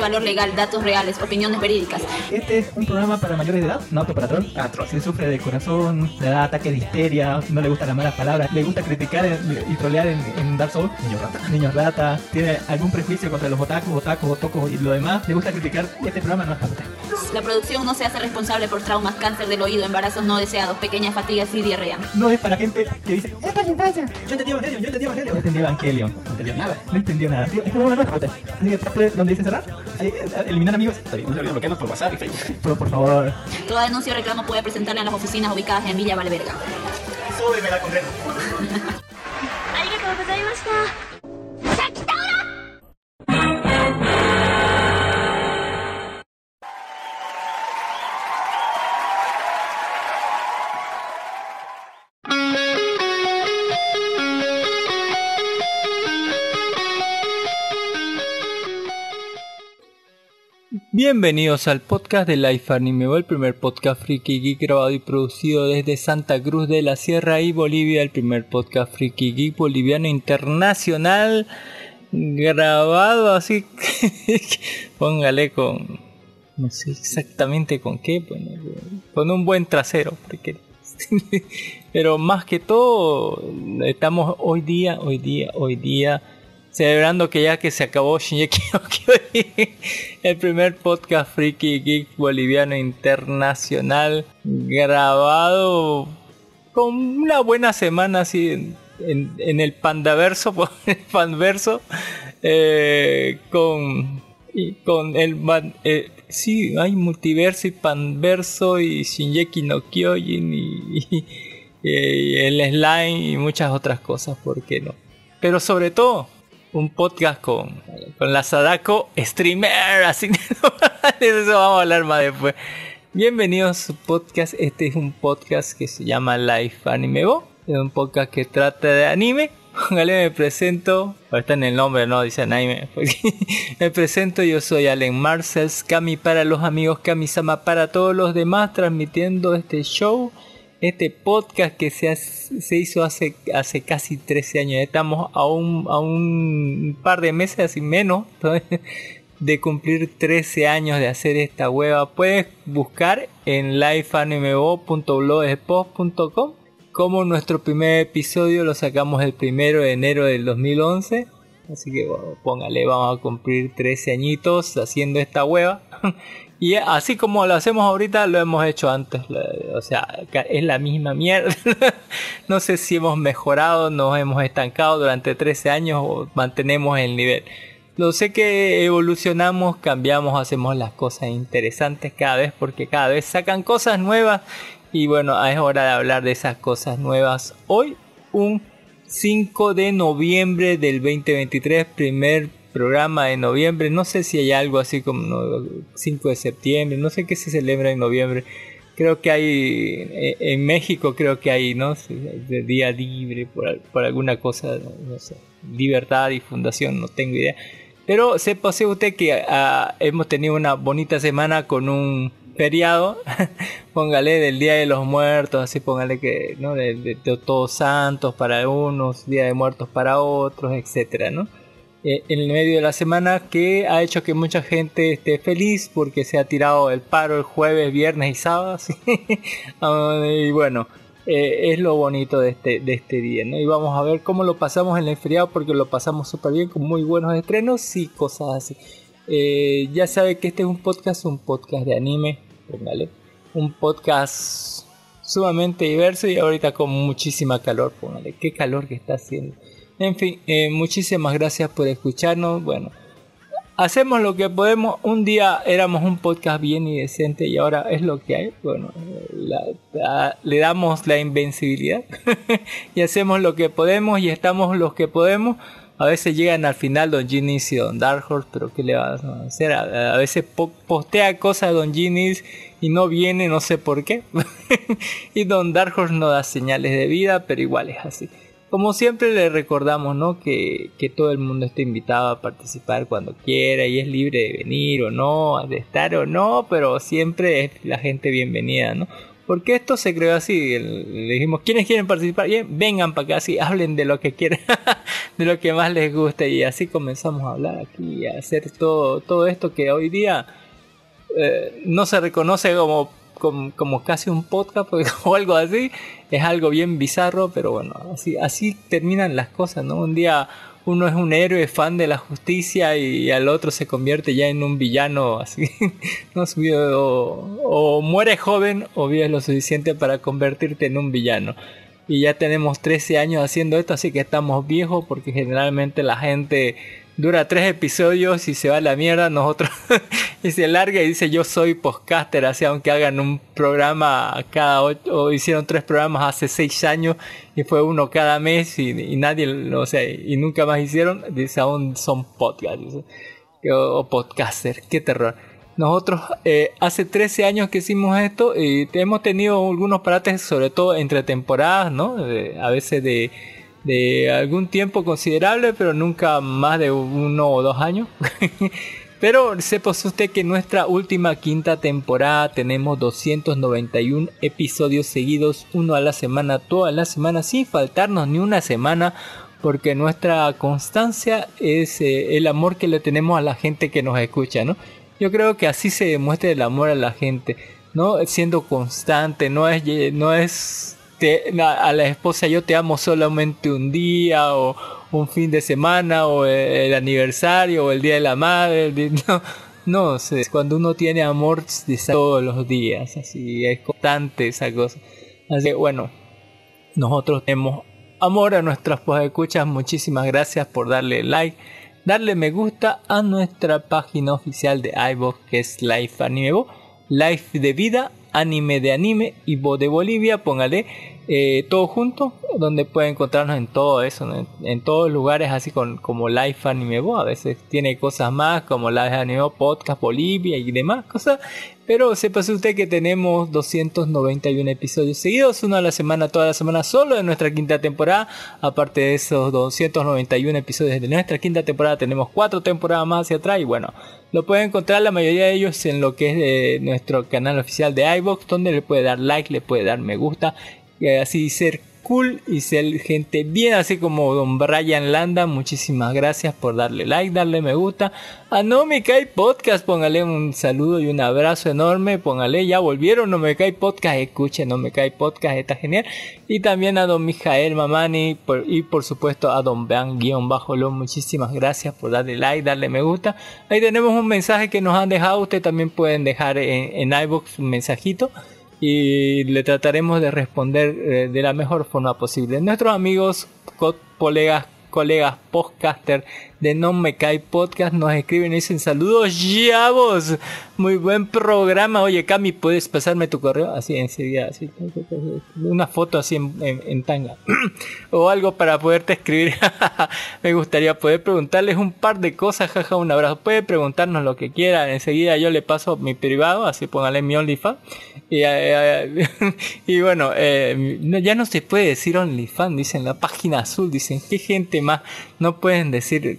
valor legal, datos reales, opiniones verídicas. Este es un programa para mayores de edad, no apto para troll. Si sufre de corazón, le da ataque de histeria, no le gustan las malas palabras, le gusta criticar y trolear en, Dark Souls, niños rata, niños rata, tiene algún prejuicio contra los otakus, otakus, otocos y lo demás, le gusta criticar, este programa no es para usted. La producción no se hace responsable por traumas, cáncer del oído, embarazos no deseados, pequeñas fatigas y diarrea. No es para gente que dice, es para infancia. Yo entendí Evangelion, yo entendí Evangelion. No entendí Evangelion. No entendió nada. No entendió nada. Es como no es para Así que, ¿dónde dice cerrar? Eliminar amigos. Está bien, no bloqueamos por WhatsApp y Facebook. Pero por favor. Toda denuncia o reclamo puede presentarle en las oficinas ubicadas en Villa Valverga. Súbeme la condena. Bienvenidos al podcast de Life Anime, el primer podcast friki geek grabado y producido desde Santa Cruz de la Sierra y Bolivia, el primer podcast friki geek boliviano internacional grabado así, póngale con, no sé exactamente con qué, con un buen trasero, pero más que todo estamos hoy día, hoy día, hoy día celebrando que ya que se acabó Shinji no el primer podcast freaky geek boliviano internacional grabado con una buena semana así en, el pandaverso, el panverso, eh, con con el eh, sí hay multiverso y panverso y Shinji no Kyojin y, y el slime y muchas otras cosas, ¿por qué no? Pero sobre todo un podcast con, con la Sadako Streamer, así de eso vamos a hablar más después. Bienvenidos a su podcast, este es un podcast que se llama Life Anime Bo, es un podcast que trata de anime. Póngale, me presento, ahorita en el nombre no dice anime, me presento, yo soy Allen Marcels, Kami para los amigos, Kami-sama para todos los demás, transmitiendo este show este podcast que se, se hizo hace, hace casi 13 años. Estamos a un, a un par de meses, así menos, de cumplir 13 años de hacer esta hueva. Puedes buscar en lifeanimebo.blogspot.com como nuestro primer episodio lo sacamos el primero de enero del 2011. Así que póngale, vamos a cumplir 13 añitos haciendo esta hueva. Y así como lo hacemos ahorita, lo hemos hecho antes. O sea, es la misma mierda. no sé si hemos mejorado, nos hemos estancado durante 13 años o mantenemos el nivel. Lo sé que evolucionamos, cambiamos, hacemos las cosas interesantes cada vez porque cada vez sacan cosas nuevas. Y bueno, es hora de hablar de esas cosas nuevas. Hoy, un 5 de noviembre del 2023, primer programa de noviembre. No sé si hay algo así como 5 de septiembre, no sé qué se celebra en noviembre. Creo que hay, eh, en México creo que hay, ¿no? De día libre, por, alguna cosa, no sé, libertad y fundación, no tengo idea. Pero sepa usted que ah, hemos tenido una bonita semana con un feriado, póngale del Día de los Muertos, así póngale que, ¿no? De, Todos Santos para unos, Día de Muertos para otros, etcétera, ¿no? Eh, en el medio de la semana que ha hecho que mucha gente esté feliz porque se ha tirado el paro el jueves, viernes y sábado. Ah, y bueno, eh, es lo bonito de este, de este día, ¿no? Y vamos a ver cómo lo pasamos en el feriado porque lo pasamos súper bien con muy buenos estrenos y cosas así. Eh, ya sabe que este es un podcast, un podcast de anime. Un podcast sumamente diverso y ahorita con muchísima calor, póngale. Qué calor que está haciendo. En fin, eh, muchísimas gracias por escucharnos. Bueno, hacemos lo que podemos. Un día éramos un podcast bien y decente y ahora es lo que hay. Bueno, le damos la invencibilidad y hacemos lo que podemos y estamos los que podemos. A veces llegan al final Don Ginis y Don Dark Horse, pero ¿qué le vas a hacer? A, veces postea cosas Don Ginis y no viene, no sé por qué. y Don Dark Horse no da señales de vida, pero igual es así. Como siempre le recordamos, ¿no? Que, que, todo el mundo está invitado a participar cuando quiera y es libre de venir o no, de estar o no, pero siempre es la gente bienvenida, ¿no? Porque esto se creó así. Le dijimos, ¿quiénes quieren participar? Bien, vengan para acá, así, hablen de lo que quieran, de lo que más les guste. Y así comenzamos a hablar aquí, a hacer todo, todo esto que hoy día eh, no se reconoce como, como, casi un podcast o algo así. Es algo bien bizarro, pero bueno, así, terminan las cosas, ¿no? Un día uno es un héroe fan de la justicia y al otro se convierte ya en un villano así no o, o mueres joven o vives lo suficiente para convertirte en un villano y ya tenemos 13 años haciendo esto así que estamos viejos porque generalmente la gente dura tres episodios y se va a la mierda, nosotros y se larga y dice yo soy podcaster, así aunque hagan un programa cada ocho, o hicieron tres programas hace seis años y fue uno cada mes y, nadie, o sea, y nunca más hicieron, dice aún son podcast, o, podcaster, qué terror. Nosotros eh, hace 13 años que hicimos esto y hemos tenido algunos parates, sobre todo entre temporadas, ¿no? a veces de de algún tiempo considerable, pero nunca más de uno o dos años. pero sepa usted que nuestra última quinta temporada tenemos 291 episodios seguidos, uno a la semana, toda la semana, sin faltarnos ni una semana, porque nuestra constancia es eh, el amor que le tenemos a la gente que nos escucha, ¿no? Yo creo que así se demuestra el amor a la gente, ¿no? Siendo constante, no es, no es a la esposa yo te amo solamente un día o un fin de semana o el aniversario o el día de la madre. No, no sé, cuando uno tiene amor todos los días, así es constante esa cosa. Así que bueno, nosotros tenemos amor a nuestras escuchas. Muchísimas gracias por darle like, darle me gusta a nuestra página oficial de iVoox que es Life Anime Life de vida, anime de anime y voz de Bolivia. Póngale eh, todo junto, donde puede encontrarnos en todo eso, en, todos lugares, así con, como Life Anime a veces tiene cosas más como Live Anime Podcast Bolivia y demás cosas, pero sepa usted que tenemos 291 episodios seguidos, uno a la semana, toda la semana, solo de nuestra quinta temporada. Aparte de esos 291 episodios de nuestra quinta temporada, tenemos cuatro temporadas más hacia atrás. Y bueno, lo puede encontrar la mayoría de ellos en lo que es de nuestro canal oficial de iBox, donde le puede dar like, le puede dar me gusta y así ser cool y ser gente bien así como don Brian Landa. Muchísimas gracias por darle like darle me gusta a No Me Cae Podcast. Póngale un saludo y un abrazo enorme. Póngale ya volvieron No Me Cae Podcast. Escuchen No Me Cae Podcast está genial. Y también a don Mijael Mamani y por supuesto a don Bean guion bajo lo. Muchísimas gracias por darle like darle me gusta. Ahí tenemos un mensaje que nos han dejado. Ustedes también pueden dejar en, en iBox un mensajito y le trataremos de responder eh, de la mejor forma posible. Nuestros amigos, colegas, colegas podcaster de No Me Cae Podcast nos escriben y dicen saludos, ya vos. Muy buen programa. Oye, Cami, ¿puedes pasarme tu correo? Así enseguida, así. Una foto así en, tanga. o algo para poderte escribir. Me gustaría poder preguntarles un par de cosas, jaja, un abrazo. Puede preguntarnos lo que quiera. Enseguida yo le paso mi privado, así póngale mi OnlyFans. Y, eh, y bueno, eh, ya no se puede decir OnlyFans, dicen la página azul, dicen, ¿qué gente más? No pueden decir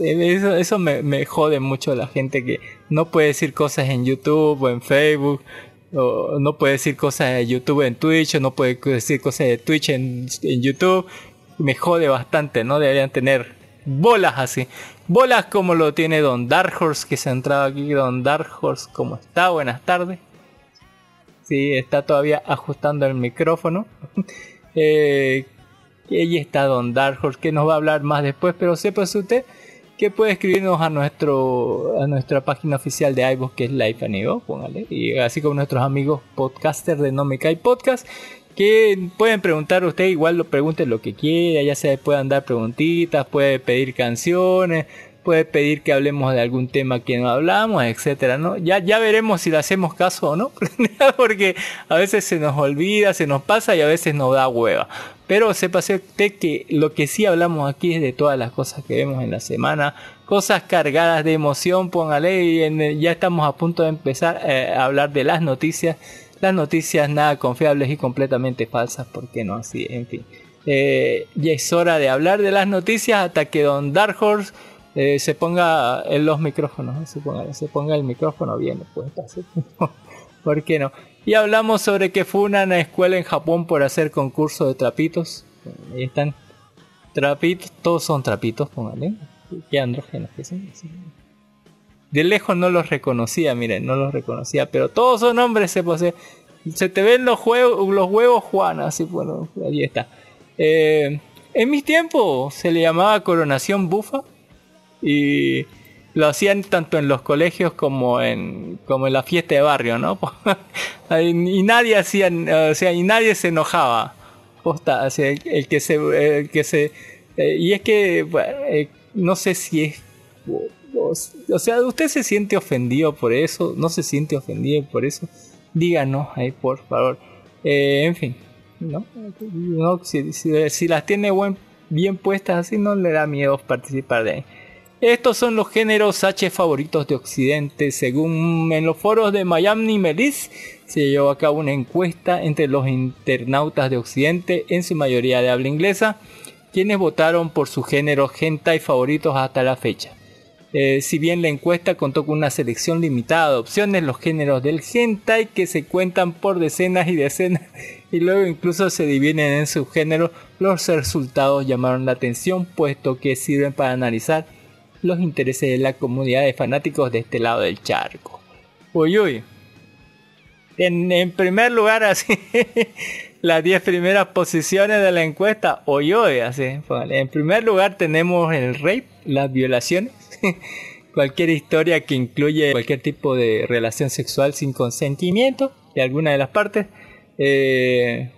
Eh, eso, me, jode mucho la gente que no puede decir cosas en YouTube o en Facebook. O no puede decir cosas de YouTube en Twitch, no puede decir cosas de Twitch en, en YouTube. Me jode bastante, ¿no? Deberían tener bolas así. Bolas como lo tiene Don Dark Horse, que se ha entrado aquí. Don Dark Horse, ¿cómo está? Buenas tardes. Sí, está todavía ajustando el micrófono. eh, y está Don Dark que nos va a hablar más después, pero sepa usted que puede escribirnos a nuestro a nuestra página oficial de iVoox que es Life Anigo, póngale, y así como nuestros amigos podcasters de No Me Cae Podcast, que pueden preguntar usted, igual lo pregunten lo que quiera, ya se puedan dar preguntitas, puede pedir canciones, puede pedir que hablemos de algún tema que no hablamos, etcétera, ¿no? Ya, ya veremos si le hacemos caso o no, porque a veces se nos olvida, se nos pasa y a veces nos da hueva. Pero sepa usted que lo que sí hablamos aquí es de todas las cosas que vemos en la semana, cosas cargadas de emoción, póngale, y ya estamos a punto de empezar eh, a hablar de las noticias, las noticias nada confiables y completamente falsas, ¿por qué no? Así, en fin. Eh, ya es hora de hablar de las noticias hasta que Don Dark Horse eh, se ponga en los micrófonos, se ponga, se ponga el micrófono bien, pues, ¿por qué no? Y hablamos sobre que fue una escuela en Japón por hacer concurso de trapitos. Ahí están. Trapitos, todos son trapitos, póngale. Qué andrógenos que son. De lejos no los reconocía, miren, no los reconocía, pero todos son hombres, se posee. Se te ven los, huevos, los huevos Juan, así bueno, ahí está. Eh, en mis tiempos se le llamaba coronación bufa y lo hacían tanto en los colegios como en como en la fiesta de barrio, ¿no? y nadie hacía, o sea, y nadie se enojaba. Posta, el, que se, el que se, eh, y es que eh, no sé si es, o, sea, usted se siente ofendido por eso, no se siente ofendido por eso, díganos ahí por favor. Eh, en fin, ¿no? si, si, las tiene buen, bien puestas así, no le da miedo participar de ahí. Estos son los géneros H favoritos de Occidente. Según en los foros de Miami Melis, se llevó a cabo una encuesta entre los internautas de Occidente, en su mayoría de habla inglesa, quienes votaron por sus géneros hentai favoritos hasta la fecha. Eh, si bien la encuesta contó con una selección limitada de opciones, los géneros del hentai que se cuentan por decenas y decenas y luego incluso se dividen en subgéneros, los resultados llamaron la atención puesto que sirven para analizar los intereses de la comunidad de fanáticos de este lado del charco. Uy, uy. En, primer lugar, así, las 10 primeras posiciones de la encuesta, uy, uy, así. En primer lugar tenemos el rape, las violaciones. cualquier historia que incluye cualquier tipo de relación sexual sin consentimiento de alguna de las partes. Eh,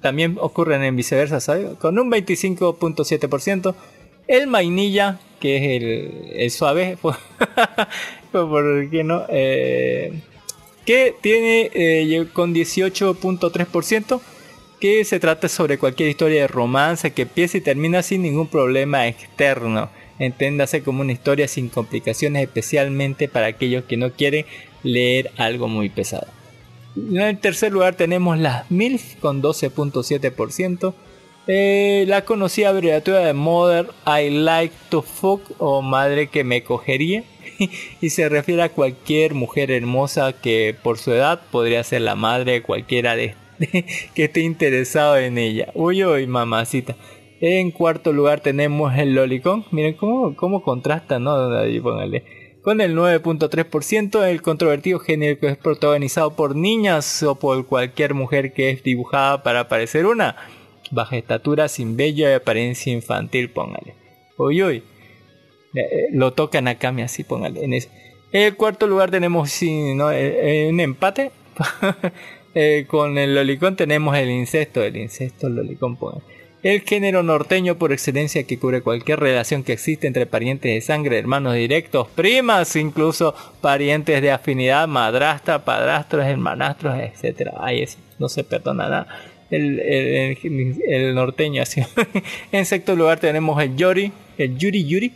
también ocurren en viceversa, ¿sabes? Con un 25.7%. El mainilla que es el, suave, pues, ¿por qué no? Eh, que tiene eh, con 18.3%, que se trata sobre cualquier historia de romance que empieza y termina sin ningún problema externo. Enténdase como una historia sin complicaciones, especialmente para aquellos que no quieren leer algo muy pesado. En el tercer lugar tenemos las MILF con 12.7%. Eh, la conocida abreviatura de Mother I Like to Fuck o Madre que me cogería y se refiere a cualquier mujer hermosa que por su edad podría ser la madre de cualquiera de, que esté interesado en ella. Uy, uy, mamacita. En cuarto lugar tenemos el Lolicon. Miren cómo, cómo contrasta, ¿no? Ahí póngale. Con el 9.3%, el controvertido género que es protagonizado por niñas o por cualquier mujer que es dibujada para parecer una baja estatura, sin bello y apariencia infantil, póngale. Uy, uy. Eh, eh, lo tocan a Kami así, póngale. En el cuarto lugar tenemos eh, un empate. con el lolicón tenemos el incesto, el incesto, el lolicón, póngale. el género norteño por excelencia que cubre cualquier relación que existe entre parientes de sangre, hermanos directos, primas, incluso parientes de afinidad, madrastra, padrastros, hermanastros, etc. Ay, eso no se perdona nada. El, norteño así. en sexto lugar tenemos el Yori, el Yuri Yuri,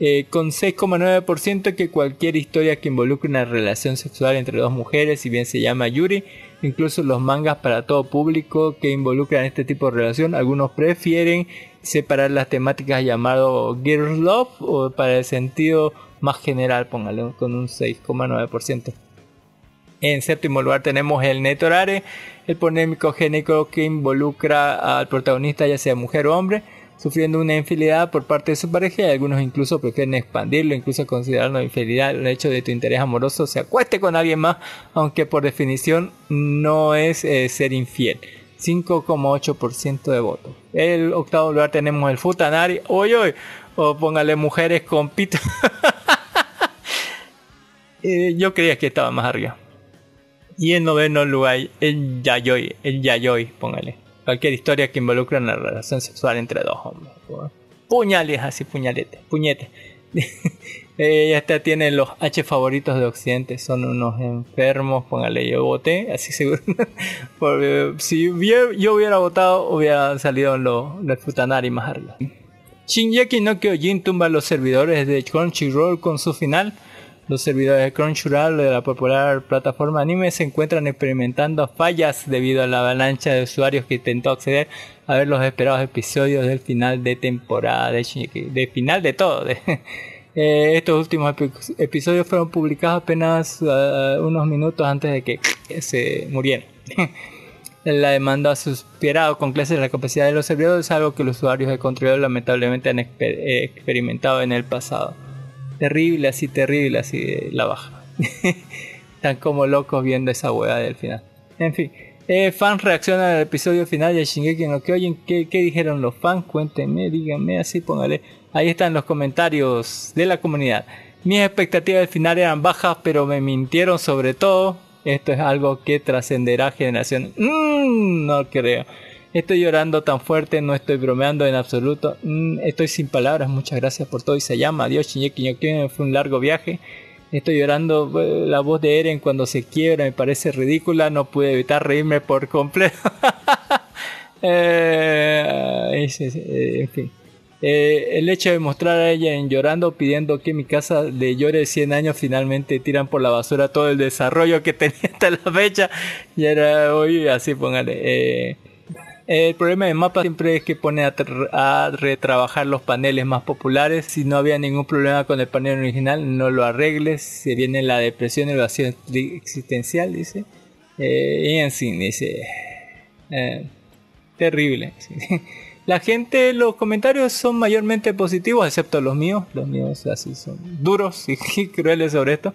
eh, con 6,9% que cualquier historia que involucre una relación sexual entre dos mujeres, si bien se llama Yuri, incluso los mangas para todo público que involucran este tipo de relación. Algunos prefieren separar las temáticas llamado Girls Love o para el sentido más general, póngale con un 6,9%. En séptimo lugar tenemos el Netorare, el polémico génico que involucra al protagonista ya sea mujer o hombre sufriendo una infidelidad por parte de su pareja y algunos incluso prefieren expandirlo, incluso considerarlo infidelidad el hecho de tu interés amoroso se acueste con alguien más, aunque por definición no es eh, ser infiel. 5,8% de votos. El octavo lugar tenemos el Futanari, hoy hoy, o póngale mujeres con pito. Eh, yo creía que estaba más arriba. Y en noveno lugar, el Yayoi, el Yayoi, póngale cualquier historia que involucre una relación sexual entre dos hombres. Puñales así, puñalete, puñete. Ella está, tiene los H favoritos de Occidente, son unos enfermos, póngale yo voté, así seguro. Porque si yo hubiera votado, hubiera salido los, los Futanari más arriba. Shinjeki no Kyojin tumba los servidores de Crunchyroll con su final. Los servidores de Crunchyroll de la popular plataforma anime se encuentran experimentando fallas debido a la avalancha de usuarios que intentó acceder a ver los esperados episodios del final de temporada, de, final de todo. Eh, estos últimos episodios fueron publicados apenas uh, unos minutos antes de que se murieran. la demanda ha suspirado con clases de la capacidad de los servidores, algo que los usuarios de Crunchyroll lamentablemente han eh, experimentado en el pasado terrible, así terrible, así la baja. Están como locos viendo esa hueá del final. En fin, eh, fans reaccionan al episodio final de Shingeki no Kyojin. ¿Qué, ¿Qué dijeron los fans? Cuéntenme, díganme así, póngale. Ahí están los comentarios de la comunidad. Mis expectativas del final eran bajas, pero me mintieron sobre todo. Esto es algo que trascenderá generaciones. Mm, no creo. Estoy llorando tan fuerte, no estoy bromeando en absoluto. Mm, estoy sin palabras, muchas gracias por todo y se llama. Adiós, Shinji no fue un largo viaje. Estoy llorando, eh, la voz de Eren cuando se quiebra me parece ridícula, no pude evitar reírme por completo. Eh, eh, en fin. el hecho de mostrar a ella en llorando pidiendo que mi casa le llore 100 años finalmente tiran por la basura todo el desarrollo que tenía hasta la fecha y era hoy así póngale el problema de mapa siempre es que pone a, retrabajar los paneles más populares. Si no había ningún problema con el panel original, no lo arregles. Se viene la depresión el vacío existencial, dice. Eh, y en fin, dice. Eh, terrible. La gente, los comentarios son mayormente positivos, excepto los míos. Los míos así son duros y crueles sobre esto.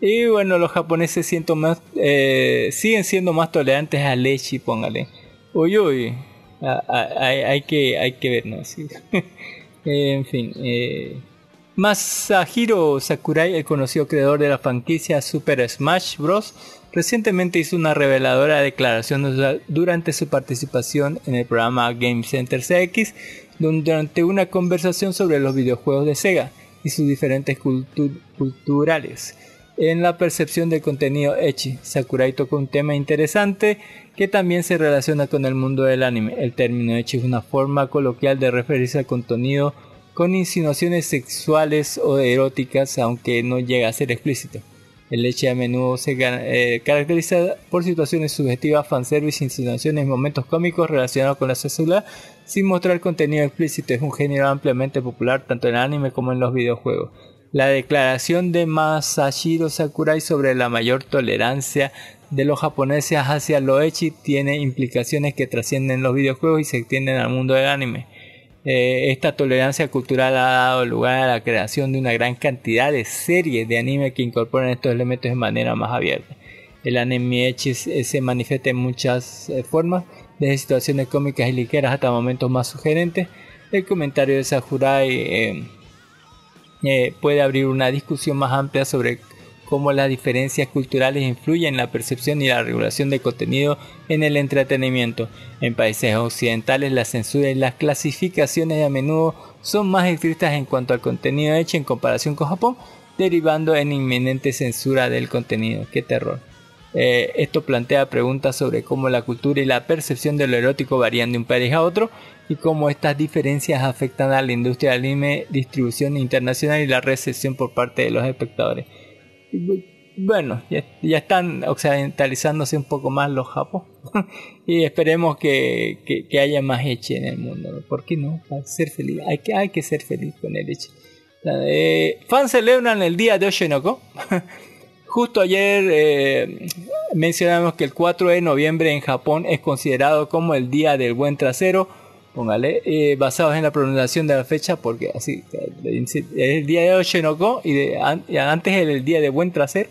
Y bueno, los japoneses siento más, eh, siguen siendo más tolerantes a leche, póngale. Uy, uy. Ah, ah, hay, que, hay que ver, ¿no? en fin. Eh. Masahiro Sakurai, el conocido creador de la franquicia Super Smash Bros., recientemente hizo una reveladora declaración durante su participación en el programa Game Center CX, durante una conversación sobre los videojuegos de Sega y sus diferentes culturales. En la percepción del contenido Echi, Sakurai tocó un tema interesante que también se relaciona con el mundo del anime. El término Echi es una forma coloquial de referirse al contenido con insinuaciones sexuales o eróticas, aunque no llega a ser explícito. El Echi a menudo se eh, caracteriza por situaciones subjetivas, fanservice, insinuaciones momentos cómicos relacionados con la sexualidad, sin mostrar contenido explícito. Es un género ampliamente popular tanto en el anime como en los videojuegos. La declaración de Masashiro Sakurai sobre la mayor tolerancia de los japoneses hacia lo echi tiene implicaciones que trascienden los videojuegos y se extienden al mundo del anime. Eh, esta tolerancia cultural ha dado lugar a la creación de una gran cantidad de series de anime que incorporan estos elementos de manera más abierta. El anime echi se manifiesta en muchas eh, formas, desde situaciones cómicas y ligeras hasta momentos más sugerentes. El comentario de Sakurai eh, puede abrir una discusión más amplia sobre cómo las diferencias culturales influyen en la percepción y la regulación de contenido en el entretenimiento. En países occidentales la censura y las clasificaciones a menudo son más estrictas en cuanto al contenido hecho en comparación con Japón, derivando en inminente censura del contenido. ¡Qué terror! Eh, esto plantea preguntas sobre cómo la cultura y la percepción de lo erótico varían de un país a otro y cómo estas diferencias afectan a la industria del anime, distribución internacional y la recepción por parte de los espectadores. Bueno, ya, están occidentalizándose un poco más los japos y esperemos que, haya más Eche en el mundo. ¿Por qué no? Para ser feliz. Hay que, hay que ser feliz con el Eche. Eh, fans celebran el día de Oshinoko. Justo ayer eh, mencionamos que el 4 de noviembre en Japón es considerado como el día del buen trasero póngale, eh, basados en la pronunciación de la fecha, porque así es el día de Oshinoko y, de, antes el día de buen trasero.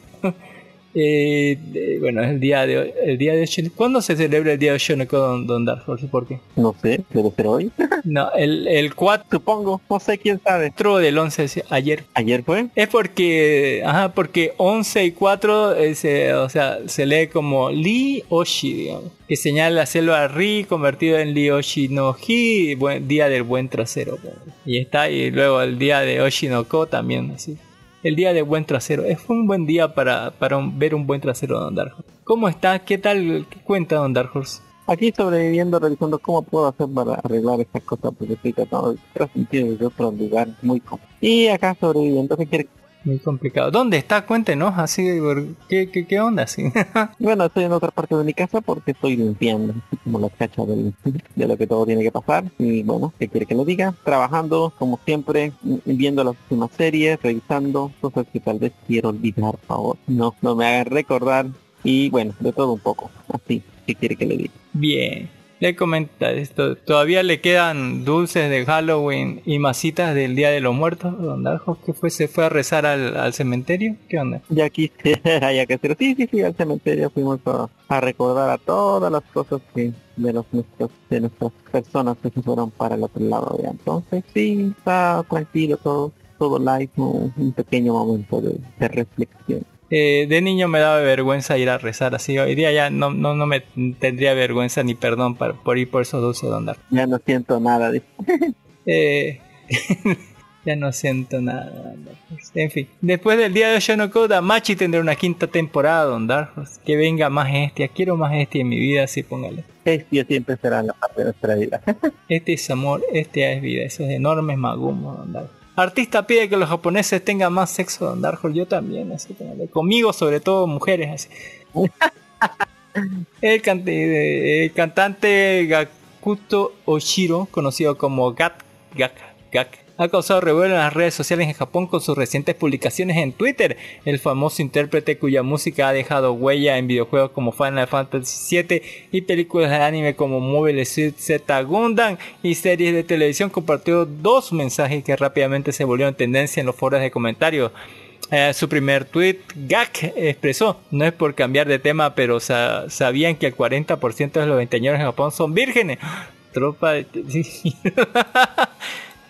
Eh, bueno, es el día de el día de ¿Cuándo se celebra el día de Oshonoko, don, don ¿Por qué? No sé, debe ser hoy. no, el, el 4. Supongo, no sé quién sabe. 4 del 11, ayer. ¿Ayer fue? Es porque, ajá, porque 11 y 4, eh, o sea, se lee como Li Oshi, digamos. Que señala la selva Ri convertido en Li Oshi no Hi, buen, día del buen trasero. Y está, y luego el día de Oshinoko también, así el día de buen trasero. Es un buen día para, para ver un buen trasero de Don Dark ¿Cómo está? ¿Qué tal? ¿Qué cuenta Don Dark Aquí sobreviviendo, revisando cómo puedo hacer para arreglar estas cosas, porque estoy tratando de transmitir desde otro lugar muy cómodo. Y acá sobreviviendo, ¿qué quiere muy complicado. ¿Dónde está? Cuéntenos, así, ¿qué, qué, qué onda? Así? bueno, estoy en otra parte de mi casa porque estoy limpiando, como la cacha de lo que todo tiene que pasar. Y bueno, ¿qué quiere que lo diga? Trabajando, como siempre, viendo las últimas series, revisando cosas que tal vez quiero olvidar, por favor. No, no me hagan recordar. Y bueno, de todo un poco. Así, ¿qué quiere que le diga? Bien le comenta esto. ¿Todavía le quedan dulces de Halloween y masitas del Día de los Muertos? ¿Dónde que fue, se fue a rezar al, cementerio? ¿Qué onda? Ya quisiera, ya que sí, sí, sí, al cementerio fuimos a, recordar a todas las cosas que de los nuestros, de nuestras personas que se fueron para el otro lado ya. Entonces sí, está tranquilo todo, todo light, un, pequeño momento de reflexión. Eh, de niño me daba vergüenza ir a rezar así. Hoy día ya no, no, no me tendría vergüenza ni perdón por ir por esos dulces de andar. Ya no siento nada. eh, ya no siento nada. En fin, después del día de Shonoko, Machi tendrá una quinta temporada, Don Que venga más Estia. Quiero más Estia en mi vida, así póngale. Estia siempre será la parte de nuestra vida. este es amor, Estia es vida. Esos enormes magumos, Don Artista pide que los japoneses tengan más sexo Don Dark Yo también, así conmigo, sobre todo mujeres. Así. el, el, cantante Gakuto Oshiro, conocido como Gat, Gak, Gak, ha causado revuelo en las redes sociales en Japón con sus recientes publicaciones en Twitter. El famoso intérprete cuya música ha dejado huella en videojuegos como Final Fantasy VII y películas de anime como Mobile Suit Z Gundam y series de televisión compartió dos mensajes que rápidamente se volvieron tendencia en los foros de comentarios. Eh, su primer tweet, Gak expresó, no es por cambiar de tema, pero sabían que el 40% de los veinteañeros en Japón son vírgenes. Tropa de...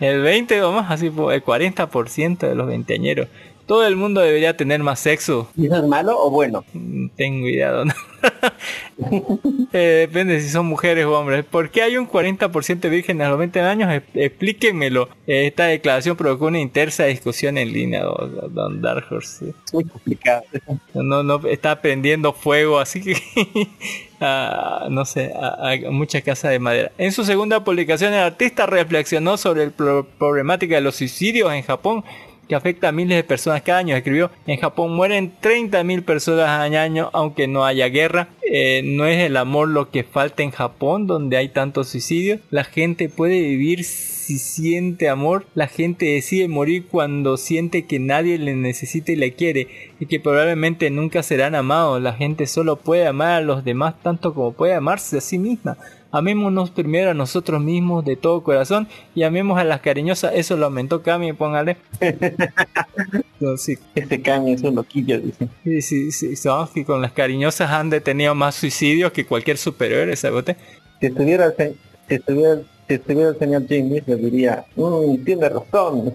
El 20 o más, así el 40% de los veinteañeros. Todo el mundo debería tener más sexo. ¿Y eso es malo o bueno? Mm, tengo idea. eh, depende si son mujeres o hombres. ¿Por qué hay un 40% de vírgenes a los 20 años? Explíquenmelo. esta declaración provocó una intensa discusión en línea, don, Dark Horse. Muy complicado. No, no, está prendiendo fuego, así que... no sé, a, mucha casa de madera. En su segunda publicación, el artista reflexionó sobre la problemática de los suicidios en Japón que afecta a miles de personas cada año. Escribió, en Japón mueren 30.000 personas al año aunque no haya guerra. Eh, no es el amor lo que falta en Japón donde hay tantos suicidios. La gente puede vivir si siente amor. La gente decide morir cuando siente que nadie le necesita y le quiere y que probablemente nunca serán amados. La gente solo puede amar a los demás tanto como puede amarse a sí misma. Amémonos primero a nosotros mismos de todo corazón y amemos a las cariñosas. Eso lo aumentó Cami, póngale. Este Cami es un loquillo, dice. Sí, sí, sí. Son que con las cariñosas han detenido más suicidios que cualquier superhéroe, ¿sabes? Si estuviera, si estuviera, si estuviera el señor James, le diría, mmm, tiene razón.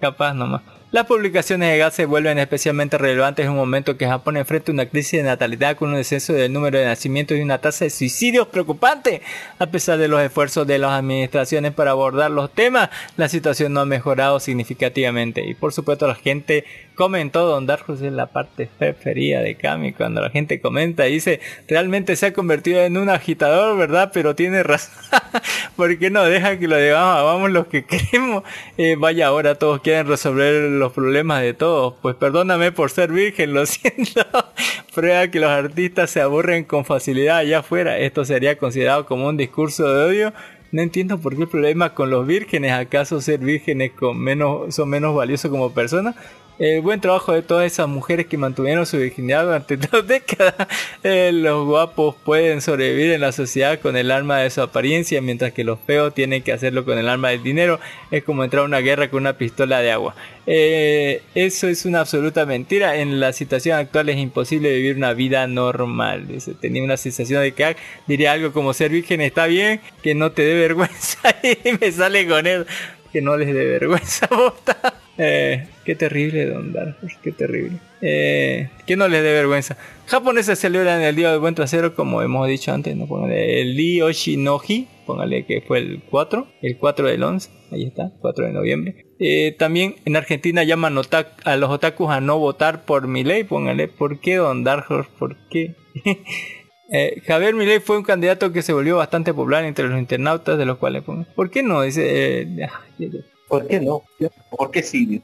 Capaz nomás. Las publicaciones de gas se vuelven especialmente relevantes en un momento que Japón enfrenta una crisis de natalidad con un descenso del número de nacimientos y una tasa de suicidios preocupante. A pesar de los esfuerzos de las administraciones para abordar los temas, la situación no ha mejorado significativamente. Y por supuesto la gente comentó Don Darjus en la parte preferida de Kami cuando la gente comenta y dice realmente se ha convertido en un agitador verdad pero tiene razón ¿por qué no deja que lo digamos los que queremos. Eh, vaya ahora todos quieren resolver los problemas de todos. Pues perdóname por ser virgen lo siento. Prueba que los artistas se aburren con facilidad allá afuera. Esto sería considerado como un discurso de odio. No entiendo por qué el problema con los vírgenes. ¿Acaso ser vírgenes con menos, son menos valiosos como personas? El buen trabajo de todas esas mujeres que mantuvieron su virginidad durante dos décadas. Eh, los guapos pueden sobrevivir en la sociedad con el arma de su apariencia, mientras que los feos tienen que hacerlo con el arma del dinero. Es como entrar a una guerra con una pistola de agua. Eh, eso es una absoluta mentira. En la situación actual es imposible vivir una vida normal. tenía una sensación de que ah, diría algo como ser virgen está bien, que no te dé vergüenza. y me sale con él. Que no les dé vergüenza, bota. Eh, qué terrible, Don Darfur, qué terrible. Eh, que no les dé vergüenza. Japoneses celebran el Día del Buen Trasero, como hemos dicho antes, ¿no? Póngale el póngale que fue el 4, el 4 del 11, ahí está, 4 de noviembre. Eh, también en Argentina llaman a los otakus a no votar por ley póngale, ¿por qué Don Darfur? ¿Por qué? Eh, Javier Milei fue un candidato que se volvió bastante popular entre los internautas, de los cuales, ¿por qué no? Dice, eh, ¿Por qué no? ¿Por qué sí?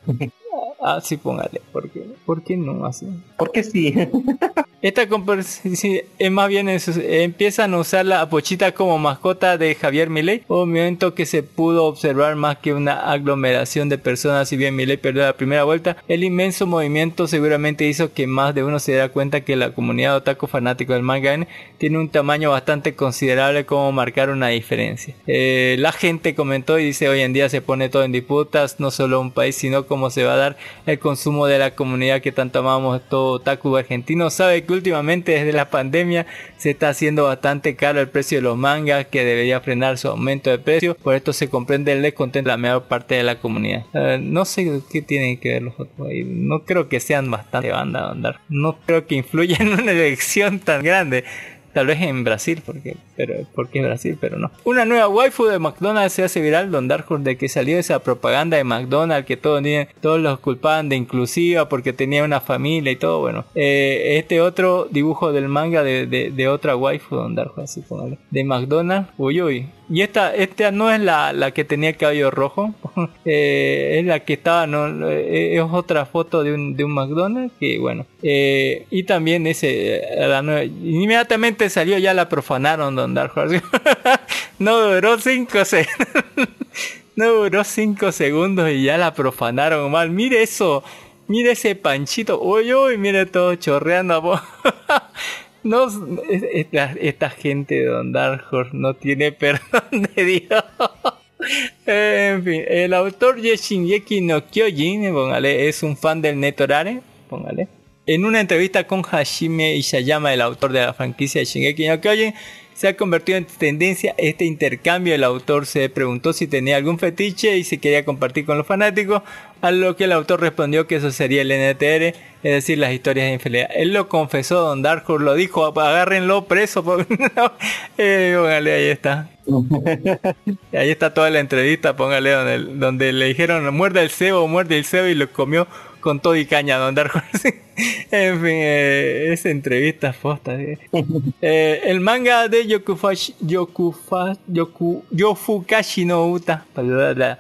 Ah, sí, póngale. ¿Por qué, ¿Por qué no así? ¿Por qué sí? Esta es más bien empiezan a usar la pochita como mascota de Javier Milei. Un momento que se pudo observar más que una aglomeración de personas. Si bien Milei perdió la primera vuelta, el inmenso movimiento seguramente hizo que más de uno se diera cuenta que la comunidad otaku fanático del manga tiene un tamaño bastante considerable como marcar una diferencia. Eh, la gente comentó y dice hoy en día se pone todo en disputas, no solo un país, sino cómo se va a dar el consumo de la comunidad que tanto amamos todo otaku argentino. Sabe que últimamente desde la pandemia se está haciendo bastante caro el precio de los mangas que debería frenar su aumento de precio. Por esto se comprende el descontento de la mayor parte de la comunidad. Eh, no sé qué tienen que ver los otros ahí. No creo que sean bastante banda andar. No creo que influya en una elección tan grande. Tal vez en Brasil, porque, pero, porque es Brasil, pero no. Una nueva waifu de McDonald's se hace viral, Don Darkhold, de que salió esa propaganda de McDonald's que todos, todos los culpaban de inclusiva porque tenía una familia y todo. Bueno, eh, este otro dibujo del manga de, de, otra waifu, Don Darkhold, así de McDonald's. Uy, uy, y esta, esta no es la, la que tenía cabello rojo, eh, es la que estaba, no, eh, es otra foto de un, de un McDonald's, que bueno, eh, y también ese, la inmediatamente salió, ya la profanaron Don Dark no duró cinco segundos, no duró cinco segundos y ya la profanaron mal, mire eso, mire ese panchito, uy, uy, mire todo chorreando. No, esta, gente de Don Dark no tiene perdón de Dios. en fin, el autor de Shingeki no Kyojin, póngale, es un fan del Netorare, póngale. En una entrevista con Hashime Ishayama, el autor de la franquicia de Shingeki no Kyojin, se ha convertido en tendencia este intercambio. El autor se preguntó si tenía algún fetiche y si quería compartir con los fanáticos, a lo que el autor respondió que eso sería el NTR, es decir, las historias de infidelidad. Él lo confesó, Don Darkhold lo dijo, agárrenlo preso. eh, póngale, ahí está. ahí está toda la entrevista, póngale donde, donde le dijeron muerde el cebo, muerde el cebo y lo comió con todo y caña Don Darkhold. en fin, eh, entrevista fosta. Eh, el manga de Yokufashi, Yokufa, Yoku, Yofukashi no Uta.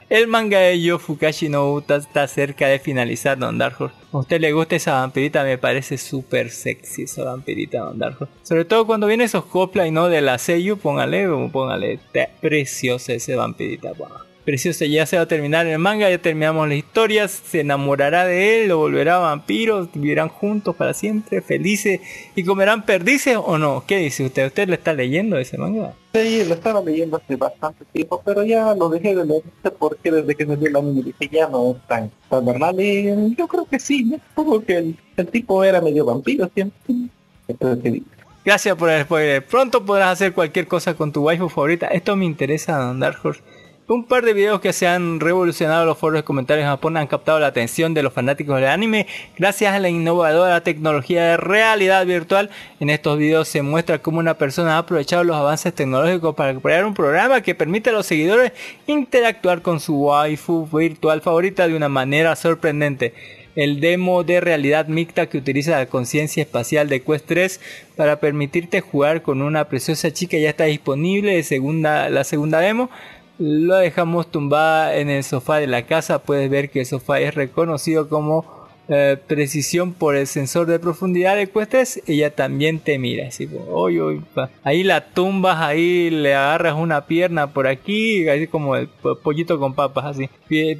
El manga de Yofukashi no Uta está cerca de finalizar, Don Dark A usted le gusta esa vampirita, me parece súper sexy esa vampirita, Don Dark Sobre todo cuando viene esos cosplay, ¿no? De la Seiyu, póngale, póngale. Preciosa esa vampirita, preciosa. Ya se va a terminar el manga, ya terminamos la historia. Se enamorará de él, lo volverá vampiro, vivirán juntos para siempre, felices y comerán perdices o no. ¿Qué dice usted? ¿Usted lo está leyendo ese manga? Sí, lo estaba leyendo hace bastante tiempo, pero ya lo dejé de leer porque desde que salió el anime dije ya no es tan, normal y yo creo que sí, supongo que el, tipo era medio vampiro siempre. Gracias por el spoiler. Pronto podrás hacer cualquier cosa con tu waifu favorita. Esto me interesa, Dark Horse Un par de videos que se han revolucionado los foros de comentarios en Japón han captado la atención de los fanáticos del anime gracias a la innovadora tecnología de realidad virtual. En estos videos se muestra cómo una persona ha aprovechado los avances tecnológicos para crear un programa que permite a los seguidores interactuar con su waifu virtual favorita de una manera sorprendente el demo de realidad mixta que utiliza la conciencia espacial de Quest 3 para permitirte jugar con una preciosa chica ya está disponible de segunda, la segunda demo lo dejamos tumbada en el sofá de la casa. Puedes ver que el sofá es reconocido como eh, precisión por el sensor de profundidad de cuestas, ella también te mira. Así, ahí la tumbas, ahí le agarras una pierna por aquí, así como el pollito con papas, así.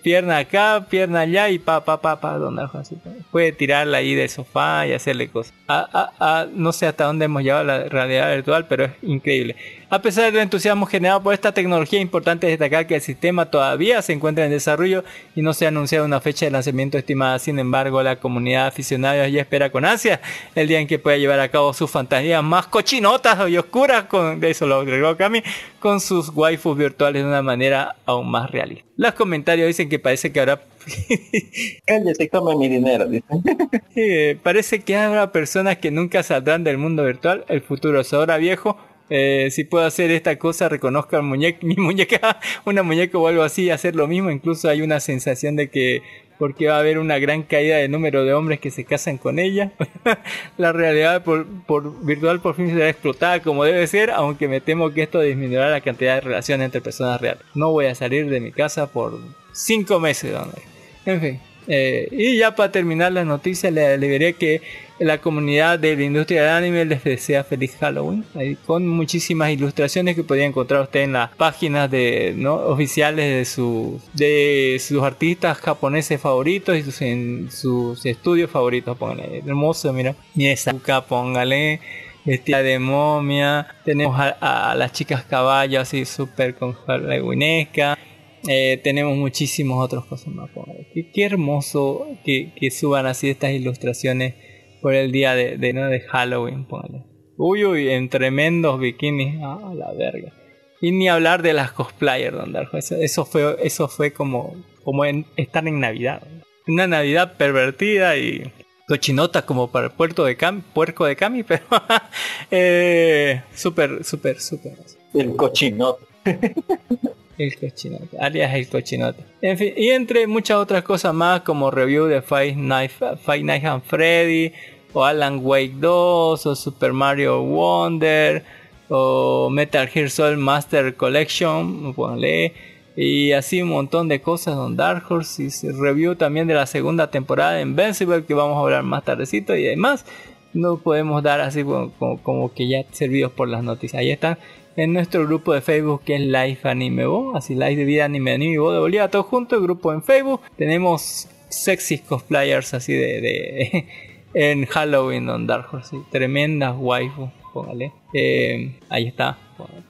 Pierna acá, pierna allá y pa, pa, pa, pa, donde así. Puede tirarla ahí del sofá y hacerle cosas. Ah, ah, ah, no sé hasta dónde hemos llevado la realidad virtual, pero es increíble. A pesar del entusiasmo generado por esta tecnología, importante destacar que el sistema todavía se encuentra en desarrollo y no se ha anunciado una fecha de lanzamiento estimada. Sin embargo, la comunidad de aficionados ya espera con ansia el día en que pueda llevar a cabo sus fantasías más cochinotas y oscuras, con, eso lo agregó Kami, con sus waifus virtuales de una manera aún más realista. Los comentarios dicen que parece que habrá Cállate, toma mi dinero, parece que habrá personas que nunca saldrán del mundo virtual. El futuro es ahora viejo eh, si puedo hacer esta cosa, reconozca mi muñeca, una muñeca o algo así, hacer lo mismo. Incluso hay una sensación de que porque va a haber una gran caída de número de hombres que se casan con ella. la realidad por, virtual por fin será explotada como debe ser, aunque me temo que esto disminuirá la cantidad de relaciones entre personas reales. No voy a salir de mi casa por cinco meses, En fin. Eh, y ya para terminar la noticia, le, le diré que la comunidad de la industria del anime les desea feliz Halloween, con muchísimas ilustraciones que podría encontrar usted en las páginas de, ¿no? oficiales de, su, de sus artistas japoneses favoritos y sus, en sus estudios favoritos. Póngale, hermoso, mira, esa póngale vestida de momia. Tenemos a, las chicas caballos así súper con halloweenesca. Eh, tenemos muchísimos otros cosas más. Qué, qué hermoso que, que, suban así estas ilustraciones por el día de, de, ¿no? de Halloween, Uy, uy, en tremendos bikinis, ah, la verga. Y ni hablar de las cosplayers, don Eso, eso, fue, eso fue como, como en, estar en Navidad. Una Navidad pervertida y cochinota como para el puerto de Cam, puerco de Cami, pero eh, súper, súper, súper. El cochinote. el cochinote, alias el cochinote. En fin, y entre muchas otras cosas más como review de Five Nights, Five Nights Freddy, o Alan Wake 2, o Super Mario Wonder, o Metal Gear Solid Master Collection, y así un montón de cosas Don Dark Horse y review también de la segunda temporada de Invincible que vamos a hablar más tardecito y además no podemos dar así como, como que ya servidos por las noticias ahí están en nuestro grupo de Facebook que es Life Anime Bo, así Life de Vida Anime Anime Bo de Bolivia, todo junto, el grupo en Facebook. Tenemos sexy cosplayers así de, de en Halloween on Dark Horse, tremendas waifu, póngale. Eh, ahí está,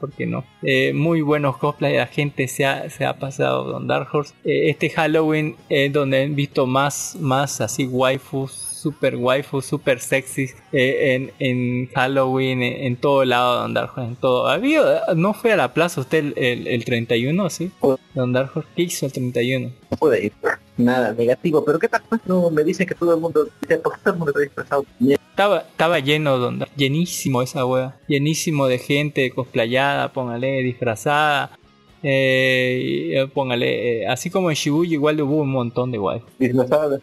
¿por qué no? Eh, muy buenos cosplays, la gente se ha, se ha pasado Don Dark Horse. Eh, este Halloween es donde he visto más, más así waifus super waifu, super sexy eh, en, en, Halloween, en, todo lado de andar en todo. ¿Había, ¿No fue a la plaza usted el, el, 31, sí? Andar ¿Qué hizo el 31? No puede ir. Nada, negativo. Pero ¿qué tal? Pues, no, me dicen que todo el mundo, todo el mundo está disfrazado. Estaba, estaba lleno, donde, llenísimo esa wea. Llenísimo de gente cosplayada, póngale, disfrazada. Eh, eh, póngale, eh, así como en Shibuya igual hubo un montón de guay. Disfrazada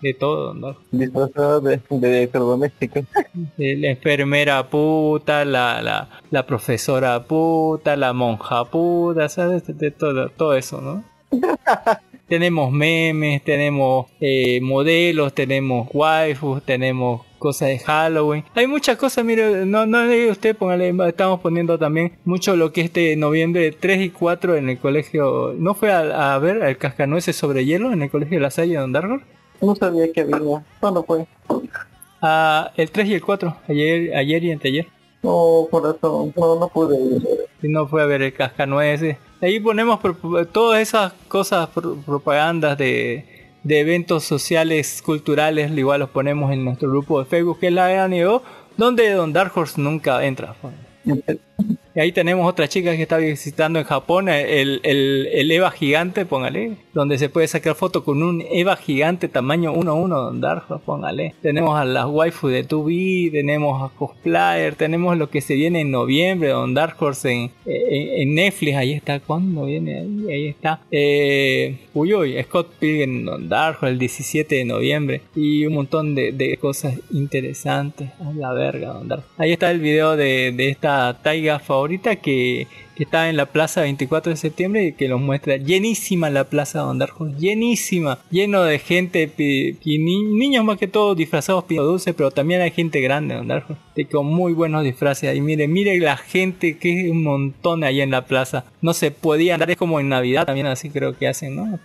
de... todo, ¿no? Disfrazada de, de electrodomésticos. La enfermera puta, la, la, la profesora puta, la monja puta, ¿sabes? De, todo, todo eso, ¿no? tenemos memes, tenemos eh, modelos, tenemos waifus, tenemos cosas de Halloween. Hay muchas cosas, mire, no, no usted, póngale, estamos poniendo también mucho lo que este noviembre 3 y 4 en el colegio. ¿No fue a, ver el cascanueces sobre hielo en el colegio de la Salle de Don No sabía que había. ¿Cuándo fue? Ah, el 3 y el 4, ayer, ayer y anteayer. No, corazón, no, no pude ir. No fue a ver el cascanueces. Ahí ponemos todas esas cosas, propagandas de, de eventos sociales, culturales, igual los ponemos en nuestro grupo de Facebook, que es la EANIO, donde Don Dark Horse nunca entra. Y ahí tenemos otra chica que está visitando en Japón el, el, Eva gigante, póngale, donde se puede sacar foto con un Eva gigante tamaño 1-1 Dark póngale. Tenemos a las waifu de 2B, tenemos a cosplayer, tenemos lo que se viene en noviembre, Don Dark Horse en, en, Netflix, ahí está, ¿cuándo viene? Ahí, está. Eh, uy, uy, Scott Pilgrim Don Dark Horse el 17 de noviembre y un montón de, de cosas interesantes. A la verga, Don Dark. Ahí está el video de, de esta taiga favorita que, que, está en la plaza 24 de septiembre y que los muestra llenísima la plaza de Darjo, llenísima, lleno de gente, y niños más que todo disfrazados pido dulce, pero también hay gente grande en Darjo, con muy buenos disfraces. Y mire, mire la gente que es un montón ahí en la plaza. No se podía andar, es como en Navidad también así creo que hacen, ¿no?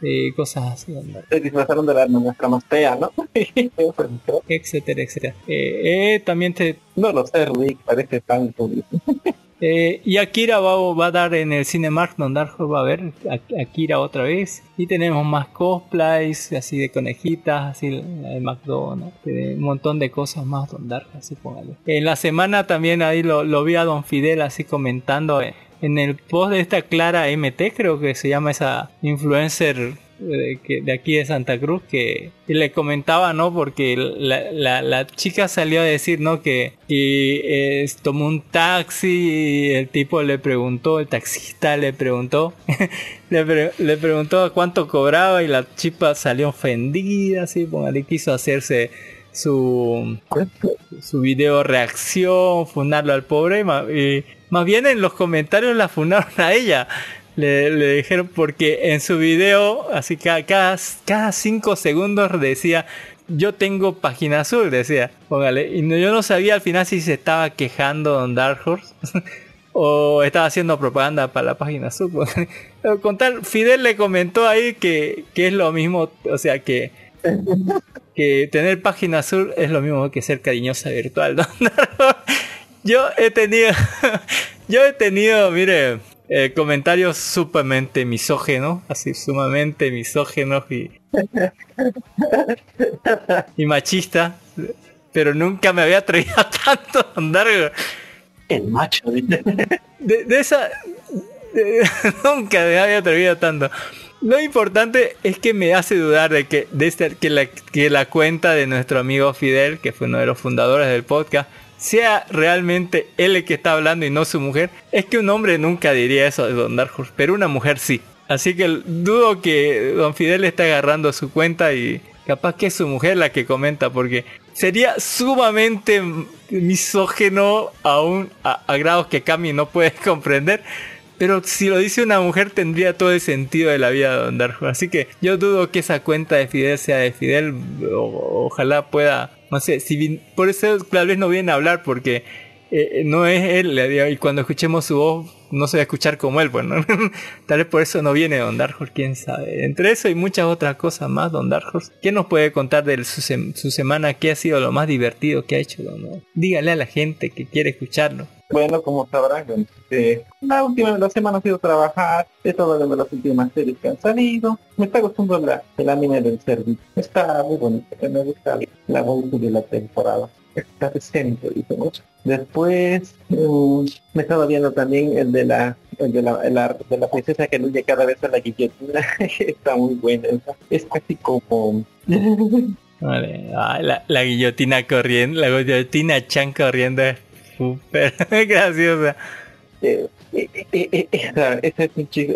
Eh, cosas así. Se disfrazaron de la nuestra más fea, ¿no? etcétera, etcétera. Eh, eh, también te... No lo sé, Rick, parece tan eh, y Akira va, a dar en el Cinemark donde va a ver Akira otra vez. Y tenemos más cosplays, así de conejitas, así de McDonald's, un montón de cosas más Don así póngale. En la semana también ahí lo, lo vi a Don Fidel así comentando eh, en el post de esta Clara MT, creo que se llama esa influencer de, aquí de Santa Cruz que, le comentaba, ¿no? Porque la, chica salió a decir, ¿no? Que, que tomó un taxi y el tipo le preguntó, el taxista le preguntó, le, preguntó cuánto cobraba y la chica salió ofendida, así, le quiso hacerse su, su video reacción, funarlo al pobre y más bien en los comentarios la funaron a ella le, dijeron porque en su video, así que cada, cada cinco segundos decía, yo tengo página azul, decía, póngale. Y yo no sabía al final si se estaba quejando Don Dark Horse o estaba haciendo propaganda para la página azul. Con tal, Fidel le comentó ahí que, que es lo mismo, o sea que, que tener página azul es lo mismo que ser cariñosa virtual. Don Yo he tenido, yo he tenido, mire, eh, comentarios sumamente misógenos, así sumamente misógenos y, y machista, pero nunca me había atrevido a tanto andar. El macho, de, de esa. nunca me había atrevido tanto. Lo importante es que me hace dudar de que, de este, que, la, que la cuenta de nuestro amigo Fidel, que fue uno de los fundadores del podcast, sea realmente él el que está hablando y no su mujer, es que un hombre nunca diría eso de Don Dark pero una mujer sí. Así que dudo que Don Fidel esté agarrando su cuenta y capaz que es su mujer la que comenta, porque sería sumamente misógeno aún a, a grados que Cami no puede comprender. Pero si lo dice una mujer tendría todo el sentido de la vida de Don Darjo. Así que yo dudo que esa cuenta de Fidel sea de Fidel. ojalá pueda no sé, si por eso tal vez no viene a hablar porque eh, no es él, y cuando escuchemos su voz no va a escuchar como él, bueno, tal vez por eso no viene Don Dark quién sabe. Entre eso y muchas otras cosas más, Don Dark ¿qué nos puede contar de su, semana? ¿Qué ha sido lo más divertido que ha hecho? Don Dígale a la gente que quiere escucharlo. Bueno, como sabrán, este, la última la semana ha sido trabajar, he todo de las últimas series que han salido. Me está gustando la, el anime del servicio. Está muy bonito, me gusta la voz de la temporada. Está dice mucho. Después um, me estaba viendo también el de la el de la, de la princesa que huye cada vez a la guillotina. está muy bueno. Es casi como Vale. la, la, guillotina corriendo, la guillotina chan corriendo súper graciosa. Eh, eh, eh, esa, esa es un chico.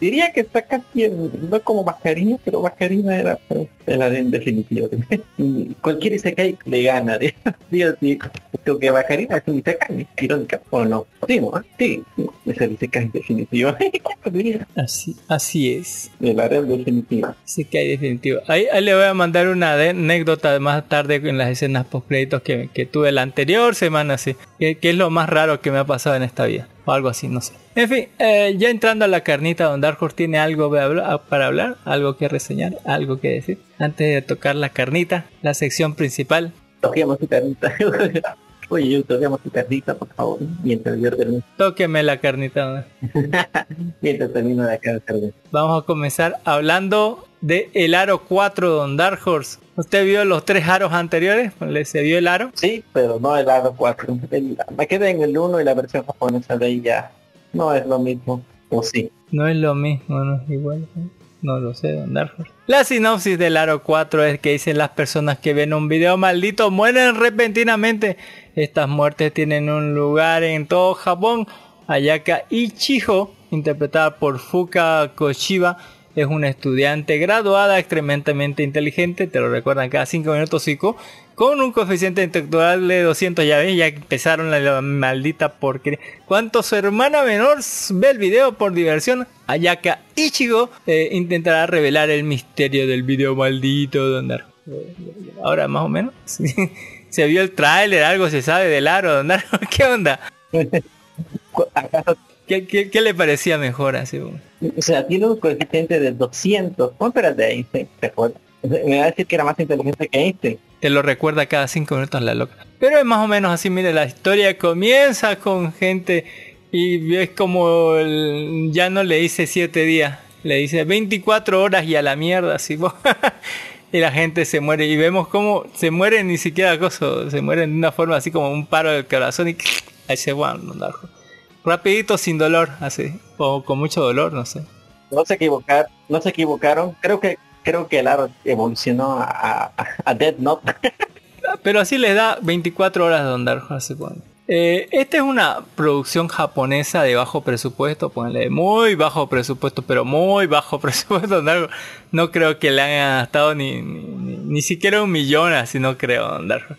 Diría que está casi no como mascarilla, pero mascarilla era, era en definitiva. Cualquiera se cae le gana. Digo, sí, creo que mascarilla es un Isekai, irónica, o no. Sí, ¿no? sí, es el Isekai definitivo. así, así es. El área definitiva. Isekai definitivo. Ahí, ahí, le voy a mandar una anécdota más tarde en las escenas post créditos que, que tuve la anterior semana, sí. Que, que es lo más raro que me ha pasado en esta vida o algo así, no sé. En fin, eh, ya entrando a la carnita, Don Dark Horse tiene algo para hablar, algo que reseñar, algo que decir. Antes de tocar la carnita, la sección principal. Toquemos su carnita. Oye, toquemos su carnita, por favor, mientras yo termino. Tóqueme la carnita. mientras termino de acá, Vamos a comenzar hablando de el aro 4 Don Dark Horse. ¿Usted vio los tres aros anteriores? ¿Le se vio el aro? Sí, pero no el aro 4. El- me quedé en el 1 y la versión japonesa de ella no es lo mismo. O sí. No es lo mismo, no es igual. No lo sé, Don. La sinopsis del aro 4 es que dicen las personas que ven un video maldito mueren repentinamente. Estas muertes tienen un lugar en todo Japón. Ayaka Ichijo, interpretada por Fuka Koshiba, es una estudiante graduada extremadamente inteligente, te lo recuerdan cada 5 minutos, Zico, con un coeficiente intelectual de 200, ya ven, ya empezaron la, la maldita porquería. Cuanto su hermana menor ve el video por diversión, Ayaka Ichigo eh, intentará revelar el misterio del video maldito. Donde... Ahora más o menos. se vio el tráiler, algo se sabe del aro, Don Darko? ¿Qué onda? Cu- ¿Acaso, ¿Qué, qué, qué le parecía mejor así? o sea, tiene un coeficiente de 200. ¿Cuánto era de Einstein? ¿Te acuerdas? Me va a decir que era más inteligente que Einstein. Te lo recuerda cada cinco minutos la loca. Pero es más o menos así, mire, la historia comienza con gente y es como el- ya no le dice siete días, le dice 24 horas y a la mierda, así. y la gente se muere y vemos cómo se mueren ni siquiera cosas, se mueren de una forma así como un paro del corazón y ahí se van, rapidito sin dolor, así, o con mucho dolor, no sé. No se equivocar, no se equivocaron. Creo que creo que el aro evolucionó a, Dead Note. Pero así les da 24 horas de andar, hace cuánto. Eh, esta es una producción japonesa de bajo presupuesto, ponle muy bajo presupuesto, pero muy bajo presupuesto. No, no creo que le hayan gastado ni- ni siquiera un millón, así no creo andar.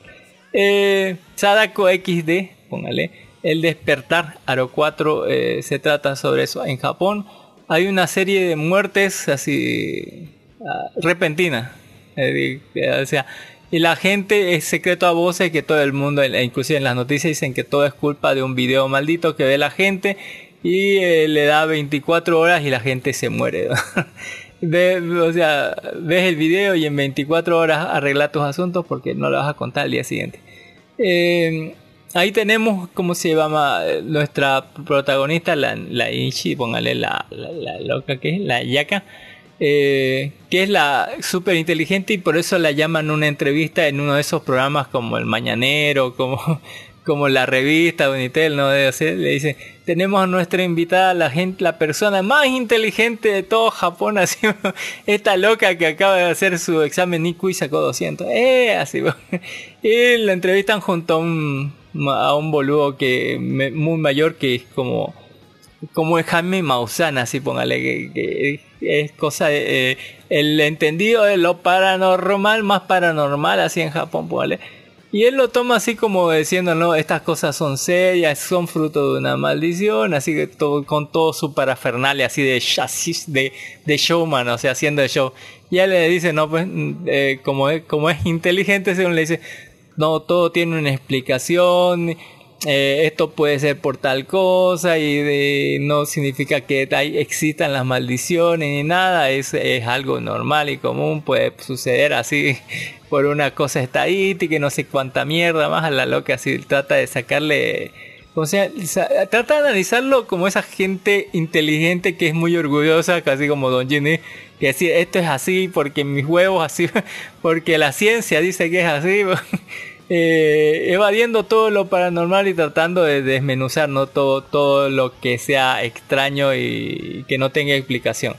Eh, Sadako XD, póngale. El despertar, Aro 4, eh, se trata sobre eso. En Japón hay una serie de muertes así ah, repentinas. Eh, o sea, y la gente es secreto a voces que todo el mundo, inclusive en las noticias dicen que todo es culpa de un video maldito que ve la gente y eh, le da 24 horas y la gente se muere. O sea, ves el video y en 24 horas arregla tus asuntos porque no lo vas a contar al día siguiente. Eh, ahí tenemos, ¿cómo se llama? Eh, Nuestra protagonista, la, la Ichi, póngale la, la, la loca que es, la Yaka, eh, que es la súper inteligente y por eso la llaman una entrevista en uno de esos programas como El Mañanero, como, como la revista Unitel, ¿no? Debe ser, le dice, tenemos a nuestra invitada, la gente, la persona más inteligente de todo Japón, así, esta loca que acaba de hacer su examen IQ y sacó 200, eh, así, y la entrevistan junto a un, a un boludo que muy mayor que es como como es Jaime Maussan, así póngale, que es cosa eh, el entendido de lo paranormal, más paranormal, así en Japón, póngale. Y él lo toma así como diciendo, no, estas cosas son serias, son fruto de una maldición, así que todo, con todo su parafernalia, así de de, de showman, o sea, haciendo el show. Y él le dice, no, pues, mm, eh, como, es, como es inteligente, según le dice, no, todo tiene una explicación, eh, esto puede ser por tal cosa y de- no significa que hay- existan las maldiciones ni nada, es, es algo normal y común, puede suceder así por una cosa estadística y no sé cuánta mierda más a la loca, así trata de sacarle... O sea, trata de analizarlo como esa gente inteligente que es muy orgullosa, casi como Don Ginny, que decir esto es así porque mis huevos así, porque la ciencia dice que es así. eh, evadiendo todo lo paranormal y tratando de desmenuzar ¿no? todo, todo lo que sea extraño y que no tenga explicación.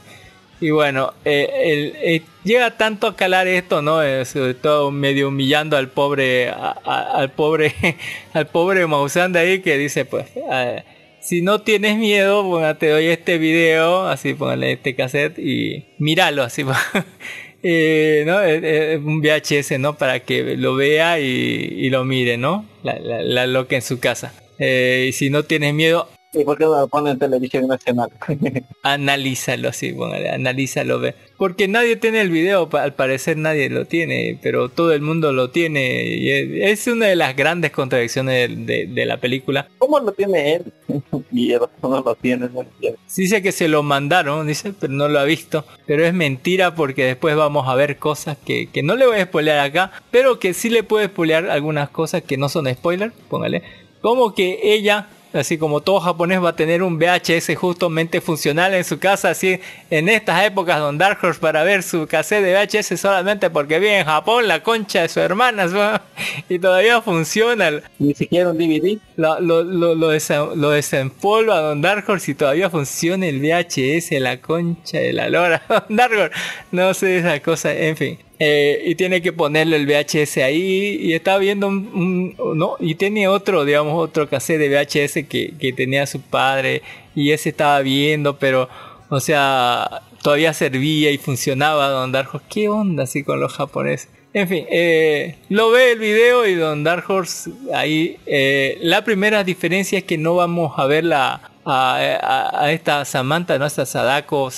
Y bueno, eh, el- eh, llega tanto a calar esto, ¿no? Eh, sobre todo medio humillando al pobre, a- a- al pobre, al pobre Maussan de ahí que dice, pues, eh, si no tienes miedo, bueno, te doy este video, así póngale este cassette y míralo, así, eh, ¿no? Eh, eh, un VHS, ¿no? Para que lo vea y, y lo mire, ¿no? La, la, la loca en su casa. Eh, y si no tienes miedo, ¿Y por qué no lo ponen en televisión nacional? analízalo así, póngale, analízalo, ve. Porque nadie tiene el video, al parecer nadie lo tiene, pero todo el mundo lo tiene. Y es, una de las grandes contradicciones de, de- de la película. ¿Cómo lo tiene él? y no lo tiene, no entiendo. Dice que se lo mandaron, dice, pero no lo ha visto. Pero es mentira porque después vamos a ver cosas que, que no le voy a spoilear acá, pero que sí le puede spoilear algunas cosas que no son spoiler, póngale. Como que ella así como todo japonés va a tener un VHS justamente funcional en su casa, así en estas épocas Don Dark Horse para ver su cassette de VHS solamente porque vive en Japón, la concha de su hermana, y todavía funciona. Ni siquiera un DVD. Lo, lo, lo, lo, desempolva Don Dark Horse y todavía funciona el VHS, la concha de la lora. Don Dark Horse, no sé esa cosa, en fin. Eh, y tiene que ponerle el VHS ahí y está viendo un, no y tiene otro digamos otro cassette de VHS que, que, tenía su padre y ese estaba viendo pero o sea todavía servía y funcionaba Don Dark Horse qué onda así con los japoneses en fin, eh, lo ve el video y Don Dark ahí. Eh, la primera diferencia es que no vamos a ver la, a, esta Samantha, ¿no? Esta Sadako,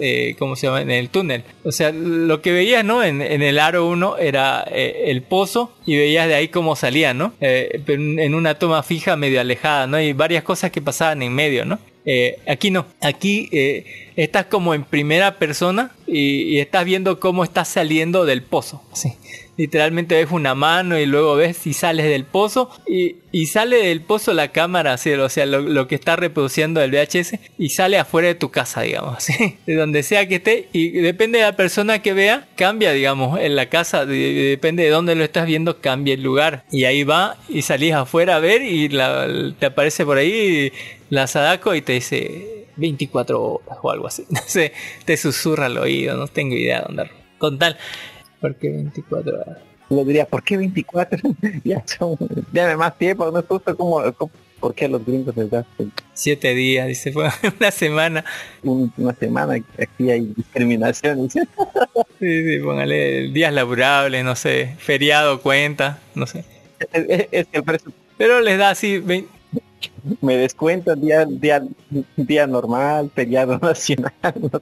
eh, ¿cómo se llama? En el túnel. O sea, lo que veías, ¿no? En, el aro 1 era eh, el pozo y veías de ahí cómo salía, ¿no? Eh, en una toma fija medio alejada, ¿no? Y varias cosas que pasaban en medio, ¿no? aquí no, aquí estás como en primera persona y, y, estás viendo cómo estás saliendo del pozo. Sí literalmente ves una mano y luego ves si sales del pozo y, y sale del pozo la cámara, o sea, lo, que está reproduciendo el VHS y sale afuera de tu casa, digamos, de donde sea que esté y depende de la persona que vea, cambia, digamos, en la casa, depende de dónde lo estás viendo, cambia el lugar y ahí va y salís afuera a ver y te aparece por ahí la Sadako y te dice 24 horas o algo así, no sé, te susurra al oído, no tengo idea de dónde. Con tal, ¿Por qué 24 horas? Yo diría, ¿por qué 24? ya son, déme más tiempo, no es justo como, ¿por qué los gringos les das? Siete días, dice, fue una semana. una semana, aquí hay discriminación. sí, sí, póngale días laborables, no sé, feriado cuenta, no sé. Es, que el Pero les da así me descuento día, día, día normal, feriado nacional, no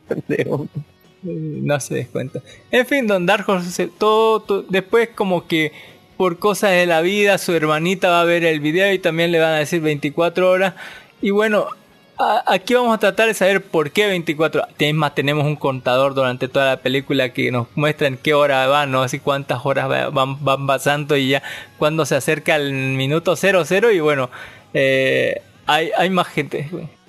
no se descuenta. En fin, Don Dark todo, después como que por cosas de la vida su hermanita va a ver el video y también le van a decir 24 horas. Y bueno, aquí vamos a tratar de saber por qué 24 horas. más, tenemos un contador durante toda la película que nos muestra en qué hora van, no así cuántas horas van, van pasando y ya cuando se acerca el minuto 00 y bueno, eh, hay, hay más gente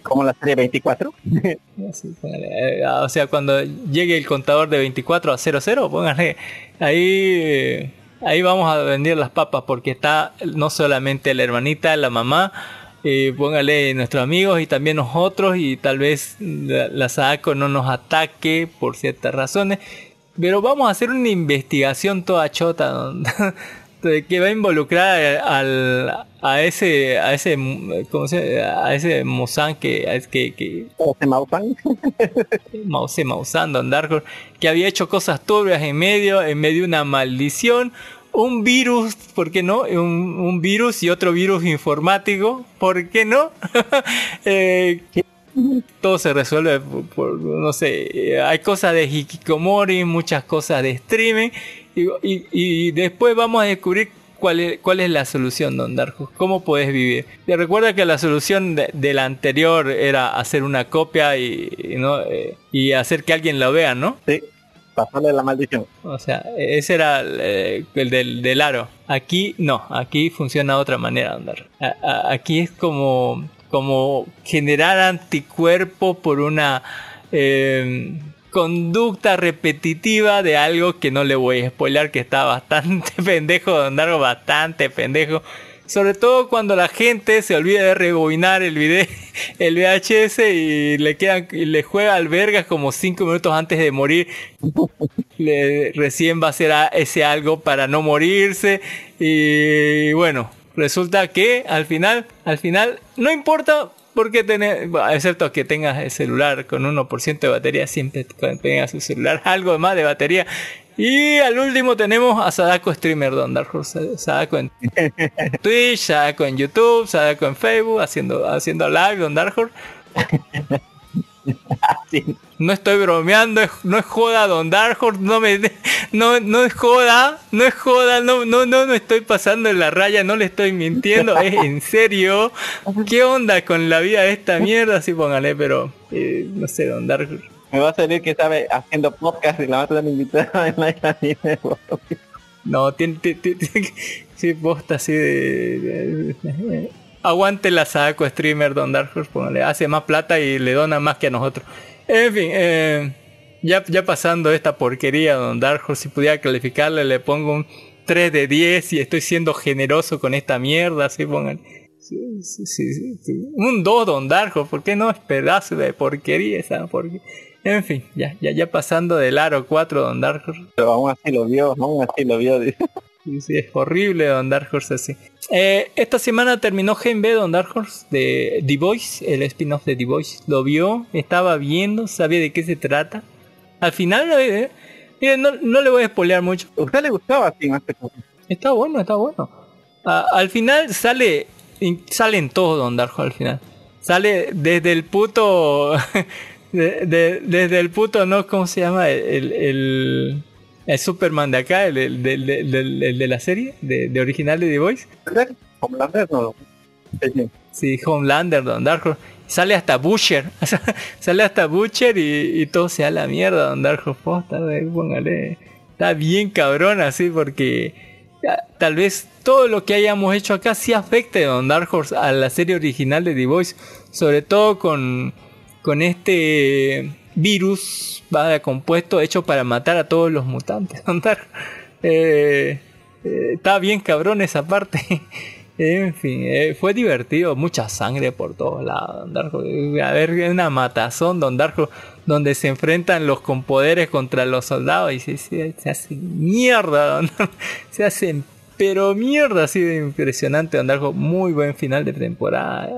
como la serie 24. Eh, o sea, cuando llegue el contador de 24 a 00, pónganle ahí, ahí vamos a vender las papas porque está no solamente la hermanita, la mamá, eh, póngale nuestros amigos y también nosotros y tal vez la, la no nos ataque por ciertas razones. Pero vamos a hacer una investigación toda chota que va a involucrar al, a ese a ese ¿cómo se a ese que que, que Mausan Mause Mausan Don que había hecho cosas turbias en medio en medio de una maldición un virus, ¿por qué no? Un, un virus y otro virus informático, ¿por qué no? eh, todo se resuelve por, no sé, hay cosas de Hikikomori, muchas cosas de streaming y, después vamos a descubrir cuál es, cuál es la solución, Don Darjo. ¿Cómo puedes vivir? Te recuerda que la solución de, la anterior era hacer una copia y, ¿no? Eh, y hacer que alguien lo vea, ¿no? Sí, pasarle la maldición. O sea, ese era eh, el, del, del, aro. Aquí no, aquí funciona de otra manera, Don Darjo. aquí es como, como generar anticuerpo por una... Eh, conducta repetitiva de algo que no le voy a spoiler, que está bastante pendejo, Don bastante pendejo. Sobre todo cuando la gente se olvida de rebobinar el video, el VHS y le quedan, y le juega al vergas como 5 minutos antes de morir. Le, recién va a hacer ese algo para no morirse. Y bueno, resulta que al final, al final, no importa porque tener, excepto que tengas el celular con 1% de batería, siempre tengas su celular algo más de batería. Y al último tenemos a Sadako Streamer Don Dark Sadako en Twitch, Sadako en YouTube, Sadako en Facebook, haciendo, haciendo live Don Dark No estoy bromeando, no es joda Don Dark no me no, no es joda, no es joda, no, no, no, no estoy pasando en la raya, no le estoy mintiendo, es en serio. ¿Qué onda con la vida de esta mierda? Sí, póngale, pero eh, no sé, Don Dark Me va a salir que sabe haciendo podcast y la va a tener invitada en la isla No, tiene, tiene, sí, posta así de aguante la saco streamer Don Dark Horse, le hace más plata y le dona más que a nosotros. En fin, eh, ya, ya pasando esta porquería Don Dark si pudiera calificarle le pongo un 3 de 10 y estoy siendo generoso con esta mierda, así pongan. Sí, sí, un 2 Don Dark Horse, ¿por qué no? Es pedazo de porquería esa porquería. En fin, ya, ya, ya pasando del aro 4 Don Dark Horse. Pero aún así lo vio, aún así lo vio. Sí, sí, es horrible Don Dark Horse así. Eh, esta semana terminó Gen B Don Dark Horse de The Voice, el spin-off de The Voice. Lo vio, estaba viendo, sabía de qué se trata. Al final, eh, no, no, le voy a spoilear mucho. ¿A usted le gustaba así más Está bueno, está bueno. al final sale, salen todos Don Dark Horse al final. Sale desde el puto... de, desde el puto, ¿no? ¿Cómo se llama? el, el el Superman de acá, el, de la serie, de, original de The Voice. Homelander no. Sí, Homelander, Don Dark Sale hasta Butcher. sale hasta Butcher y, todo se da la mierda, Don Dark Posta, póngale. Está bien cabrón así porque tal vez todo lo que hayamos hecho acá sí afecte a Don Dark Horse a la serie original de The Voice. Sobre todo con, con este virus va compuesto hecho para matar a todos los mutantes. Eh, eh, está bien cabrón esa parte. en fin, eh, fue divertido, mucha sangre por todos lados. A ver, una matazón Don Darko donde se enfrentan los con poderes contra los soldados y se, se, hacen mierda, se hacen pero mierda así de impresionante Don Darko. Muy buen final de temporada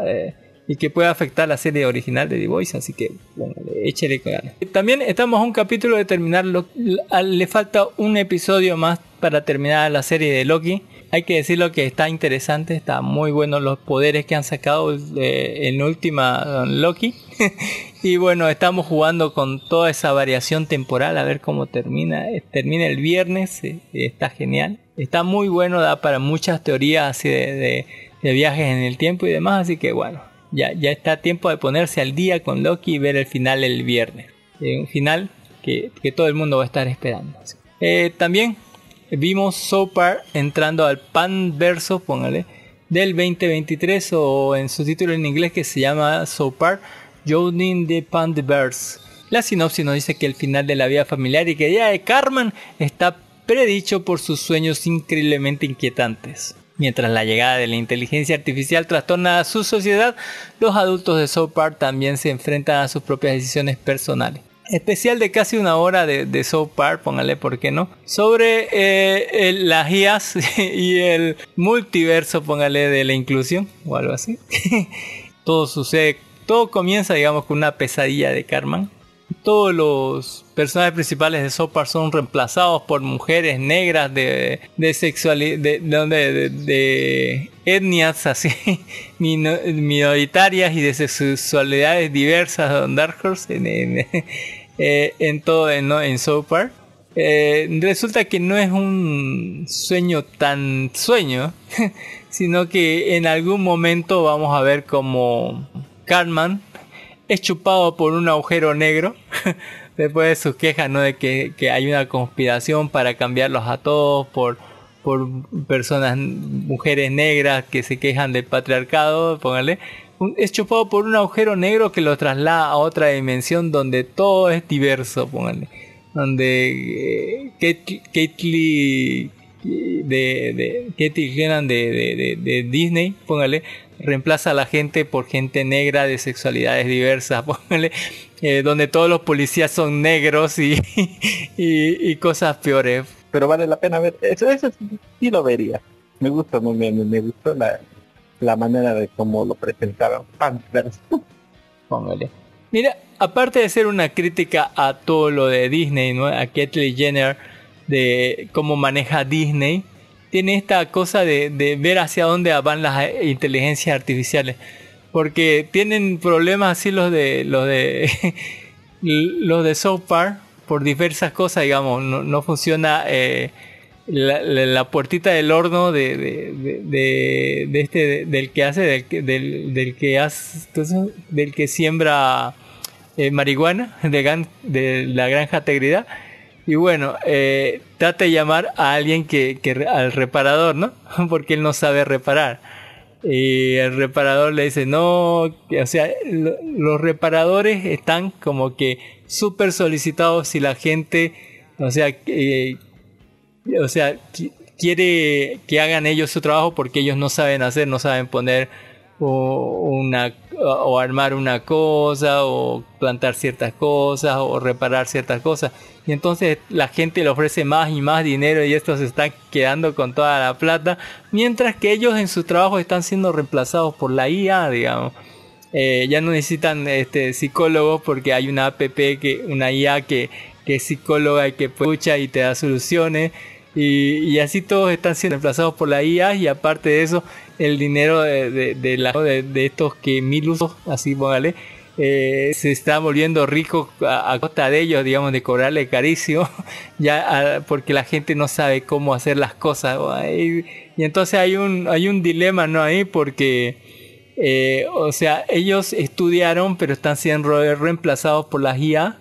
y que puede afectar la serie original de The Voice, así que bueno, échale ganas. También estamos a un capítulo de terminar, le falta un episodio más para terminar la serie de Loki. Hay que decirlo que está interesante, está muy bueno los poderes que han sacado en última Loki. y bueno, estamos jugando con toda esa variación temporal a ver cómo termina. Termina el viernes, eh, está genial. Está muy bueno, da para muchas teorías así de viajes en el tiempo y demás, así que bueno, ya, ya está tiempo de ponerse al día con Loki y ver el final el viernes. Eh, un final que, todo el mundo va a estar esperando. Eh, también vimos Sopar entrando al Pan Verso, póngale, del 2023 o en su título en inglés que se llama Sopar Joining the Panverse. La sinopsis nos dice que el final de la vida familiar y que día de Carmen está predicho por sus sueños increíblemente inquietantes. Mientras la llegada de la inteligencia artificial trastorna a su sociedad, los adultos de South Park también se enfrentan a sus propias decisiones personales. Especial de casi una hora de, de South Park, póngale por qué no, sobre eh, las IAS y el multiverso, póngale de la inclusión o algo así. todo sucede, todo comienza, digamos, con una pesadilla de Carmen todos los personajes principales de Sopar son reemplazados por mujeres negras de, de sexualidad, de, de, etnias así, minoritarias y de sexualidades diversas Don Dark Horse en, en, eh, en todo en, en. Eh, resulta que no es un sueño tan sueño, sino que en algún momento vamos a ver como Cartman es chupado por un agujero negro. Después de sus quejas, ¿no? De que, hay una conspiración para cambiarlos a todos por, por personas, mujeres negras que se quejan del patriarcado, póngale. Es chupado por un agujero negro que lo traslada a otra dimensión donde todo es diverso, póngale. Donde eh, de, de de, de, Disney, póngale, reemplaza a la gente por gente negra de sexualidades diversas, póngale, eh, donde todos los policías son negros y, y, cosas peores. Pero vale la pena ver, eso, eso sí lo vería. Me gusta, me, me, gustó la, la manera de cómo lo presentaron. Póngale. Mira, aparte de ser una crítica a todo lo de Disney, ¿no? a Kathleen Jenner, de cómo maneja Disney, tiene esta cosa de, ver hacia dónde van las inteligencias artificiales. Porque tienen problemas así los de los de los de South Park por diversas cosas, digamos, no, funciona eh, la, puertita del horno de, de, este del que hace del, del, que hace del que siembra eh, marihuana de, de la granja Tegridad y bueno, eh, trata de llamar a alguien que, al reparador, ¿no? Porque él no sabe reparar. Y el reparador le dice, no, o sea, los reparadores están como que súper solicitados si la gente, o sea, o sea, quiere que hagan ellos su trabajo porque ellos no saben hacer, no saben poner o, una, o armar una cosa, o plantar ciertas cosas, o reparar ciertas cosas. Y entonces la gente le ofrece más y más dinero y estos se están quedando con toda la plata, mientras que ellos en su trabajo están siendo reemplazados por la IA, digamos. Eh, ya no necesitan este, psicólogos porque hay una app, que, una IA que, que es psicóloga y que escucha y te da soluciones. Y, así todos están siendo reemplazados por la IA y aparte de eso el dinero de, de, la, de, estos que mil usos, así póngale, eh, se está volviendo rico a, costa de ellos, digamos, de cobrarle caricio, ya porque la gente no sabe cómo hacer las cosas. Y, entonces hay un, hay un dilema, ¿no? Ahí porque, eh, o sea, ellos estudiaron, pero están siendo reemplazados por la IA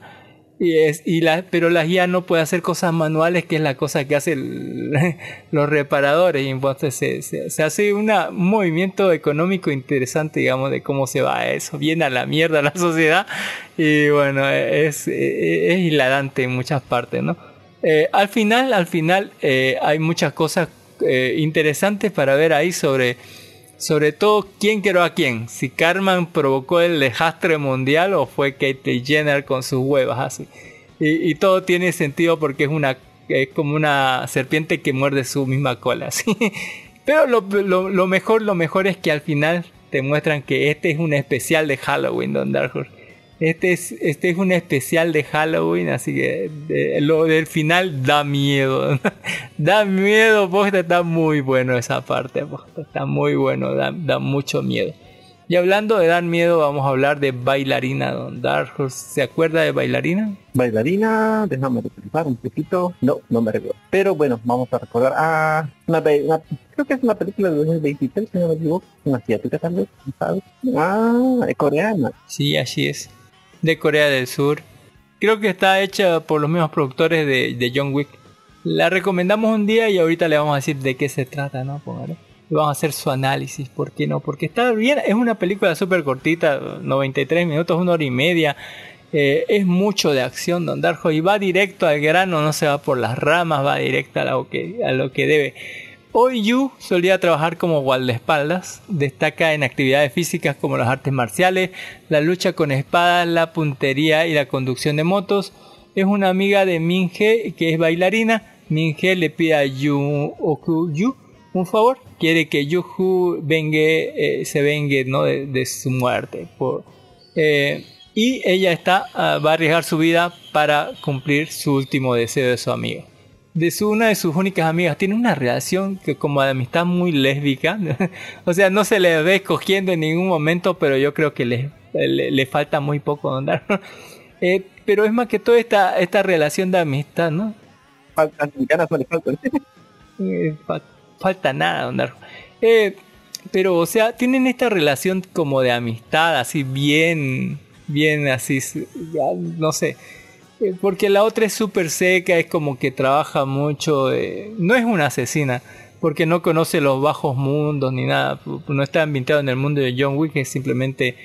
y es, y la, pero la guía no puede hacer cosas manuales, que es la cosa que hacen los reparadores. Y entonces se, se, hace un movimiento económico interesante, digamos, de cómo se va eso. Viene a la mierda la sociedad. Y bueno, es, es, hilarante en muchas partes, ¿no? Eh, al final, al final, eh, hay muchas cosas eh, interesantes para ver ahí sobre sobre todo, ¿quién creó a quién? Si Carmen provocó el desastre mundial o fue Kate Jenner con sus huevas así. Y, todo tiene sentido porque es una es como una serpiente que muerde su misma cola. ¿sí? Pero lo, lo, mejor, lo mejor es que al final te muestran que este es un especial de Halloween, Don Dark Horse. Este es, este es un especial de Halloween, así que lo del final da miedo. da miedo, porque está muy bueno esa parte. Está muy bueno, da, mucho miedo. Y hablando de dar miedo, vamos a hablar de Bailarina, Don Dark ¿Se acuerda de Bailarina? Bailarina, déjame recordar un poquito. No, no me recuerdo. Pero bueno, vamos a recordar. Ah, una, creo que es una película de 2023, si no me equivoco. Una asiática también, ¿sabes? Ah, coreana. Sí, así es de Corea del Sur. Creo que está hecha por los mismos productores de, John Wick. La recomendamos un día y ahorita le vamos a decir de qué se trata, ¿no? Y vamos a hacer su análisis, ¿por qué no? Porque está bien, es una película súper cortita, 93 minutos, una hora y media. Eh, es mucho de acción, Don Darjo, y va directo al grano, no se va por las ramas, va directo a lo que, a lo que debe. Hoy Yu solía trabajar como guardaespaldas, destaca en actividades físicas como las artes marciales, la lucha con espadas, la puntería y la conducción de motos. Es una amiga de Minje que es bailarina. Minje le pide a Yu Oku Yu un favor, quiere que Yuhu vengue, eh, se vengue ¿no? de, su muerte. Eh, y ella está, ah, va a arriesgar su vida para cumplir su último deseo de su amiga de su, una de sus únicas amigas. Tiene una relación que como de amistad muy lésbica. o sea, no se le ve escogiendo en ningún momento, pero yo creo que le, le, falta muy poco andar. eh, pero es más que todo esta, esta relación de amistad, ¿no? Falta, falta. eh, falta nada, andar. Eh, pero, o sea, tienen esta relación como de amistad, así bien, bien así, no sé porque la otra es súper seca, es como que trabaja mucho. Eh, no es una asesina, porque no conoce los bajos mundos ni nada. No está ambientado en el mundo de John Wick, es simplemente.